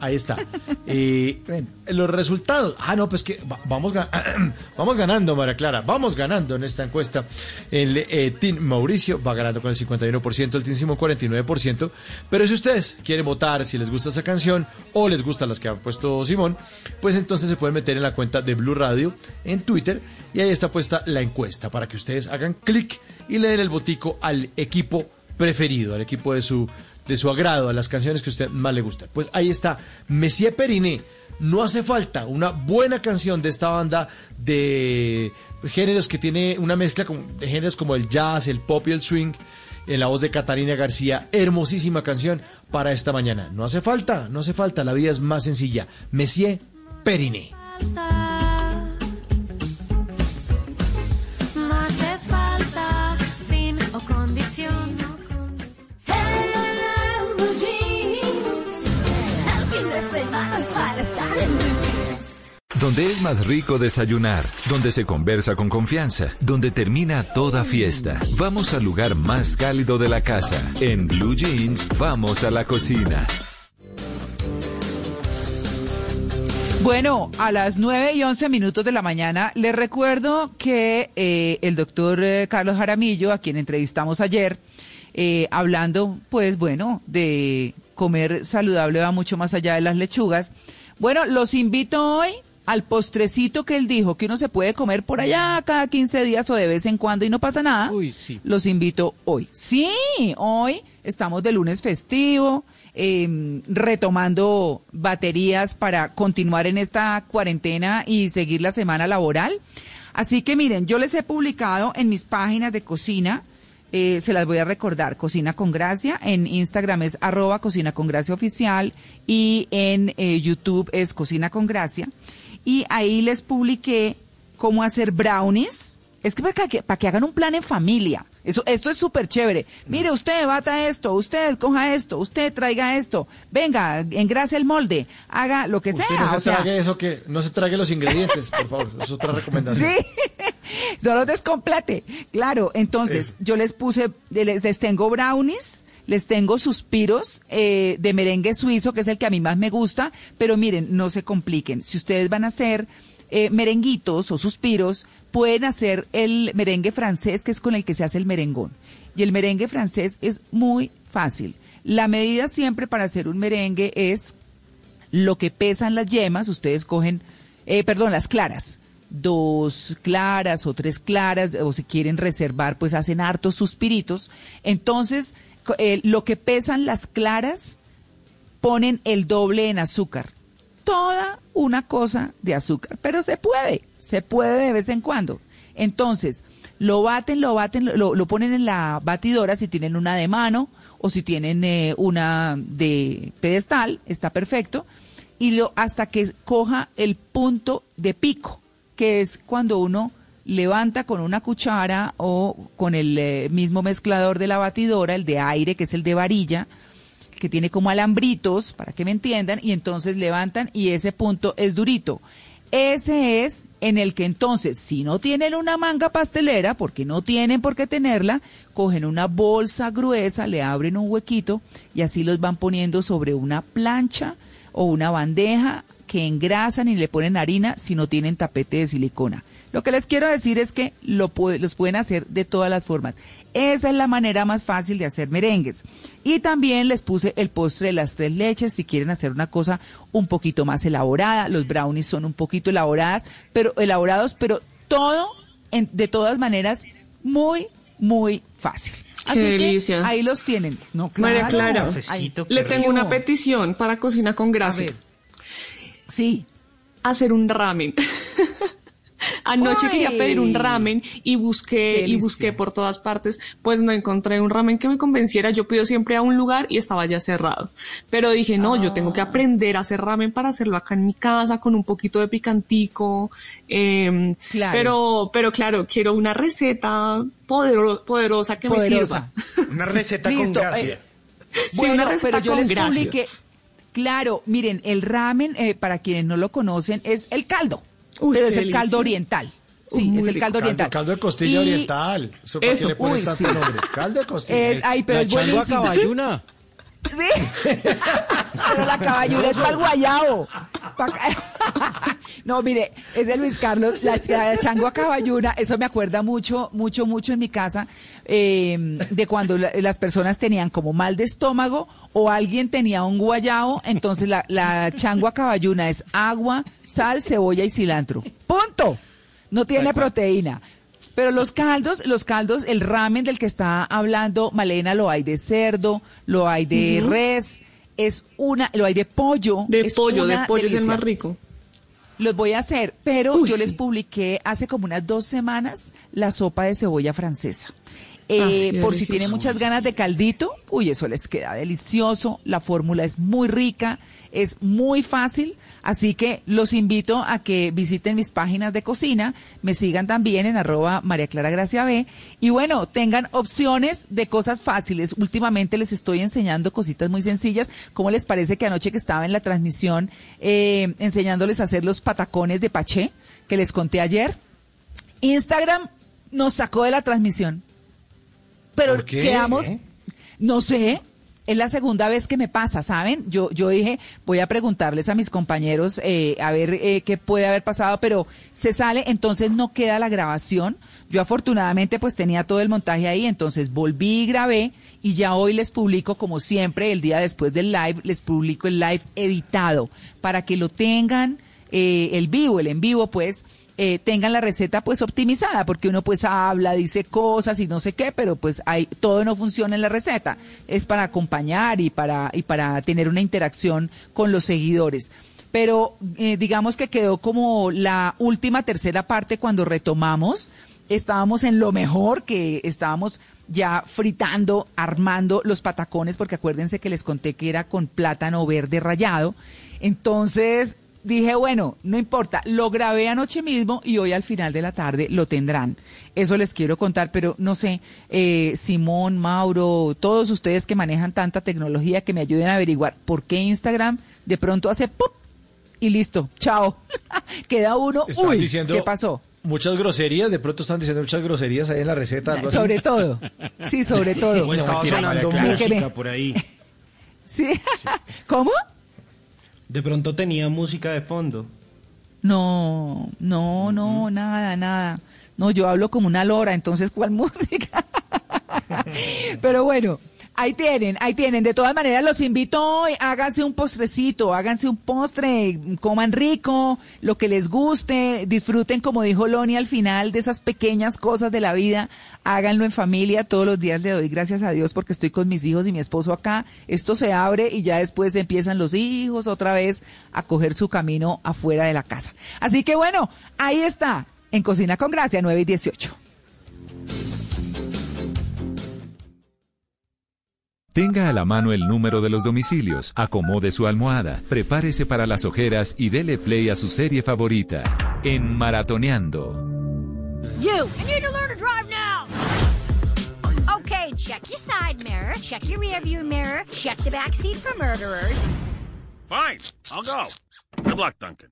Ahí está. [laughs] Eh, los resultados. Ah, no, pues que va- vamos, [clears throat] vamos ganando, María Clara. Vamos ganando en esta encuesta. El eh, Team Mauricio va ganando con el 51%, el Team Simón 49%. Pero si ustedes quieren votar, si les gusta esa canción o les gustan las que ha puesto Simón, pues entonces se pueden meter en la cuenta de Blue Radio en Twitter y ahí está puesta la encuesta para que ustedes hagan clic y le den el botico al equipo preferido, al equipo de su de su agrado, a las canciones que a usted más le gustan. Pues ahí está, Messier Periné. No hace falta una buena canción de esta banda de géneros que tiene una mezcla de géneros como el jazz, el pop y el swing, en la voz de Catalina García. Hermosísima canción para esta mañana. No hace falta, no hace falta, la vida es más sencilla. Messier Periné. Donde es más rico desayunar, donde se conversa con confianza, donde termina toda fiesta. Vamos al lugar más cálido de la casa. En Blue Jeans, vamos a la cocina. Bueno, a las 9 y 11 minutos de la mañana les recuerdo que eh, el doctor eh, Carlos Jaramillo, a quien entrevistamos ayer, eh, hablando, pues bueno, de comer saludable va mucho más allá de las lechugas. Bueno, los invito hoy al postrecito que él dijo que uno se puede comer por allá cada 15 días o de vez en cuando y no pasa nada. Los invito hoy. Sí, hoy estamos de lunes festivo, eh, retomando baterías para continuar en esta cuarentena y seguir la semana laboral. Así que miren, yo les he publicado en mis páginas de cocina, eh, se las voy a recordar, Cocina con Gracia, en Instagram es arroba Cocina con Gracia Oficial y en eh, YouTube es Cocina con Gracia. Y ahí les publiqué cómo hacer brownies. Es que para que, para que hagan un plan en familia. Eso, esto es súper chévere. Mire, usted bata esto, usted coja esto, usted traiga esto. Venga, engrase el molde, haga lo que Usted sea. no se o sea, trague eso que no se trague los ingredientes, por favor. Es otra recomendación. Sí, [laughs] no los descomplete. Claro, entonces yo les puse, les, les tengo brownies, les tengo suspiros eh, de merengue suizo, que es el que a mí más me gusta, pero miren, no se compliquen. Si ustedes van a hacer eh, merenguitos o suspiros, pueden hacer el merengue francés, que es con el que se hace el merengón. Y el merengue francés es muy fácil. La medida siempre para hacer un merengue es lo que pesan las yemas, ustedes cogen, eh, perdón, las claras, dos claras o tres claras, o si quieren reservar, pues hacen hartos suspiritos. Entonces, eh, lo que pesan las claras, ponen el doble en azúcar. Toda una cosa de azúcar, pero se puede, se puede de vez en cuando. Entonces, lo baten, lo baten, lo, ponen en la batidora si tienen una de mano o si tienen eh, una de pedestal, está perfecto. Y lo, hasta que coja el punto de pico, que es cuando uno levanta con una cuchara o con el eh, mismo mezclador de la batidora, el de aire, que es el de varilla, que tiene como alambritos, para que me entiendan, y entonces levantan y ese punto es durito. Ese es en el que entonces, si no tienen una manga pastelera, porque no tienen por qué tenerla, cogen una bolsa gruesa, le abren un huequito y así los van poniendo sobre una plancha o una bandeja que engrasan y le ponen harina si no tienen tapete de silicona. Lo que les quiero decir es que lo los pueden hacer de todas las formas. Esa es la manera más fácil de hacer merengues. Y también les puse el postre de las tres leches si quieren hacer una cosa un poquito más elaborada. Los brownies son un poquito elaboradas, pero elaborados, pero todo en- de todas maneras muy, muy fácil. Qué Así que delicia. ahí los tienen. No, María claro. Clara, Ahí- le tengo una petición para Cocina con Gracia. Sí. Hacer un ramen. [laughs] Anoche Uy. quería pedir un ramen y busqué y busqué por todas partes, pues no encontré un ramen que me convenciera. Yo pido siempre a un lugar y estaba ya cerrado. Pero dije, no, yo tengo que aprender a hacer ramen para hacerlo acá en mi casa con un poquito de picantico. eh, Claro. Pero, pero claro, quiero una receta podero- poderosa que Poderosa. me sirva. Una receta con Listo, gracia. eh, Sí, bueno, una receta pero yo con les gracia. publiqué. Claro, miren, el ramen, eh, para quienes no lo conocen, es el caldo. Uy, pero es el delicia. caldo oriental. Sí, Uy, es el caldo oriental. Caldo, caldo de costilla Y- oriental. ¿Eso para qué Eso, le ponen uy, tanto sí. nombre? Caldo de costilla. Es- ay, pero La es buenísimo. caballuna. Sí. Pero la caballura es para el guayabo. [laughs] No, mire, es de Luis Carlos, la, la changua caballuna, eso me acuerda mucho, mucho, mucho en mi casa, eh, de cuando la- las personas tenían como mal de estómago o alguien tenía un guayabo, entonces la, la changua caballuna es agua, sal, cebolla y cilantro. ¡Punto! No tiene proteína. Pero los caldos, los caldos, el ramen del que está hablando Malena, lo hay de cerdo, lo hay de res, es una, lo hay de pollo. De es pollo, de pollo es el más rico. Los voy a hacer, pero Uy, yo sí. les publiqué hace como unas dos semanas la sopa de cebolla francesa. Eh, por si tienen muchas ganas de caldito, uy, eso les queda delicioso. La fórmula es muy rica, es muy fácil. Así que los invito a que visiten mis páginas de cocina, me sigan también en arroba María Clara Gracia B. Y bueno, tengan opciones de cosas fáciles. Últimamente les estoy enseñando cositas muy sencillas. ¿Cómo les parece que anoche que estaba en la transmisión eh, enseñándoles a hacer los patacones de paché que les conté ayer? Instagram nos sacó de la transmisión. Pero quedamos, ¿Eh? no sé, es la segunda vez que me pasa, ¿saben? Yo, yo dije, voy a preguntarles a mis compañeros eh, a ver eh, qué puede haber pasado, pero se sale, entonces no queda la grabación. Yo afortunadamente pues tenía todo el montaje ahí, entonces volví y grabé y ya hoy les publico como siempre, el día después del live, les publico el live editado para que lo tengan, eh, el vivo, el en vivo pues, eh, tengan la receta pues optimizada, porque uno pues habla, dice cosas y no sé qué, pero pues hay, todo no funciona en la receta. Es para acompañar y para, y para tener una interacción con los seguidores. Pero eh, digamos que quedó como la última tercera parte cuando retomamos. Estábamos en lo mejor, que estábamos ya fritando, armando los patacones, porque acuérdense que les conté que era con plátano verde rallado. Entonces dije, bueno, no importa, lo grabé anoche mismo y hoy al final de la tarde lo tendrán. Eso les quiero contar, pero no sé, eh, Simón, Mauro, todos ustedes que manejan tanta tecnología que me ayuden a averiguar por qué Instagram de pronto hace ¡pop! y listo, chao. [laughs] Queda uno, uy, diciendo ¿qué pasó? Muchas groserías, de pronto están diciendo muchas groserías ahí en la receta. así. Sobre todo, sí, sobre [laughs] todo. O estaba Ay, sonando música por ahí. [laughs] Sí. ¿Cómo? De pronto tenía música de fondo. No, no, no, nada, nada. No, yo hablo como una lora, entonces, ¿cuál [laughs] música? [laughs] Pero bueno, ahí tienen, ahí tienen. De todas maneras, los invito hoy, háganse un postrecito, háganse un postre, coman rico, lo que les guste, disfruten, como dijo Loni al final, de esas pequeñas cosas de la vida, háganlo en familia, todos los días le doy gracias a Dios porque estoy con mis hijos y mi esposo acá. Esto se abre y ya después empiezan los hijos otra vez a coger su camino afuera de la casa. Así que bueno, ahí está, en Cocina con Gracia, 9 y 18. Tenga a la mano el número de los domicilios, acomode su almohada, prepárese para las ojeras y dele play a su serie favorita, en Maratoneando. You! I need to learn to drive now! Okay, check your side mirror, check your rear view mirror, check the back seat for murderers. Fine, I'll go. Good luck, Duncan.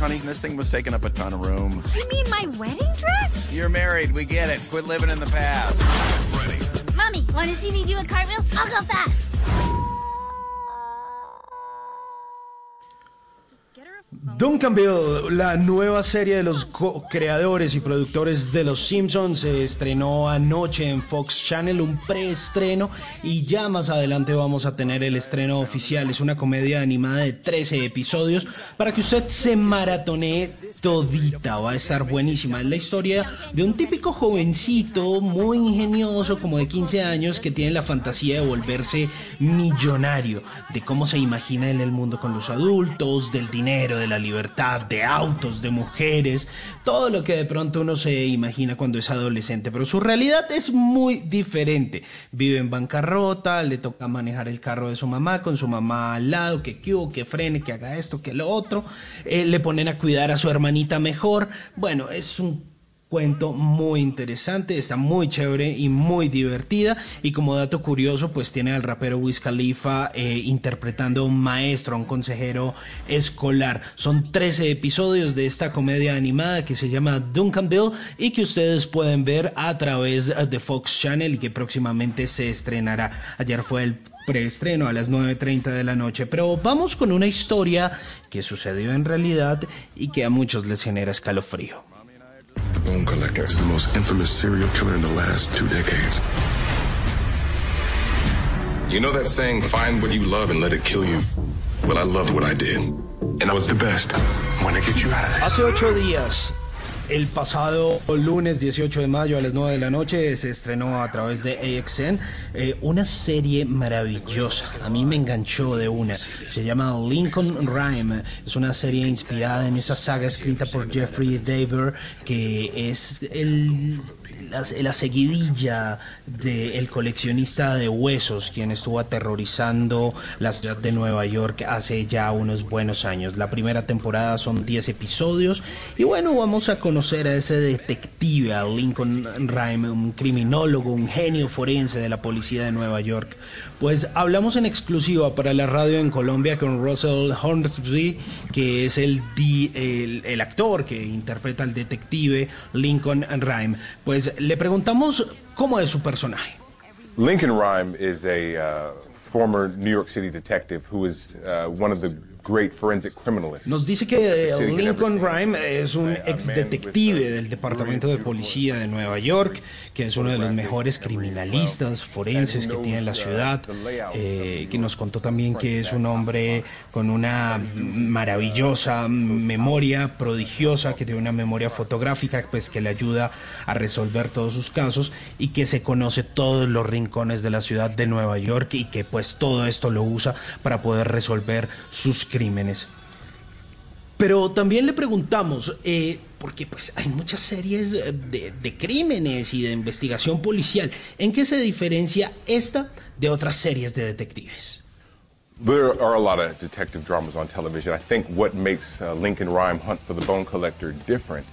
Honey, this thing was taking up a ton of room. You mean my wedding dress? You're married, we get it. Quit living in the past. Mommy, wanna see me do a cartwheel? I'll go fast. Duncanville, la nueva serie de los creadores y productores de Los Simpsons, se estrenó anoche en Fox Channel, un preestreno, y ya más adelante vamos a tener el estreno oficial. Es una comedia animada de 13 episodios para que usted se maratonee todita, va a estar buenísima. Es la historia de un típico jovencito muy ingenioso, como de 15 años, que tiene la fantasía de volverse millonario, de cómo se imagina en el mundo con los adultos, del dinero, de la libertad, de autos, de mujeres, todo lo que de pronto uno se imagina cuando es adolescente, pero su realidad es muy diferente. Vive en bancarrota, le toca manejar el carro de su mamá con su mamá al lado, que que, que frene, que haga esto, que lo otro, eh, le ponen a cuidar a su hermanita mejor. Bueno, es un cuento muy interesante, está muy chévere y muy divertida y como dato curioso pues tiene al rapero Wiz Khalifa eh, interpretando a un maestro, a un consejero escolar. Son 13 episodios de esta comedia animada que se llama Duncanville y que ustedes pueden ver a través de Fox Channel y que próximamente se estrenará. Ayer fue el preestreno a las 9.30 de la noche, pero vamos con una historia que sucedió en realidad y que a muchos les genera escalofrío. The Bone Collector is the most infamous serial killer in the last two decades. You know that saying, find what you love and let it kill you? Well, I loved what I did. And I was the best. When I want to get you out of this. Hace ocho días, el pasado lunes 18 de mayo a las 9 de la noche se estrenó a través de AXN eh, una serie maravillosa. A mí me enganchó de una. Se llama Lincoln Rhyme. Es una serie inspirada en esa saga escrita por Jeffrey Daver que es el la, la seguidilla del coleccionista de huesos, quien estuvo aterrorizando la ciudad de Nueva York hace ya unos buenos años. La primera temporada son 10 episodios y bueno, vamos a conocer a ese detective, a Lincoln Rhyme, un criminólogo, un genio forense de la policía de Nueva York. Pues hablamos en exclusiva para la radio en Colombia con Russell Hornsby, que es el, el, el actor que interpreta al detective Lincoln Rhyme. Pues le preguntamos cómo es su personaje. Lincoln Rhyme is a uh, former New York City detective who is uh, one of the. Nos dice que eh, Lincoln. Rhyme es un ex detective del Departamento de Policía de Nueva York, que es uno de los mejores criminalistas forenses que tiene la ciudad, eh, que nos contó también que es un hombre con una maravillosa memoria, prodigiosa, que tiene una memoria fotográfica, pues que le ayuda a resolver todos sus casos y que se conoce todos los rincones de la ciudad de Nueva York y que pues todo esto lo usa para poder resolver sus crímenes. Pero también le preguntamos, eh, porque pues hay muchas series de, de crímenes y de investigación policial, ¿en qué se diferencia esta de otras series de detectives? There are a lot of detective dramas on television. I think what makes uh, Lincoln Rhyme Hunt for the Bone Collector different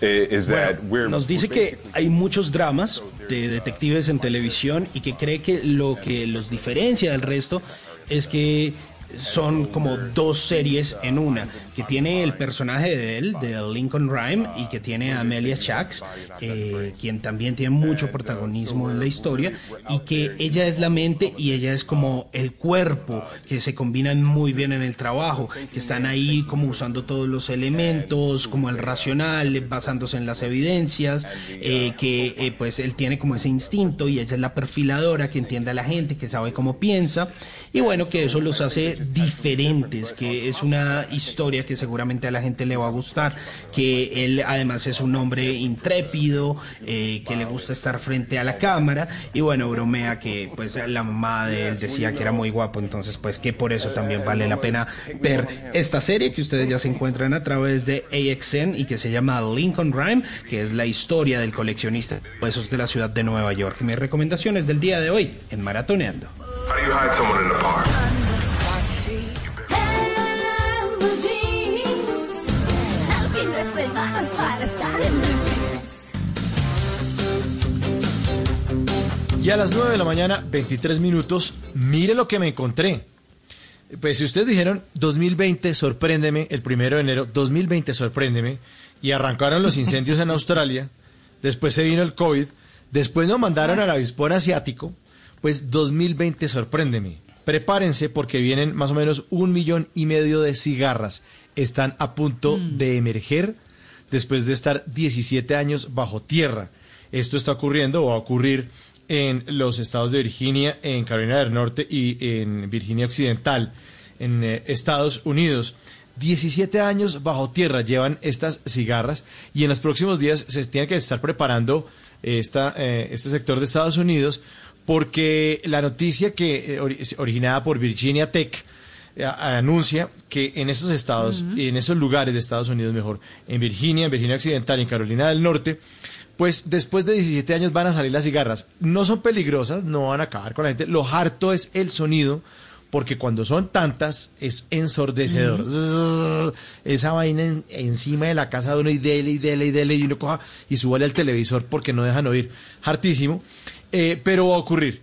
is that Bueno, we're nos dice we're que hay muchos dramas de detectives en televisión y que cree que lo que los diferencia del resto es que son como dos series en una, que tiene el personaje de él, de Lincoln Rhyme, y que tiene a Amelia Shax, eh, quien también tiene mucho protagonismo en la historia, y que ella es la mente y ella es como el cuerpo, que se combinan muy bien en el trabajo, que están ahí como usando todos los elementos, como el racional, basándose en las evidencias, eh, que eh, pues él tiene como ese instinto y ella es la perfiladora que entiende a la gente, que sabe cómo piensa, y bueno, que eso los hace diferentes, que es una historia que seguramente a la gente le va a gustar, que él además es un hombre intrépido, eh, que le gusta estar frente a la cámara, y bueno, bromea que pues la mamá de él decía que era muy guapo, entonces pues que por eso también vale la pena ver esta serie que ustedes ya se encuentran a través de AXN y que se llama Lincoln Rhyme, que es la historia del coleccionista de huesos de la ciudad de Nueva York. Mis recomendaciones del día de hoy en Maratoneando. How do you hide someone in? Y a las 9 de la mañana, 23 minutos, mire lo que me encontré. Pues si ustedes dijeron 2020, sorpréndeme, el primero de enero, 2020, sorpréndeme, y arrancaron los [laughs] incendios en Australia, después se vino el COVID, después nos mandaron al avispón asiático, pues 2020, sorpréndeme. prepárense porque vienen más o menos un millón y medio de cigarras. Están a punto de emerger después de estar 17 años bajo tierra. Esto está ocurriendo o va a ocurrir en los estados de Virginia, en Carolina del Norte y en Virginia Occidental, en eh, Estados Unidos. 17 años bajo tierra llevan estas cigarras y en los próximos días se tiene que estar preparando esta, eh, este sector de Estados Unidos porque la noticia que eh, ori- originada por Virginia Tech eh, anuncia que en esos estados, en esos lugares de Estados Unidos mejor, en Virginia, en Virginia Occidental y en Carolina del Norte, pues después de 17 años van a salir las cigarras. No son peligrosas, no van a acabar con la gente. Lo harto es el sonido, porque cuando son tantas es ensordecedor. Esa vaina en- encima de la casa de uno y dele y dele y dele y uno coja y súbale al televisor porque no dejan oír. Hartísimo. Eh, pero va a ocurrir.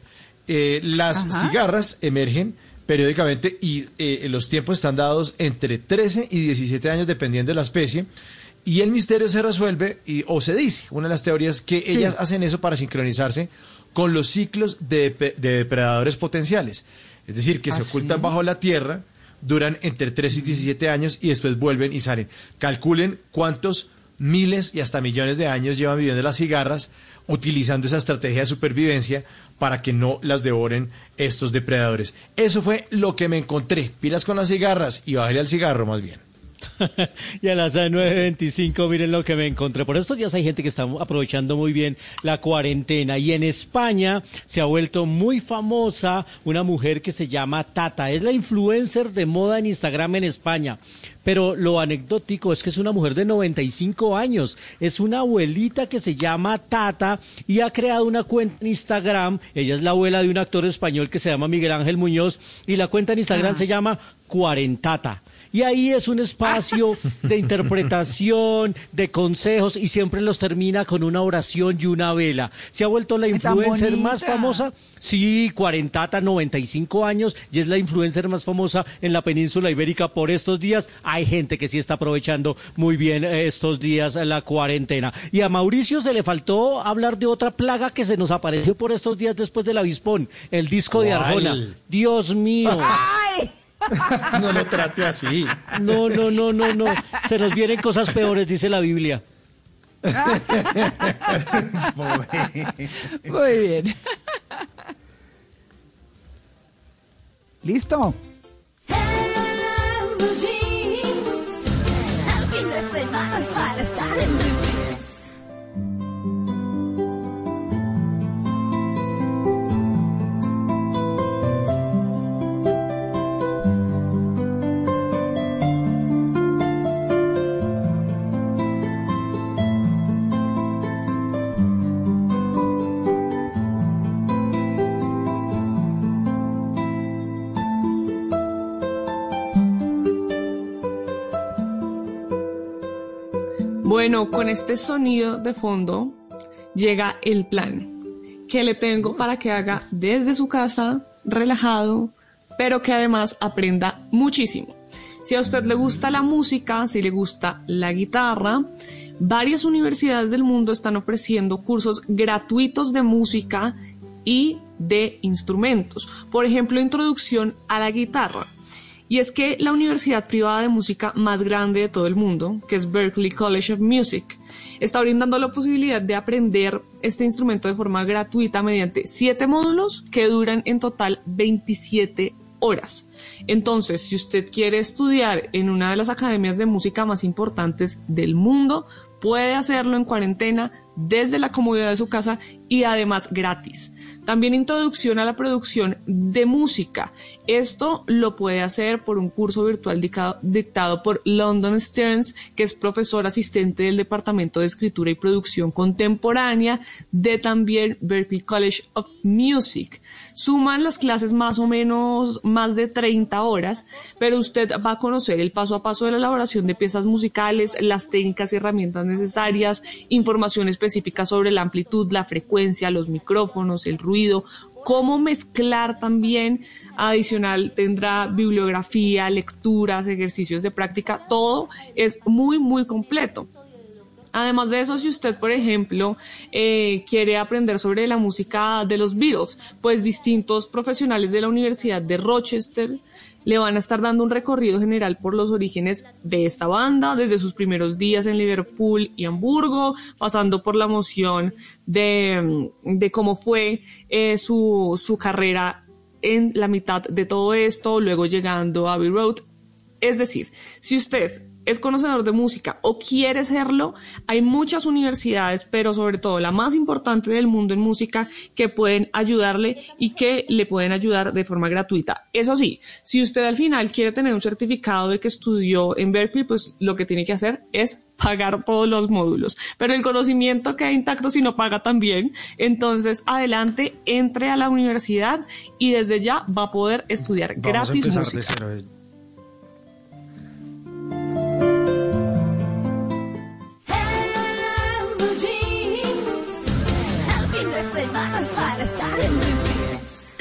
Eh, las Ajá. cigarras emergen periódicamente y eh, los tiempos están dados entre 13 y 17 años dependiendo de la especie. Y el misterio se resuelve, y, o se dice, una de las teorías, que Sí. ellas hacen eso para sincronizarse con los ciclos de, depredadores potenciales. Es decir, que se ¿Ah, ocultan sí? bajo la tierra, duran entre 3 y 17 años y después vuelven y salen. Calculen cuántos miles y hasta millones de años llevan viviendo las cigarras utilizando esa estrategia de supervivencia para que no las devoren estos depredadores. Eso fue lo que me encontré. Pilas con las cigarras y bájale al cigarro más bien. Y a las 9.25, miren lo que me encontré. Por estos días hay gente que está aprovechando muy bien la cuarentena. Y en España se ha vuelto muy famosa una mujer que se llama Tata. Es la influencer de moda en Instagram en España. Pero lo anecdótico es que es una mujer de 95 años. Es una abuelita que se llama Tata y ha creado una cuenta en Instagram. Ella es la abuela de un actor español que se llama Miguel Ángel Muñoz. Y la cuenta en Instagram Ah. se llama Cuarentata. Y ahí es un espacio de [laughs] interpretación, de consejos y siempre los termina con una oración y una vela. Se ha vuelto la influencer más famosa, sí, cuarentata, 95 años y es la influencer más famosa en la península ibérica por estos días. Hay gente que sí está aprovechando muy bien eh, estos días la cuarentena. Y a Mauricio se le faltó hablar de otra plaga que se nos apareció por estos días después del avispón, el disco de. Arjona. Dios mío. [laughs] ¡Ay! [laughs] No lo trate así. No, no, no, no, no. Se nos vienen cosas peores, dice la Biblia. [laughs] Muy bien. ¿Listo? Bueno, con este sonido de fondo llega el plan que le tengo para que haga desde su casa, relajado, pero que además aprenda muchísimo. Si a usted le gusta la música, si le gusta la guitarra, varias universidades del mundo están ofreciendo cursos gratuitos de música y de instrumentos. Por ejemplo, introducción a la guitarra. Y es que la universidad privada de música más grande de todo el mundo, que es Berklee College of Music, está brindando la posibilidad de aprender este instrumento de forma gratuita mediante siete módulos que duran en total 27 horas. Entonces, si usted quiere estudiar en una de las academias de música más importantes del mundo, puede hacerlo en cuarentena desde la comodidad de su casa y además gratis. También introducción a la producción de música. Esto lo puede hacer por un curso virtual dictado por London Stearns, que es profesor asistente del Departamento de Escritura y Producción Contemporánea de también Berklee College of Music. Suman las clases más o menos más de 30 horas, pero usted va a conocer el paso a paso de la elaboración de piezas musicales, las técnicas y herramientas necesarias, información específica sobre la amplitud, la frecuencia, los micrófonos, el ruido, cómo mezclar también. Adicional tendrá bibliografía, lecturas, ejercicios de práctica, todo es muy, muy completo. Además de eso, si usted, por ejemplo, eh, quiere aprender sobre la música de los Beatles, pues distintos profesionales de la Universidad de Rochester le van a estar dando un recorrido general por los orígenes de esta banda, desde sus primeros días en Liverpool y Hamburgo, pasando por la emoción de, de cómo fue eh, su, su carrera en la mitad de todo esto, luego llegando a Abbey Road. Es decir, si usted es conocedor de música o quiere serlo, hay muchas universidades, pero sobre todo la más importante del mundo en música, que pueden ayudarle y que le pueden ayudar de forma gratuita. Eso sí, si usted al final quiere tener un certificado de que estudió en Berkeley, pues lo que tiene que hacer es pagar todos los módulos. Pero el conocimiento queda intacto si no paga también. Entonces, adelante, entre a la universidad y desde ya va a poder estudiar Vamos a gratis de música. cero.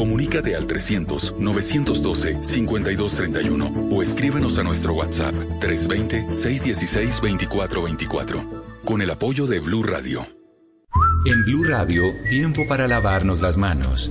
Comunícate al 300-912-5231 o escríbenos a nuestro WhatsApp 320-616-2424 con el apoyo de Blue Radio. En Blue Radio, tiempo para lavarnos las manos.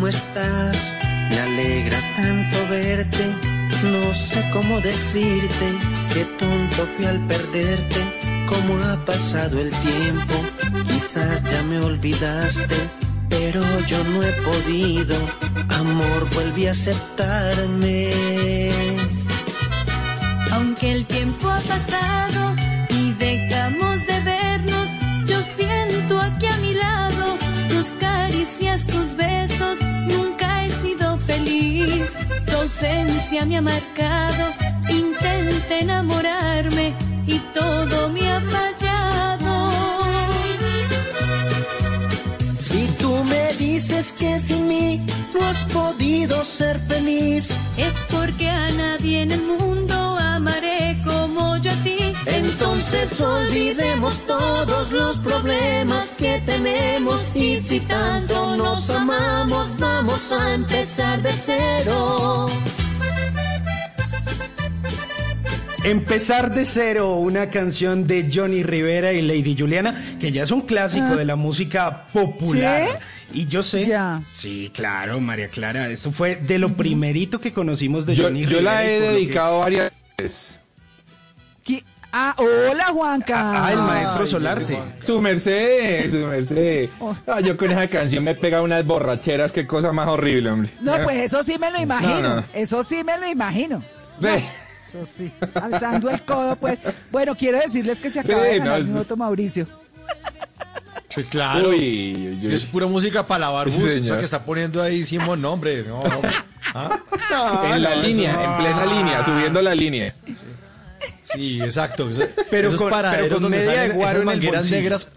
¿Cómo estás? Me alegra tanto verte. No sé cómo decirte, qué tonto fui al perderte. Cómo ha pasado el tiempo, quizás ya me olvidaste, pero yo no he podido. Amor, vuelve a aceptarme. Aunque el tiempo ha pasado y dejamos de vernos, yo siento aquí a mi lado tus caricias, tus besos. Tu ausencia me ha marcado. Intenté enamorarme y todo me ha dices que sin mí no has podido ser feliz, Es porque a nadie en el mundo amaré como yo a ti. Entonces olvidemos todos los problemas que tenemos y si tanto nos amamos vamos a empezar de cero. Empezar de cero, una canción de Johnny Rivera y Lady Juliana, que ya es un clásico Ah. de la música popular. Y yo sé. Sí, claro, María Clara. Esto fue de lo primerito que conocimos de Yo, Johnny yo Rivera. la y he que- dedicado varias veces. ¿Qué? Ah, hola Juanca. Ah, el maestro Solarte. Su merced, su merced. Ah, yo con esa canción me pega unas borracheras, qué cosa más horrible, hombre. No, pues eso sí me lo imagino. No, no. Eso sí me lo imagino. Ve. Eso sí. Alzando el codo, pues. Bueno, quiero decirles que se Sí, acaba de no, ganar es- mi voto Mauricio. Sí, claro. Uy, es pura música para lavar Sí, bus, señor. esa que está poniendo ahí Simón, no, hombre, no. ¿Ah? [laughs] en la no, línea, eso no. en plena línea, subiendo la línea. Sí, exacto. Eso- Pero esos con- paraderos pero con donde media de salen guaro esas mangueras negras.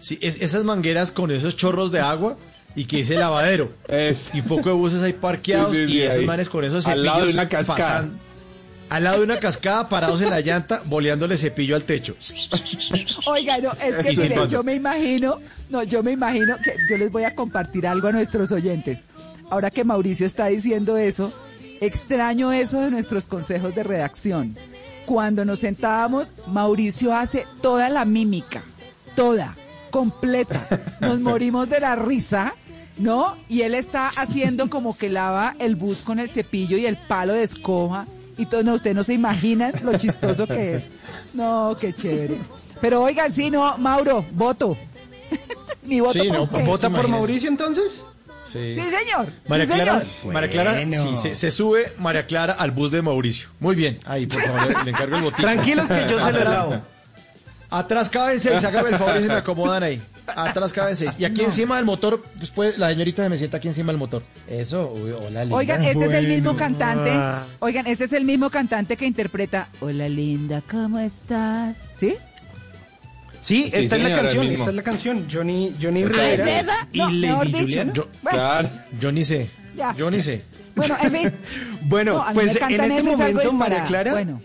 Sí, es- esas mangueras con esos chorros de agua y que dice lavadero. Y poco de buses ahí parqueados Sí, sí, sí, y esos ahí. manes con esos Al cepillos. lado de una cascada. pasan- al lado de una cascada, parados en la llanta, boleándole cepillo al techo. Oiga, no, es que mire, yo me imagino, no, yo me imagino que yo les voy a compartir algo a nuestros oyentes. Ahora que Mauricio está diciendo eso, extraño eso de nuestros consejos de redacción. Cuando nos sentábamos, Mauricio hace toda la mímica, toda, completa. Nos morimos de la risa, ¿no? Y él está haciendo como que lava el bus con el cepillo y el palo de escoba. Y todo, no, ustedes no se imaginan lo chistoso que es. No, qué chévere. Pero oigan, sí, no, Mauro, voto. Mi voto Sí, por no, usted. ¿Vota por Mauricio entonces? Sí. Sí, señor. María sí, Clara, señor. María Clara, Bueno. sí, se, se sube María Clara al bus de Mauricio. Muy bien, ahí, por favor, le, le encargo el botín. Tranquilos que yo se lo Atrás- lavo. Atrás caben seis, hágame el favor y se me acomodan ahí. Atrás caben seis. Y aquí No. encima del motor, después la señorita se me sienta aquí encima del motor. Eso, uy, hola, linda. Oigan, este es el mismo cantante. Oigan, este es el mismo cantante que interpreta Hola linda, ¿cómo estás? ¿Sí? Sí, Sí, esta es la canción, esta es la canción. Johnny, Johnny Ah, Rivera ¿es esa? y No, mejor Lady dicho. Juliana. Yo, Bueno, Claro. yo ni sé. Ya. Yo ni sé. Bueno, en fin. [laughs] Bueno, No, a mí pues en este momento, María. Clara, Bueno,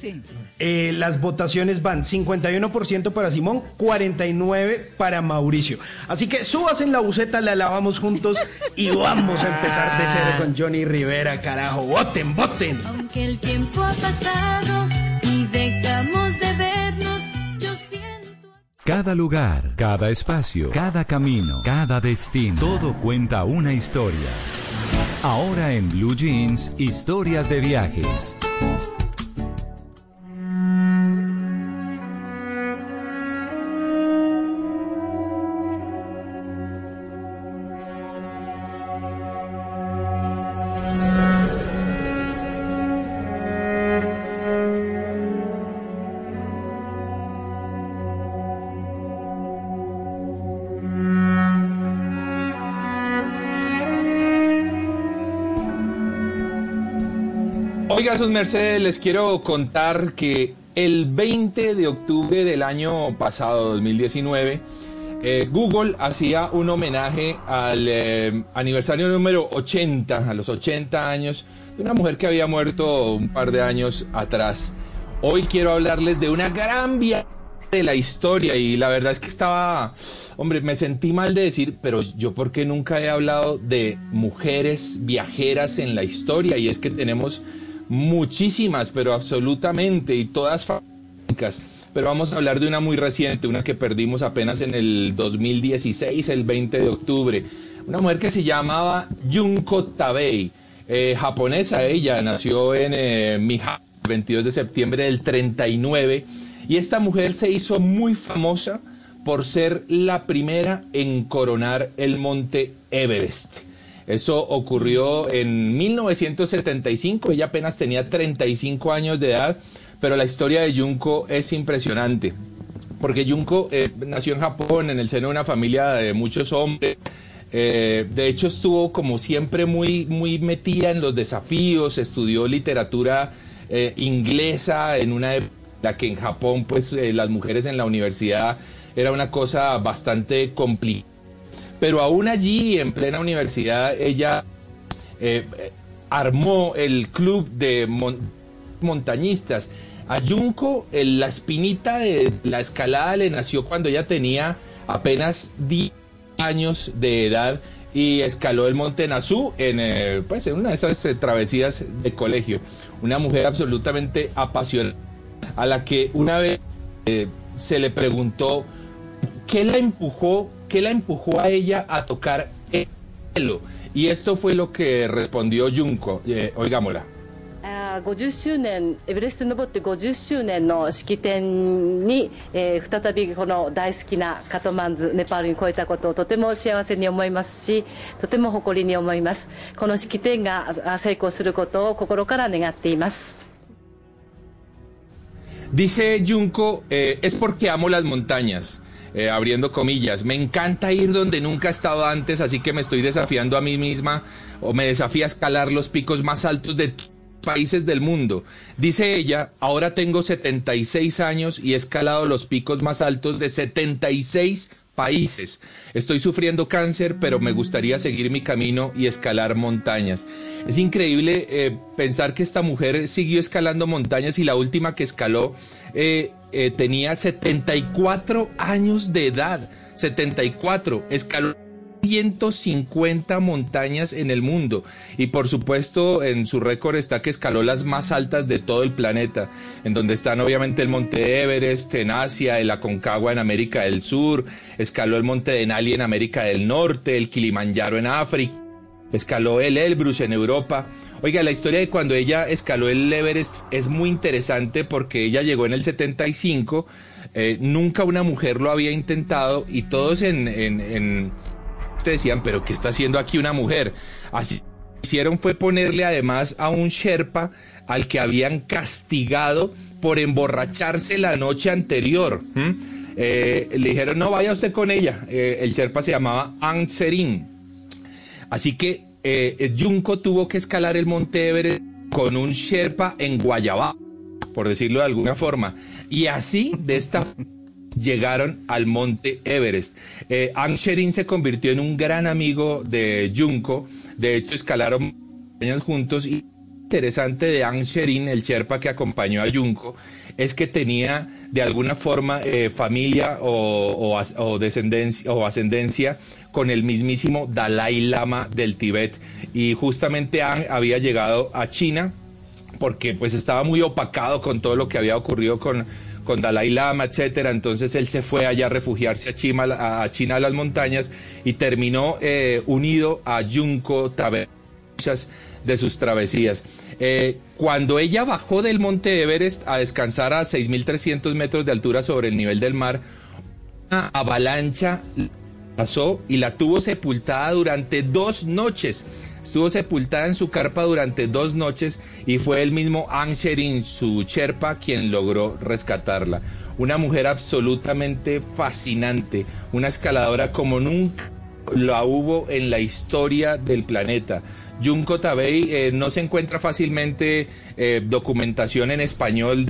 sí. Eh, las votaciones van 51% para Simón, 49% para Mauricio. Así que subas en la buceta, la lavamos juntos y [laughs] vamos a empezar de cero con Johnny Rivera, carajo. Voten, voten. Aunque el tiempo ha pasado y dejamos de vernos, yo siento. Cada lugar, cada espacio, cada camino, cada destino, todo cuenta una historia. Ahora en Blue Jeans, historias de viajes. Mercedes, les quiero contar que el 20 de octubre del año pasado, 2019, eh, Google hacía un homenaje al eh, aniversario número 80, a los 80 años, de una mujer que había muerto un par de años atrás. Hoy quiero hablarles de una gran vía de la historia y la verdad es que estaba, hombre, me sentí mal de decir, pero yo por qué nunca he hablado de mujeres viajeras en la historia y es que tenemos muchísimas, pero absolutamente y todas fantásticas. Pero vamos a hablar de una muy reciente, una que perdimos apenas en el 2016, el 20 de octubre. Una mujer que se llamaba Junko Tabei, eh, japonesa ella, nació en eh, el 22 de septiembre del 39 y esta mujer se hizo muy famosa por ser la primera en coronar el monte Everest. Eso ocurrió en 1975, ella apenas tenía 35 años de edad, pero la historia de Junko es impresionante, porque Junko eh, nació en Japón en el seno de una familia de muchos hombres. Eh, de hecho estuvo como siempre muy, muy metida en los desafíos, estudió literatura eh, inglesa en una época la que en Japón pues las mujeres en la universidad era una cosa bastante complicada. Pero aún allí, en plena universidad, ella eh, armó el club de mon- montañistas. A Junko, el- la espinita de la escalada le nació cuando ella tenía apenas 10 años de edad y escaló el monte Nazú en, eh, pues, en una de esas eh, travesías de colegio. Una mujer absolutamente apasionada a la que una vez se le preguntó qué la empujó, ¿qué la empujó a ella a tocar el cielo? Y esto fue lo que respondió Junko. Eh, oigámosla. Ah, 50周年エベレストに登って50周年の式典に、えー、再びこの大好きなカトマンズネパールに越えたことをとても幸せに思いますしとても誇りに思いますこの式典が成功することを心から願っています。Dice Junko, eh, es porque amo las montañas eh, abriendo comillas, me encanta ir donde nunca he estado antes, así que me estoy desafiando a mí misma o me desafía a escalar los picos más altos de países del mundo. Dice ella, ahora tengo 76 años y he escalado los picos más altos de 76 países. Estoy sufriendo cáncer, pero me gustaría seguir mi camino y escalar montañas. Es increíble eh, pensar que esta mujer siguió escalando montañas y la última que escaló eh, eh, tenía 74 años de edad. 74. Escaló 150 montañas en el mundo y por supuesto en su récord está que escaló las más altas de todo el planeta, en donde están obviamente el monte Everest en Asia, el Aconcagua en América del Sur, escaló el monte Denali en América del Norte, el Kilimanjaro en África, escaló el Elbrus en Europa. Oiga, la historia de cuando ella escaló el Everest es muy interesante porque ella llegó en el 75, eh, nunca una mujer lo había intentado y todos en, en, en decían, pero ¿qué está haciendo aquí una mujer? Así hicieron fue ponerle además a un Sherpa al que habían castigado por emborracharse la noche anterior. Eh, le dijeron, no, vaya usted con ella. Eh, el Sherpa se llamaba Aung Serin. Así que eh, Junko tuvo que escalar el Monte Everest con un Sherpa en Guayabá, por decirlo de alguna forma. Y así, de esta llegaron al monte Everest. Eh, Sherin se convirtió en un gran amigo de Junko, de hecho escalaron años juntos y interesante de Aung Sherin, el Sherpa que acompañó a Junko, es que tenía de alguna forma eh, familia o, descendencia o ascendencia con el mismísimo Dalai Lama del Tíbet y justamente Aung había llegado a China porque pues estaba muy opacado con todo lo que había ocurrido con, con Dalai Lama, etcétera. Entonces él se fue allá a refugiarse a China, a China a las montañas y terminó eh, unido a Junko Tabe de sus travesías. Eh, cuando ella bajó del monte Everest a descansar a 6.300 metros de altura sobre el nivel del mar, una avalancha pasó y la tuvo sepultada durante dos noches. Estuvo sepultada en su carpa durante dos noches y fue el mismo Aung Sherin, su Sherpa, quien logró rescatarla. Una mujer absolutamente fascinante, una escaladora como nunca la hubo en la historia del planeta. Junko Tabei eh, no se encuentra fácilmente eh, documentación en español,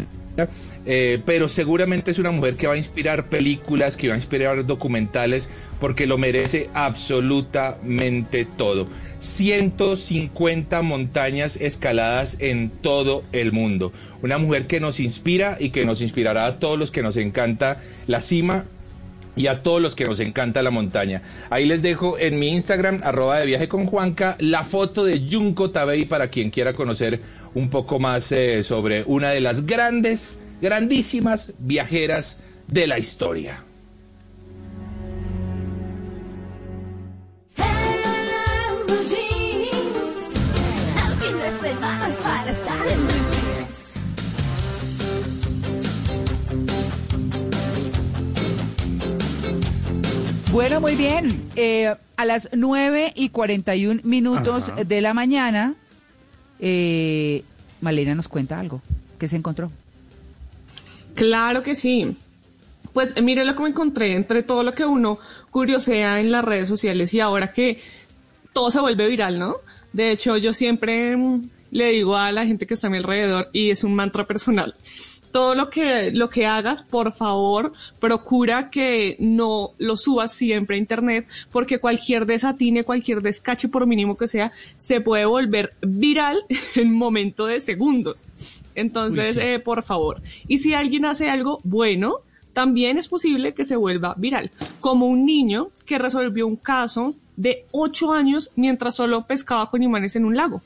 eh, pero seguramente es una mujer que va a inspirar películas, que va a inspirar documentales, porque lo merece absolutamente todo. 150 montañas escaladas en todo el mundo. Una mujer que nos inspira y que nos inspirará a todos los que nos encanta la cima y a todos los que nos encanta la montaña. Ahí les dejo en mi Instagram, arroba de viaje con Juanca, la foto de Junko Tabei para quien quiera conocer un poco más eh, sobre una de las grandes, grandísimas viajeras de la historia. Bueno, muy bien. Eh, a las 9 y 41 minutos Ajá. de la mañana, eh, Malena nos cuenta algo. ¿Qué se encontró? Claro que sí. Pues eh, mire lo que me encontré entre todo lo que uno curiosea en las redes sociales y ahora que todo se vuelve viral, ¿no? De hecho, yo siempre mm, le digo a la gente que está a mi alrededor y es un mantra personal. Todo lo que, lo que hagas, por favor, procura que no lo subas siempre a internet, porque cualquier desatine, cualquier descache, por mínimo que sea, se puede volver viral [laughs] en momento de segundos. Entonces, Uy, sí. eh, por favor. Y si alguien hace algo bueno, también es posible que se vuelva viral, como un niño que resolvió un caso de 8 años mientras solo pescaba con imanes en un lago.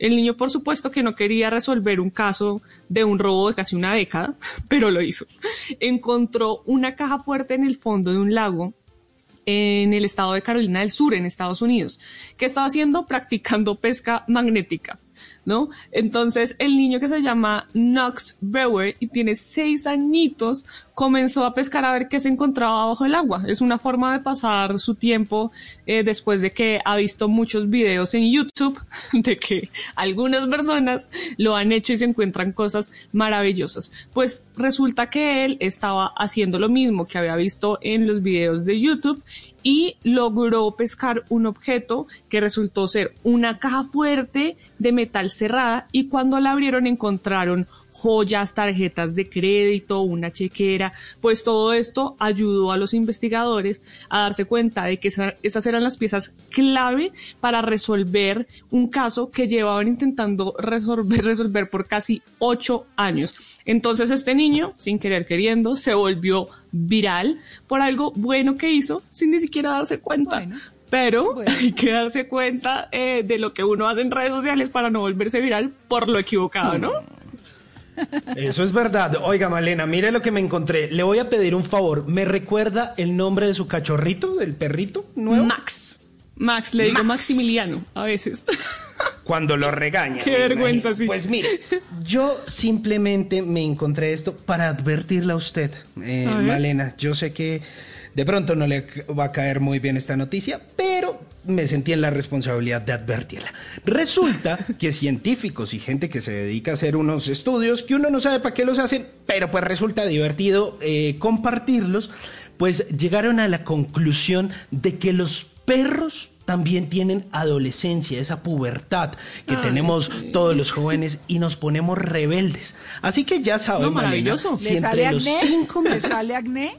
El niño, por supuesto, que no quería resolver un caso de un robo de casi una década, [laughs] pero lo hizo. Encontró una caja fuerte en el fondo de un lago en el estado de Carolina del Sur, en Estados Unidos. ¿Qué estaba haciendo? [laughs] Practicando pesca magnética. ¿No? Entonces el niño que se llama Knox Brewer y tiene seis añitos comenzó a pescar a ver qué se encontraba bajo el agua. Es una forma de pasar su tiempo eh, después de que ha visto muchos videos en YouTube [laughs] de que algunas personas lo han hecho y se encuentran cosas maravillosas. Pues resulta que él estaba haciendo lo mismo que había visto en los videos de YouTube y logró pescar un objeto que resultó ser una caja fuerte de metal cerrada y cuando la abrieron encontraron joyas, tarjetas de crédito, una chequera, pues todo esto ayudó a los investigadores a darse cuenta de que esa- esas eran las piezas clave para resolver un caso que llevaban intentando resolver, [laughs] resolver por casi ocho años. Entonces este niño, sin querer queriendo, se volvió viral por algo bueno que hizo sin ni siquiera darse cuenta. Pero [laughs] hay que darse cuenta eh, de lo que uno hace en redes sociales para no volverse viral por lo equivocado, ¿no? Eso es verdad. Oiga, Malena, mire lo que me encontré. Le voy a pedir un favor. ¿Me recuerda el nombre de su cachorrito, del perrito nuevo? Max. Max, le digo Max. Maximiliano a veces. Cuando lo regaña. [laughs] Qué vergüenza, sí. Pues mire, yo simplemente me encontré esto para advertirle a usted, eh, A. Malena. Yo sé que de pronto no le va a caer muy bien esta noticia, pero me sentí en la responsabilidad de advertirla. Resulta [laughs] que científicos y gente que se dedica a hacer unos estudios que uno no sabe para qué los hacen, pero pues resulta divertido eh, compartirlos, pues llegaron a la conclusión de que los perros también tienen adolescencia, esa pubertad que Ay, tenemos sí. todos los jóvenes y nos ponemos rebeldes. Así que ya saben, No, Malena, maravilloso. si ¿Le sale entre los acné? cinco [laughs] ¿Le meses... sale acné?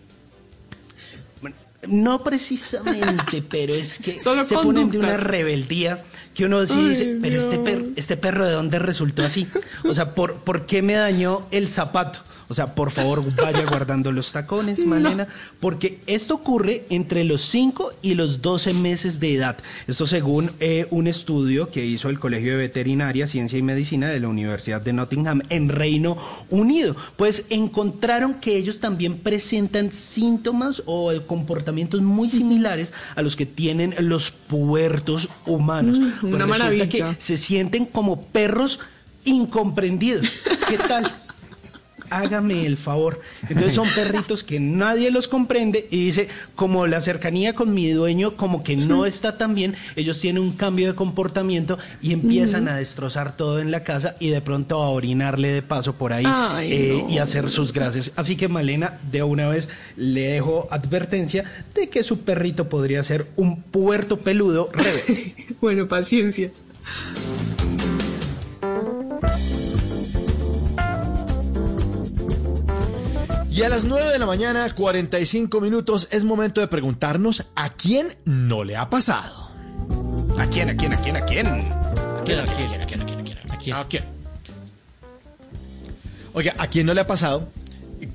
No precisamente, [laughs] pero es que Solo se ponen de una rebeldía que uno sí Ay, dice, pero este, Dios. per- este perro de dónde resultó así. O sea, ¿por, ¿por qué me dañó el zapato? O sea, por favor, vaya guardando los tacones, [laughs] Malena, porque esto ocurre entre los 5 y los 12 meses de edad. Esto según eh, un estudio que hizo el Colegio de Veterinaria, Ciencia y Medicina de la Universidad de Nottingham en Reino Unido. Pues encontraron que ellos también presentan síntomas o comportamientos muy similares a los que tienen los pubertos humanos. Mm, Pues una maravilla. que se sienten como perros incomprendidos. ¿Qué tal? [laughs] Hágame el favor. Entonces son perritos que nadie los comprende y dice, como la cercanía con mi dueño como que no está tan bien, ellos tienen un cambio de comportamiento y empiezan a destrozar todo en la casa y de pronto a orinarle de paso por ahí Ay, eh, no. y hacer sus gracias. Así que Malena, de una vez le dejo advertencia de que su perrito podría ser un puerto peludo rebelde. [laughs] bueno, paciencia. Y a las 9 de la mañana, 45 minutos, es momento de preguntarnos a quién no le ha pasado. ¿A quién, a quién, a quién, a quién? ¿A quién, a quién, a quién, a quién, a quién, a quién? ¿A quién? Oiga, ¿a quién no le ha pasado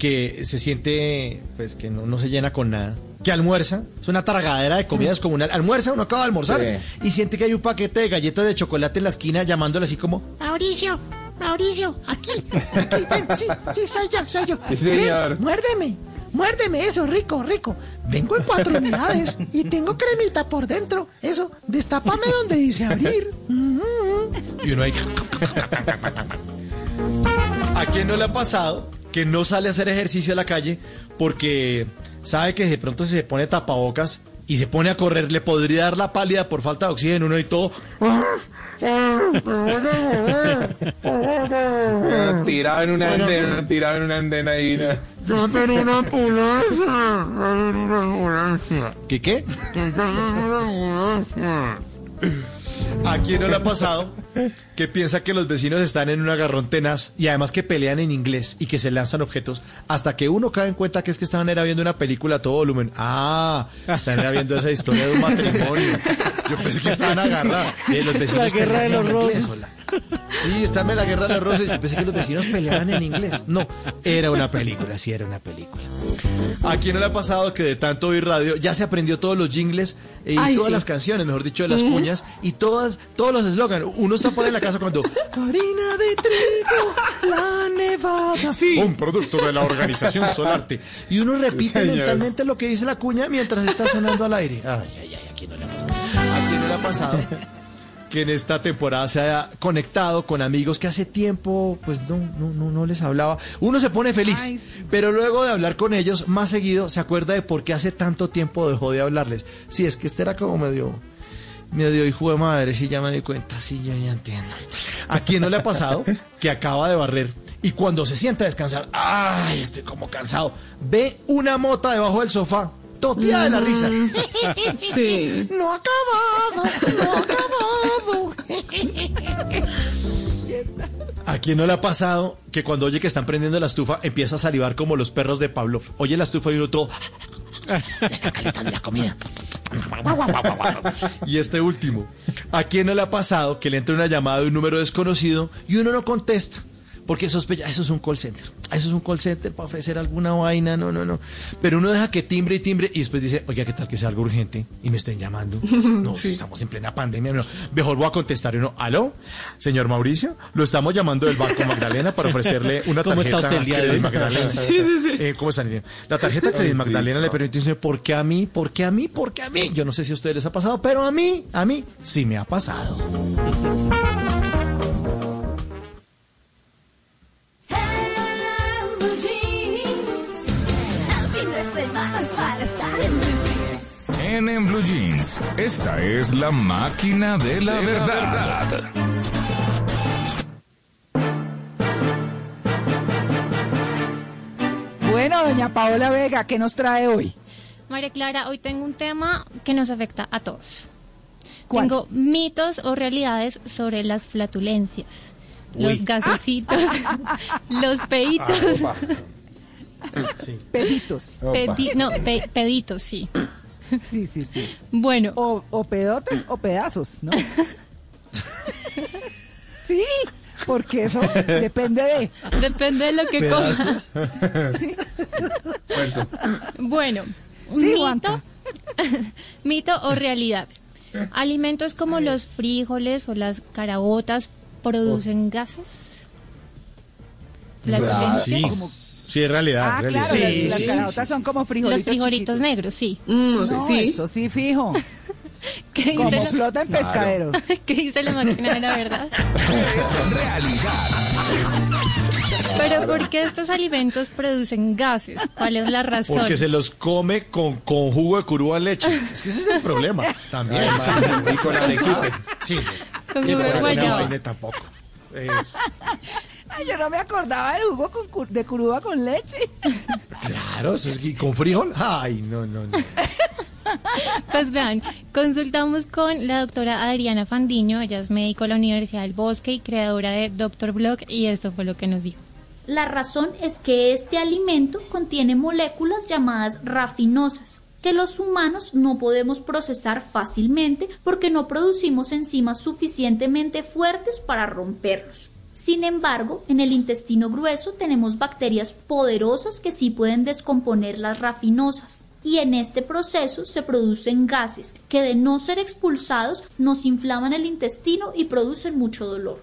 que se siente, pues, que no, no se llena con nada? Que almuerza, es una tragadera de comida descomunal. Almuerza, uno acaba de almorzar y siente que hay un paquete de galletas de chocolate en la esquina llamándole así como, Mauricio, Mauricio, aquí, aquí, ven, sí, sí, soy yo, soy yo. Sí, señor. Ven, muérdeme, muérdeme eso, rico, rico. Vengo en cuatro unidades y tengo cremita por dentro. Eso, destápame donde dice abrir. Y uno ahí. ¿A quién no le ha pasado que no sale a hacer ejercicio a la calle porque sabe que de pronto si se pone tapabocas y se pone a correr le podría dar la pálida por falta de oxígeno uno y todo? Tirado en una andena, tirado en una andena ahí. ¿no? Yo tenía una ambulancia. una ambulancia. ¿Qué qué? una ambulancia. ¿A quién no le ha pasado que piensa que los vecinos están en un agarrón tenaz y además que pelean en inglés y que se lanzan objetos hasta que uno cae en cuenta que es que estaban era viendo una película a todo volumen? Ah, están era viendo esa historia de un matrimonio. Yo pensé que estaban agarrados. Eh, los vecinos La guerra de los en inglés, rosas. hola. Sí, está en la guerra de los rosas. Yo pensé que los vecinos peleaban en inglés. No, era una película, sí, era una película. ¿A quién no le ha pasado que de tanto oír radio ya se aprendió todos los jingles y Ay, todas sí. las canciones, mejor dicho, de las Ujú. cuñas y todas, todos los eslogans? Uno está por en la casa cuando Harina de trigo, la nevada. un producto de la organización Solarte y uno repite mentalmente lo que dice la cuña mientras está sonando al aire. Ay, ay, ay, ¿a quién no le ha pasado? ¿A quién no le ha pasado? Que en esta temporada se haya conectado con amigos que hace tiempo pues no, no, no, no les hablaba. Uno se pone feliz, pero luego de hablar con ellos más seguido se acuerda de por qué hace tanto tiempo dejó de hablarles. Sí, es que este era como medio, medio hijo de madre, sí ya me di cuenta, sí, ya, ya entiendo. ¿A quién no le ha pasado que acaba de barrer y cuando se sienta a descansar, ay, estoy como cansado, ve una mota debajo del sofá, toteada de la risa? [laughs] Sí. No ha acabado, no ha acabado. ¿A quién no le ha pasado que cuando oye que están prendiendo la estufa empieza a salivar como los perros de Pavlov? Oye la estufa y uno todo... Está calentando la comida. Y este último, ¿a quién no le ha pasado que le entra una llamada de un número desconocido y uno no contesta? Porque sospecha, eso es un call center, eso es un call center para ofrecer alguna vaina, no, no, no. Pero uno deja que timbre y timbre y después dice, oiga, ¿qué tal que sea algo urgente y me estén llamando? [laughs] No, si estamos en plena pandemia, no. Mejor voy a contestar y uno, ¿aló? Señor Mauricio, lo estamos llamando del Banco Magdalena para ofrecerle [laughs] una ¿Cómo está tarjeta día de? Magdalena. Sí, sí, sí. Eh, ¿Cómo están? La tarjeta Credit Magdalena le permite decir, ¿por qué a mí? ¿Por qué a mí? ¿Por qué a mí? Yo no sé si a ustedes les ha pasado, pero a mí, a mí sí me ha pasado. En, Blue Jeans, esta es la máquina de la De la verdad. Bueno, doña Paola Vega, ¿qué nos trae hoy? María Clara, hoy tengo un tema que nos afecta a todos. ¿Cuál? Tengo mitos o realidades sobre las flatulencias, Uy. los gasecitos, [laughs] los peitos. Ah, Peditos. Pedi- no, pe- peditos, sí. Sí, sí, sí. [laughs] Bueno. O, o pedotes o pedazos, ¿no? [laughs] sí, porque eso depende de... Depende de lo que comas. Bueno, Sí, mito, [laughs] mito o realidad. Alimentos como los frijoles o las caraotas producen gases. Flatulencias. Sí, sí, es realidad. Ah, realidad. claro, las, las caraotas son como frijolitos Los frijolitos chiquitos. negros, sí. No, eso sí, fijo. [laughs] ¿Qué Como dice la- flota en pescadero. [laughs] ¿Qué dice la máquina de la verdad? Es realidad. Pero ¿por qué estos alimentos producen gases? ¿Cuál es la razón? Porque se los come con, con jugo de curúa leche. Es que ese es el problema [laughs] también. Además, y con arequipe. Sí. Con jugo de guayaba. tampoco. Es- Ay, yo no me acordaba del jugo con de curuba con leche. [laughs] claro, eso es con frijol. Ay, no, no, no. [laughs] Pues vean, consultamos con la doctora Adriana Fandiño, ella es médico de la Universidad del Bosque y creadora de Doctor Blog, y esto fue lo que nos dijo. La razón es que este alimento contiene moléculas llamadas rafinosas, que los humanos no podemos procesar fácilmente porque no producimos enzimas suficientemente fuertes para romperlos. Sin embargo, en el intestino grueso tenemos bacterias poderosas que sí pueden descomponer las rafinosas. Y en este proceso se producen gases que de no ser expulsados nos inflaman el intestino y producen mucho dolor.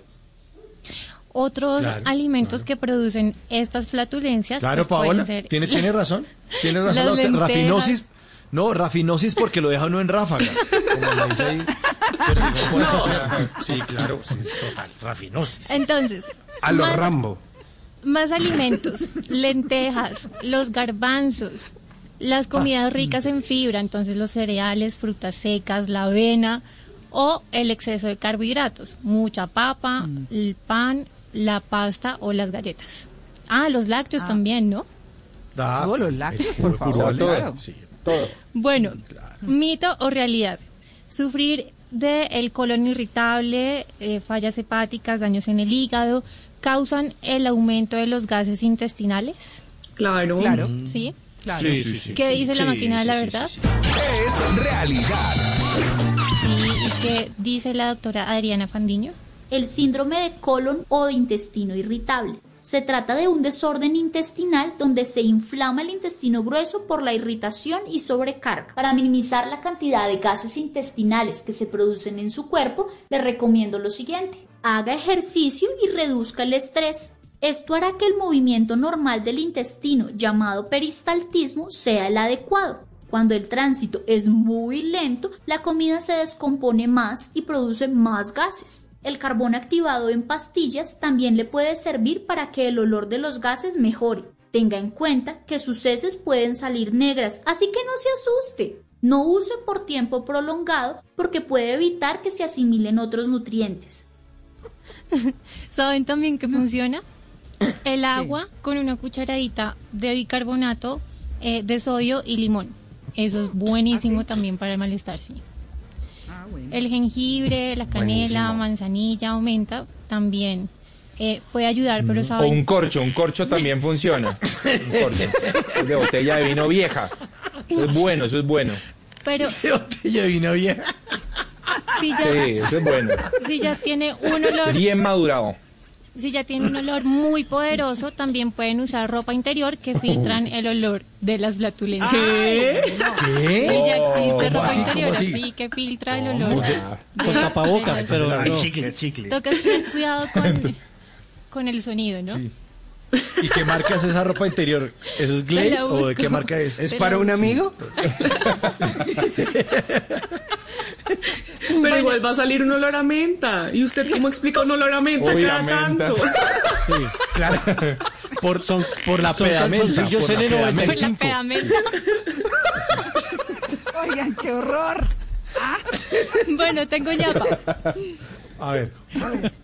Otros Claro, alimentos que producen estas flatulencias Claro, pues, pueden Paola, ser tiene, tiene razón. Tiene [laughs] razón. Lentejas. rafinosis. No, rafinosis porque lo deja uno en ráfaga. Como lo dice ahí. Sí, claro, sí, total. Rafinosis. Entonces, A lo más- Rambo. Más alimentos, lentejas, los garbanzos, las comidas ricas en fibra, entonces los cereales, frutas secas, la avena o el exceso de carbohidratos, mucha papa, el pan, la pasta o las galletas. Ah, los lácteos también, ¿no? Da, Oh, los lácteos, por favor, claro. sí. Bueno, mito o realidad. Sufrir de el colon irritable, eh, fallas hepáticas, daños en el hígado, causan el aumento de los gases intestinales. Claro. Claro. ¿Sí? Claro. Sí, sí, sí. ¿Qué dice la máquina de la verdad? Es realidad. Sí, ¿y qué dice la doctora Adriana Fandiño? el síndrome de colon o de intestino irritable. Se trata de un desorden intestinal donde se inflama el intestino grueso por la irritación y sobrecarga. Para minimizar la cantidad de gases intestinales que se producen en su cuerpo, le recomiendo lo siguiente. Haga ejercicio y reduzca el estrés. Esto hará que el movimiento normal del intestino, llamado peristaltismo, sea el adecuado. Cuando el tránsito es muy lento, la comida se descompone más y produce más gases. El carbón activado en pastillas también le puede servir para que el olor de los gases mejore. Tenga en cuenta que sus heces pueden salir negras, así que no se asuste. No use por tiempo prolongado porque puede evitar que se asimilen otros nutrientes. [laughs] ¿Saben también que funciona? El agua con una cucharadita de bicarbonato eh, de sodio y limón. Eso es buenísimo también para el malestar, sí. El jengibre, la canela, Buenísimo. manzanilla, aumenta también. eh, puede ayudar, pero O saben... un corcho, un corcho también funciona. [laughs] Un corcho. De botella de vino vieja. Eso es bueno, eso es bueno. Pero [laughs] botella de vino vieja. si ya, Sí, eso es bueno. si ya tiene un olor... Bien madurado. Si ya tienen un olor muy poderoso, también pueden usar ropa interior que filtran el olor de las flatulencias. ¿Qué? ¿Qué? Sí, ya existe ¿Cómo ropa así? ¿Cómo interior así? así que filtra el olor. Con tapabocas, pero Ay, no. chicle, chicle. Toca tener cuidado con, [laughs] con el sonido, ¿no? ¿Y qué marca es esa ropa interior? ¿Es Glade la o de qué marca es? ¿Es para un amigo? [laughs] [laughs] [laughs] Pero Bueno. igual va a salir un olor a menta. ¿Y usted cómo explica un olor a menta Uy, cada menta. tanto? Sí. Claro. [laughs] Por, Son, por la son pedamenta. por la N95. pedamenta. Con la pedamenta. Oigan, qué horror. [laughs] Bueno, tengo ñapa. A ver.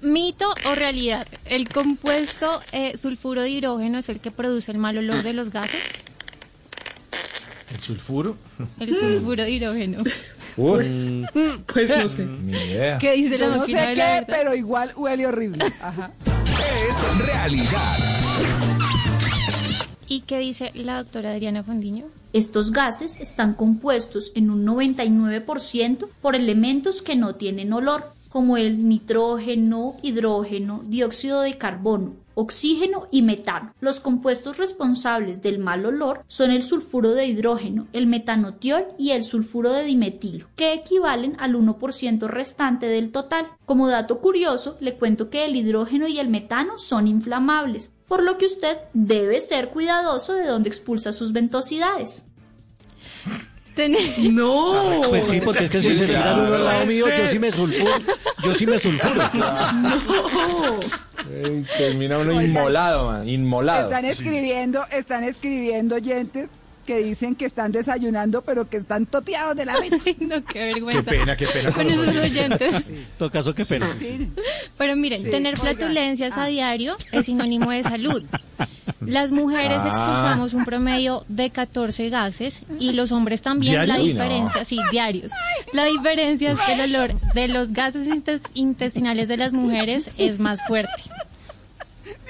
Mito o realidad. El compuesto eh, sulfuro de hidrógeno es el que produce el mal olor de los gases. ¿El sulfuro? El sulfuro de hidrógeno. Uy, Pues no sé. ni idea. ¿Qué dice la no sé de la qué, pero igual huele horrible. Ajá. Es realidad. ¿Y qué dice la doctora Adriana Fondiño? Estos gases están compuestos en un 99% por elementos que no tienen olor, como el nitrógeno, hidrógeno, dióxido de carbono, oxígeno y metano. Los compuestos responsables del mal olor son el sulfuro de hidrógeno, el metanotiol y el sulfuro de dimetilo, que equivalen al 1% restante del total. Como dato curioso, le cuento que el hidrógeno y el metano son inflamables, por lo que usted debe ser cuidadoso de dónde expulsa sus ventosidades. Tener- No. Pues sí, porque es que si se tiran uno al lado mío, yo sí me sulfuro. Yo sí me sulfuro. [laughs] No. Ey, termina uno inmolado, man, inmolado. Están escribiendo, están escribiendo oyentes que dicen que están desayunando, pero que están toteados de la mesa. Ay, no, qué vergüenza. Qué pena, qué pena Con esos oyentes. todo caso, qué pena. Sí. Pero miren, Sí, tener oigan. flatulencias a Ah. diario es sinónimo de salud. Las mujeres Ah. expulsamos un promedio de 14 gases y los hombres también. La diferencia, sí, diarios. La diferencia es que el olor de los gases intes- intestinales de las mujeres es más fuerte.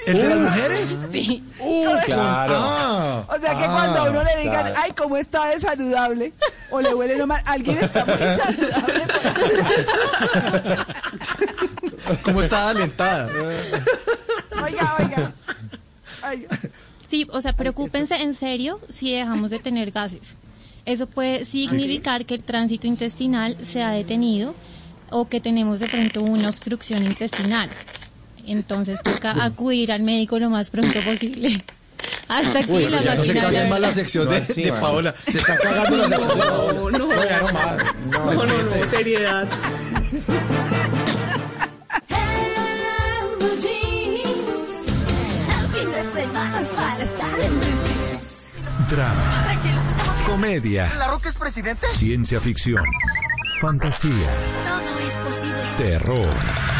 ¿El de las mujeres? Sí. Uh, Claro. ah, O sea que ah, cuando a uno le digan, claro. ay, cómo está de saludable, o le huele nomás, alguien está muy saludable. [laughs] ¿Cómo está alentada? Oiga, oiga. Oiga. Sí, o sea, preocúpense en serio si dejamos de tener gases. Eso puede significar que el tránsito intestinal se ha detenido o que tenemos de pronto una obstrucción intestinal. Entonces toca acudir al médico lo más pronto posible. [laughs] Hasta aquí Uy, la ya no se caguen más la sección No, de, así, de. Paola. Se están cagando la sección de Paola. No, no. no. No, no, no, seriedad. Drama. Comedia. ¿La Roca es presidente? Ciencia ficción. Fantasía. Todo es posible. Terror.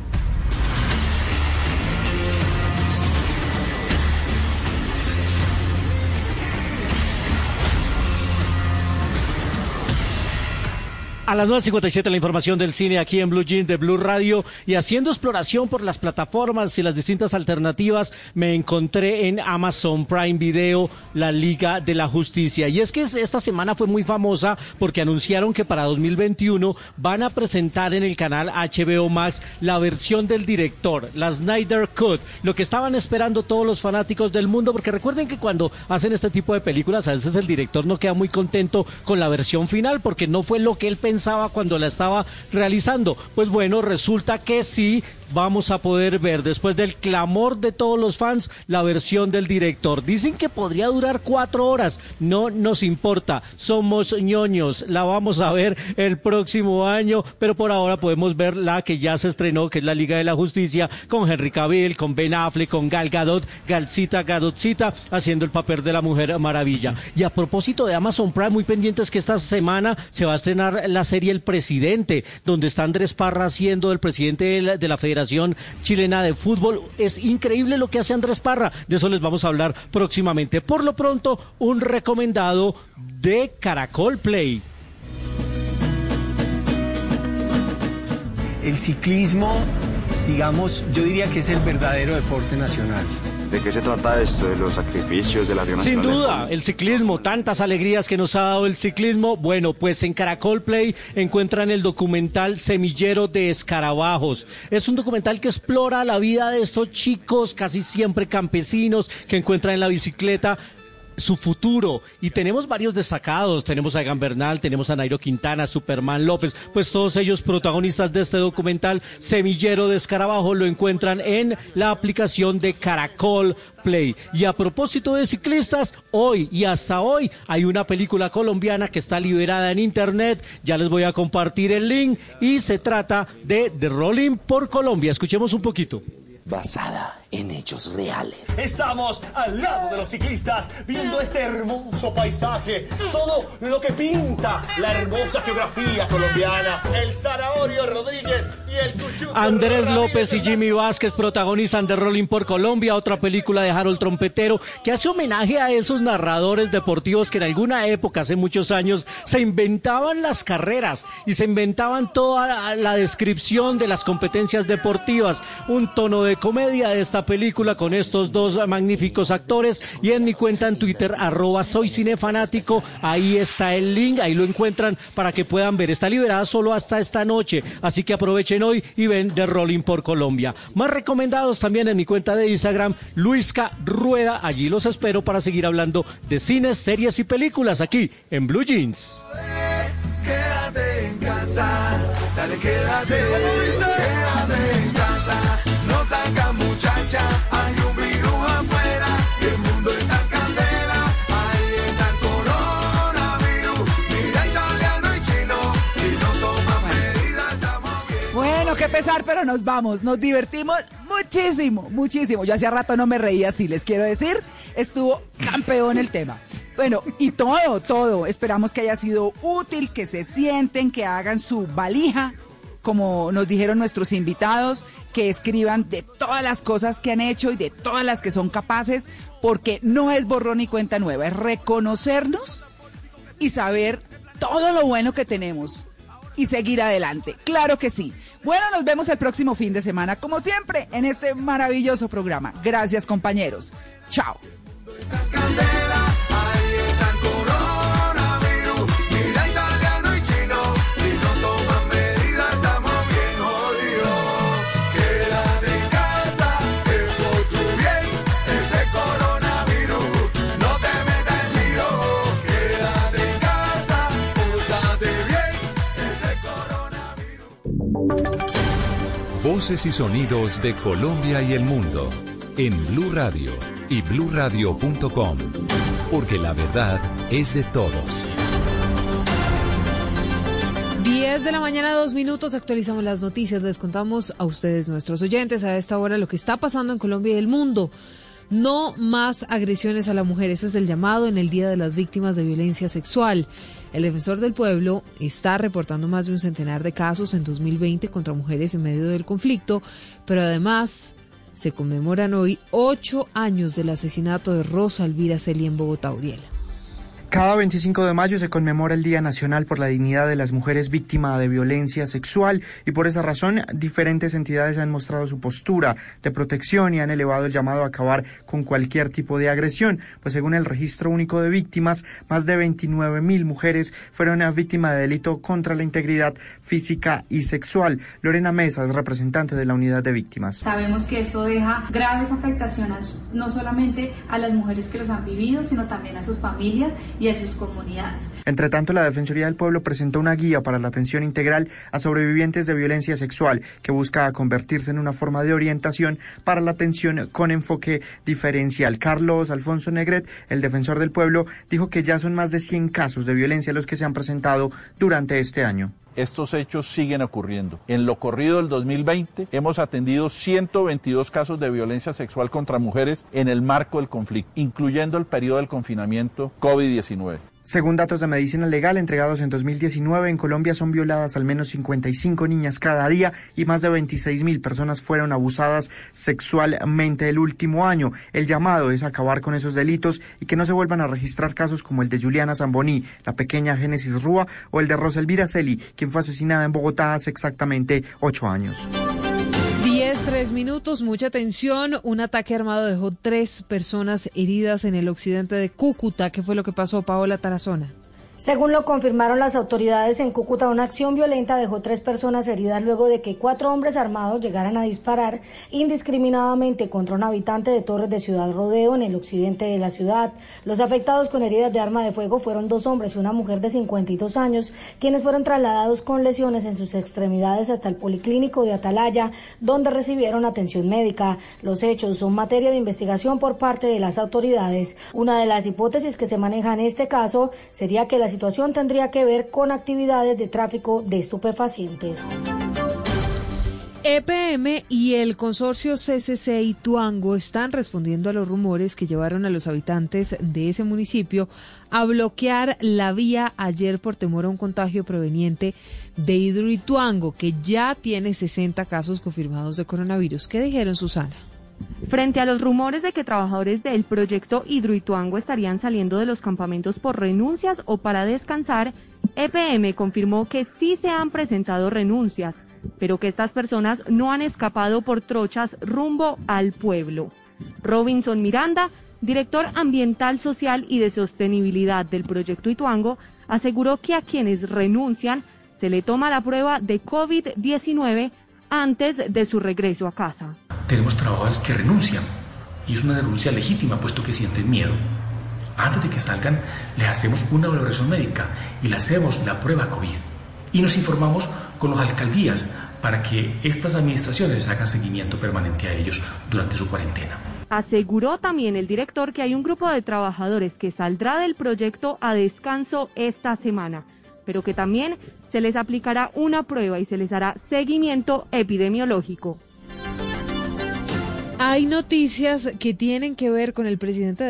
A las 9.57 la información del cine aquí en Blue Jeans de Blue Radio y haciendo exploración por las plataformas y las distintas alternativas me encontré en Amazon Prime Video la Liga de la Justicia. Y es que esta semana fue muy famosa porque anunciaron que para 2021 van a presentar en el canal HBO Max la versión del director, la Snyder Cut, lo que estaban esperando todos los fanáticos del mundo porque recuerden que cuando hacen este tipo de películas a veces el director no queda muy contento con la versión final porque no fue lo que él pensaba cuando la estaba realizando. Pues bueno, resulta que sí vamos a poder ver después del clamor de todos los fans la versión del director. Dicen que podría durar cuatro horas, no nos importa, somos ñoños, la vamos a ver el próximo año, pero por ahora podemos ver la que ya se estrenó, que es la Liga de la Justicia, con Henry Cavill, con Ben Affleck, con Gal Gadot, Galcita Gadotcita, haciendo el papel de la Mujer Maravilla. Y a propósito de Amazon Prime, muy pendientes que esta semana se va a estrenar la serie El Presidente, donde está Andrés Parra siendo el presidente de la, de la Federación Chilena de Fútbol. Es increíble lo que hace Andrés Parra. De eso les vamos a hablar próximamente. Por lo pronto, un recomendado de Caracol Play. El ciclismo, digamos, yo diría que es el verdadero deporte nacional. ¿De qué se trata esto? ¿De los sacrificios, de la Río Sin duda, el ciclismo, tantas alegrías que nos ha dado el ciclismo. Bueno, pues en Caracol Play encuentran el documental Semillero de Escarabajos. Es un documental que explora la vida de estos chicos, casi siempre campesinos, que encuentran en la bicicleta su futuro. Y tenemos varios destacados. Tenemos a Egan Bernal, tenemos a Nairo Quintana, Superman López. Pues todos ellos protagonistas de este documental Semillero de Escarabajo lo encuentran en la aplicación de Caracol Play. Y a propósito de ciclistas, hoy y hasta hoy hay una película colombiana que está liberada en internet. Ya les voy a compartir el link y se trata de The Rolling por Colombia. Escuchemos un poquito. basada en hechos reales. Estamos al lado de los ciclistas viendo este hermoso paisaje, todo lo que pinta la hermosa geografía colombiana, el Zanahorio Rodríguez y el Cuchuco Andrés Ramírez. López y Jimmy Vázquez protagonizan The Rolling por Colombia, otra película de Harold Trompetero que hace homenaje a esos narradores deportivos que en alguna época, hace muchos años, se inventaban las carreras y se inventaban toda la, la descripción de las competencias deportivas. Un tono de comedia de esta película con estos dos magníficos actores y en mi cuenta en Twitter, arroba soy cinefanático, ahí está el link, ahí lo encuentran para que puedan ver. Está liberada solo hasta esta noche, así que aprovechen hoy y ven The Rolling por Colombia. Más recomendados también en mi cuenta de Instagram, Luisca Rueda, allí los espero para seguir hablando de cines, series y películas aquí en Blue Jeans. Quédate en casa, dale quédate, en casa, no saca pero nos vamos. Nos divertimos muchísimo, muchísimo. Yo hacía rato no me reía así, les quiero decir. Estuvo campeón el tema. Bueno, y todo, todo. Esperamos que haya sido útil, que se sienten, que hagan su valija, como nos dijeron nuestros invitados, que escriban de todas las cosas que han hecho y de todas las que son capaces, porque no es borrón y cuenta nueva, es reconocernos y saber todo lo bueno que tenemos y seguir adelante. Claro que sí. Bueno, nos vemos el próximo fin de semana, como siempre, en este maravilloso programa. Gracias, compañeros. Chao. Voces y sonidos de Colombia y el mundo en Blue Radio y bluradio.com, porque la verdad es de todos. 10 de la mañana, dos minutos, actualizamos las noticias, les contamos a ustedes, nuestros oyentes, a esta hora lo que está pasando en Colombia y el mundo. No más agresiones a la mujer, ese es el llamado en el Día de las Víctimas de Violencia Sexual. El defensor del pueblo está reportando más de un centenar de casos en 2020 contra mujeres en medio del conflicto, pero además se conmemoran hoy ocho años del asesinato de Rosa Elvira Celia en Bogotá, Uriel. Cada 25 de mayo se conmemora el Día Nacional por la Dignidad de las Mujeres Víctimas de Violencia Sexual y por esa razón diferentes entidades han mostrado su postura de protección y han elevado el llamado a acabar con cualquier tipo de agresión, pues según el Registro Único de Víctimas, más de 29 mil mujeres fueron víctimas de delito contra la integridad física y sexual. Lorena Mesa es representante de la Unidad de Víctimas. Sabemos que esto deja graves afectaciones no solamente a las mujeres que los han vivido, sino también a sus familias y a sus comunidades. Entre tanto, la Defensoría del Pueblo presentó una guía para la atención integral a sobrevivientes de violencia sexual que busca convertirse en una forma de orientación para la atención con enfoque diferencial. Carlos Alfonso Negret, el defensor del pueblo, dijo que ya son más de 100 casos de violencia los que se han presentado durante este año. Estos hechos siguen ocurriendo. En lo corrido del 2020 hemos atendido 122 casos de violencia sexual contra mujeres en el marco del conflicto, incluyendo el periodo del confinamiento COVID-19. Según datos de medicina legal entregados en 2019, en Colombia son violadas al menos 55 niñas cada día y más de 26 mil personas fueron abusadas sexualmente el último año. El llamado es acabar con esos delitos y que no se vuelvan a registrar casos como el de Juliana Zamboní, la pequeña Génesis Rúa, o el de Roselvira Celi, quien fue asesinada en Bogotá hace exactamente ocho años. 10, 3 minutos, mucha atención. Un ataque armado dejó tres personas heridas en el occidente de Cúcuta. ¿Qué fue lo que pasó, Paola Tarazona? Según lo confirmaron las autoridades en Cúcuta, una acción violenta dejó tres personas heridas luego de que cuatro hombres armados llegaran a disparar indiscriminadamente contra un habitante de Torres de Ciudad Rodeo en el occidente de la ciudad. Los afectados con heridas de arma de fuego fueron dos hombres y una mujer de 52 años, quienes fueron trasladados con lesiones en sus extremidades hasta el policlínico de Atalaya, donde recibieron atención médica. Los hechos son materia de investigación por parte de las autoridades. Una de las hipótesis que se maneja en este caso sería que la situación tendría que ver con actividades de tráfico de estupefacientes. EPM y el consorcio CCC y Tuango están respondiendo a los rumores que llevaron a los habitantes de ese municipio a bloquear la vía ayer por temor a un contagio proveniente de Hidroituango, que ya tiene 60 casos confirmados de coronavirus. ¿Qué dijeron, Susana? Frente a los rumores de que trabajadores del proyecto Hidroituango estarían saliendo de los campamentos por renuncias o para descansar, EPM confirmó que sí se han presentado renuncias, pero que estas personas no han escapado por trochas rumbo al pueblo. Robinson Miranda, director ambiental, social y de sostenibilidad del proyecto Ituango, aseguró que a quienes renuncian se le toma la prueba de COVID-19 antes de su regreso a casa tenemos trabajadores que renuncian y es una renuncia legítima puesto que sienten miedo. Antes de que salgan, les hacemos una valoración médica y le hacemos la prueba COVID. Y nos informamos con las alcaldías para que estas administraciones hagan seguimiento permanente a ellos durante su cuarentena. Aseguró también el director que hay un grupo de trabajadores que saldrá del proyecto a descanso esta semana, pero que también se les aplicará una prueba y se les hará seguimiento epidemiológico. Hay noticias que tienen que ver con el presidente de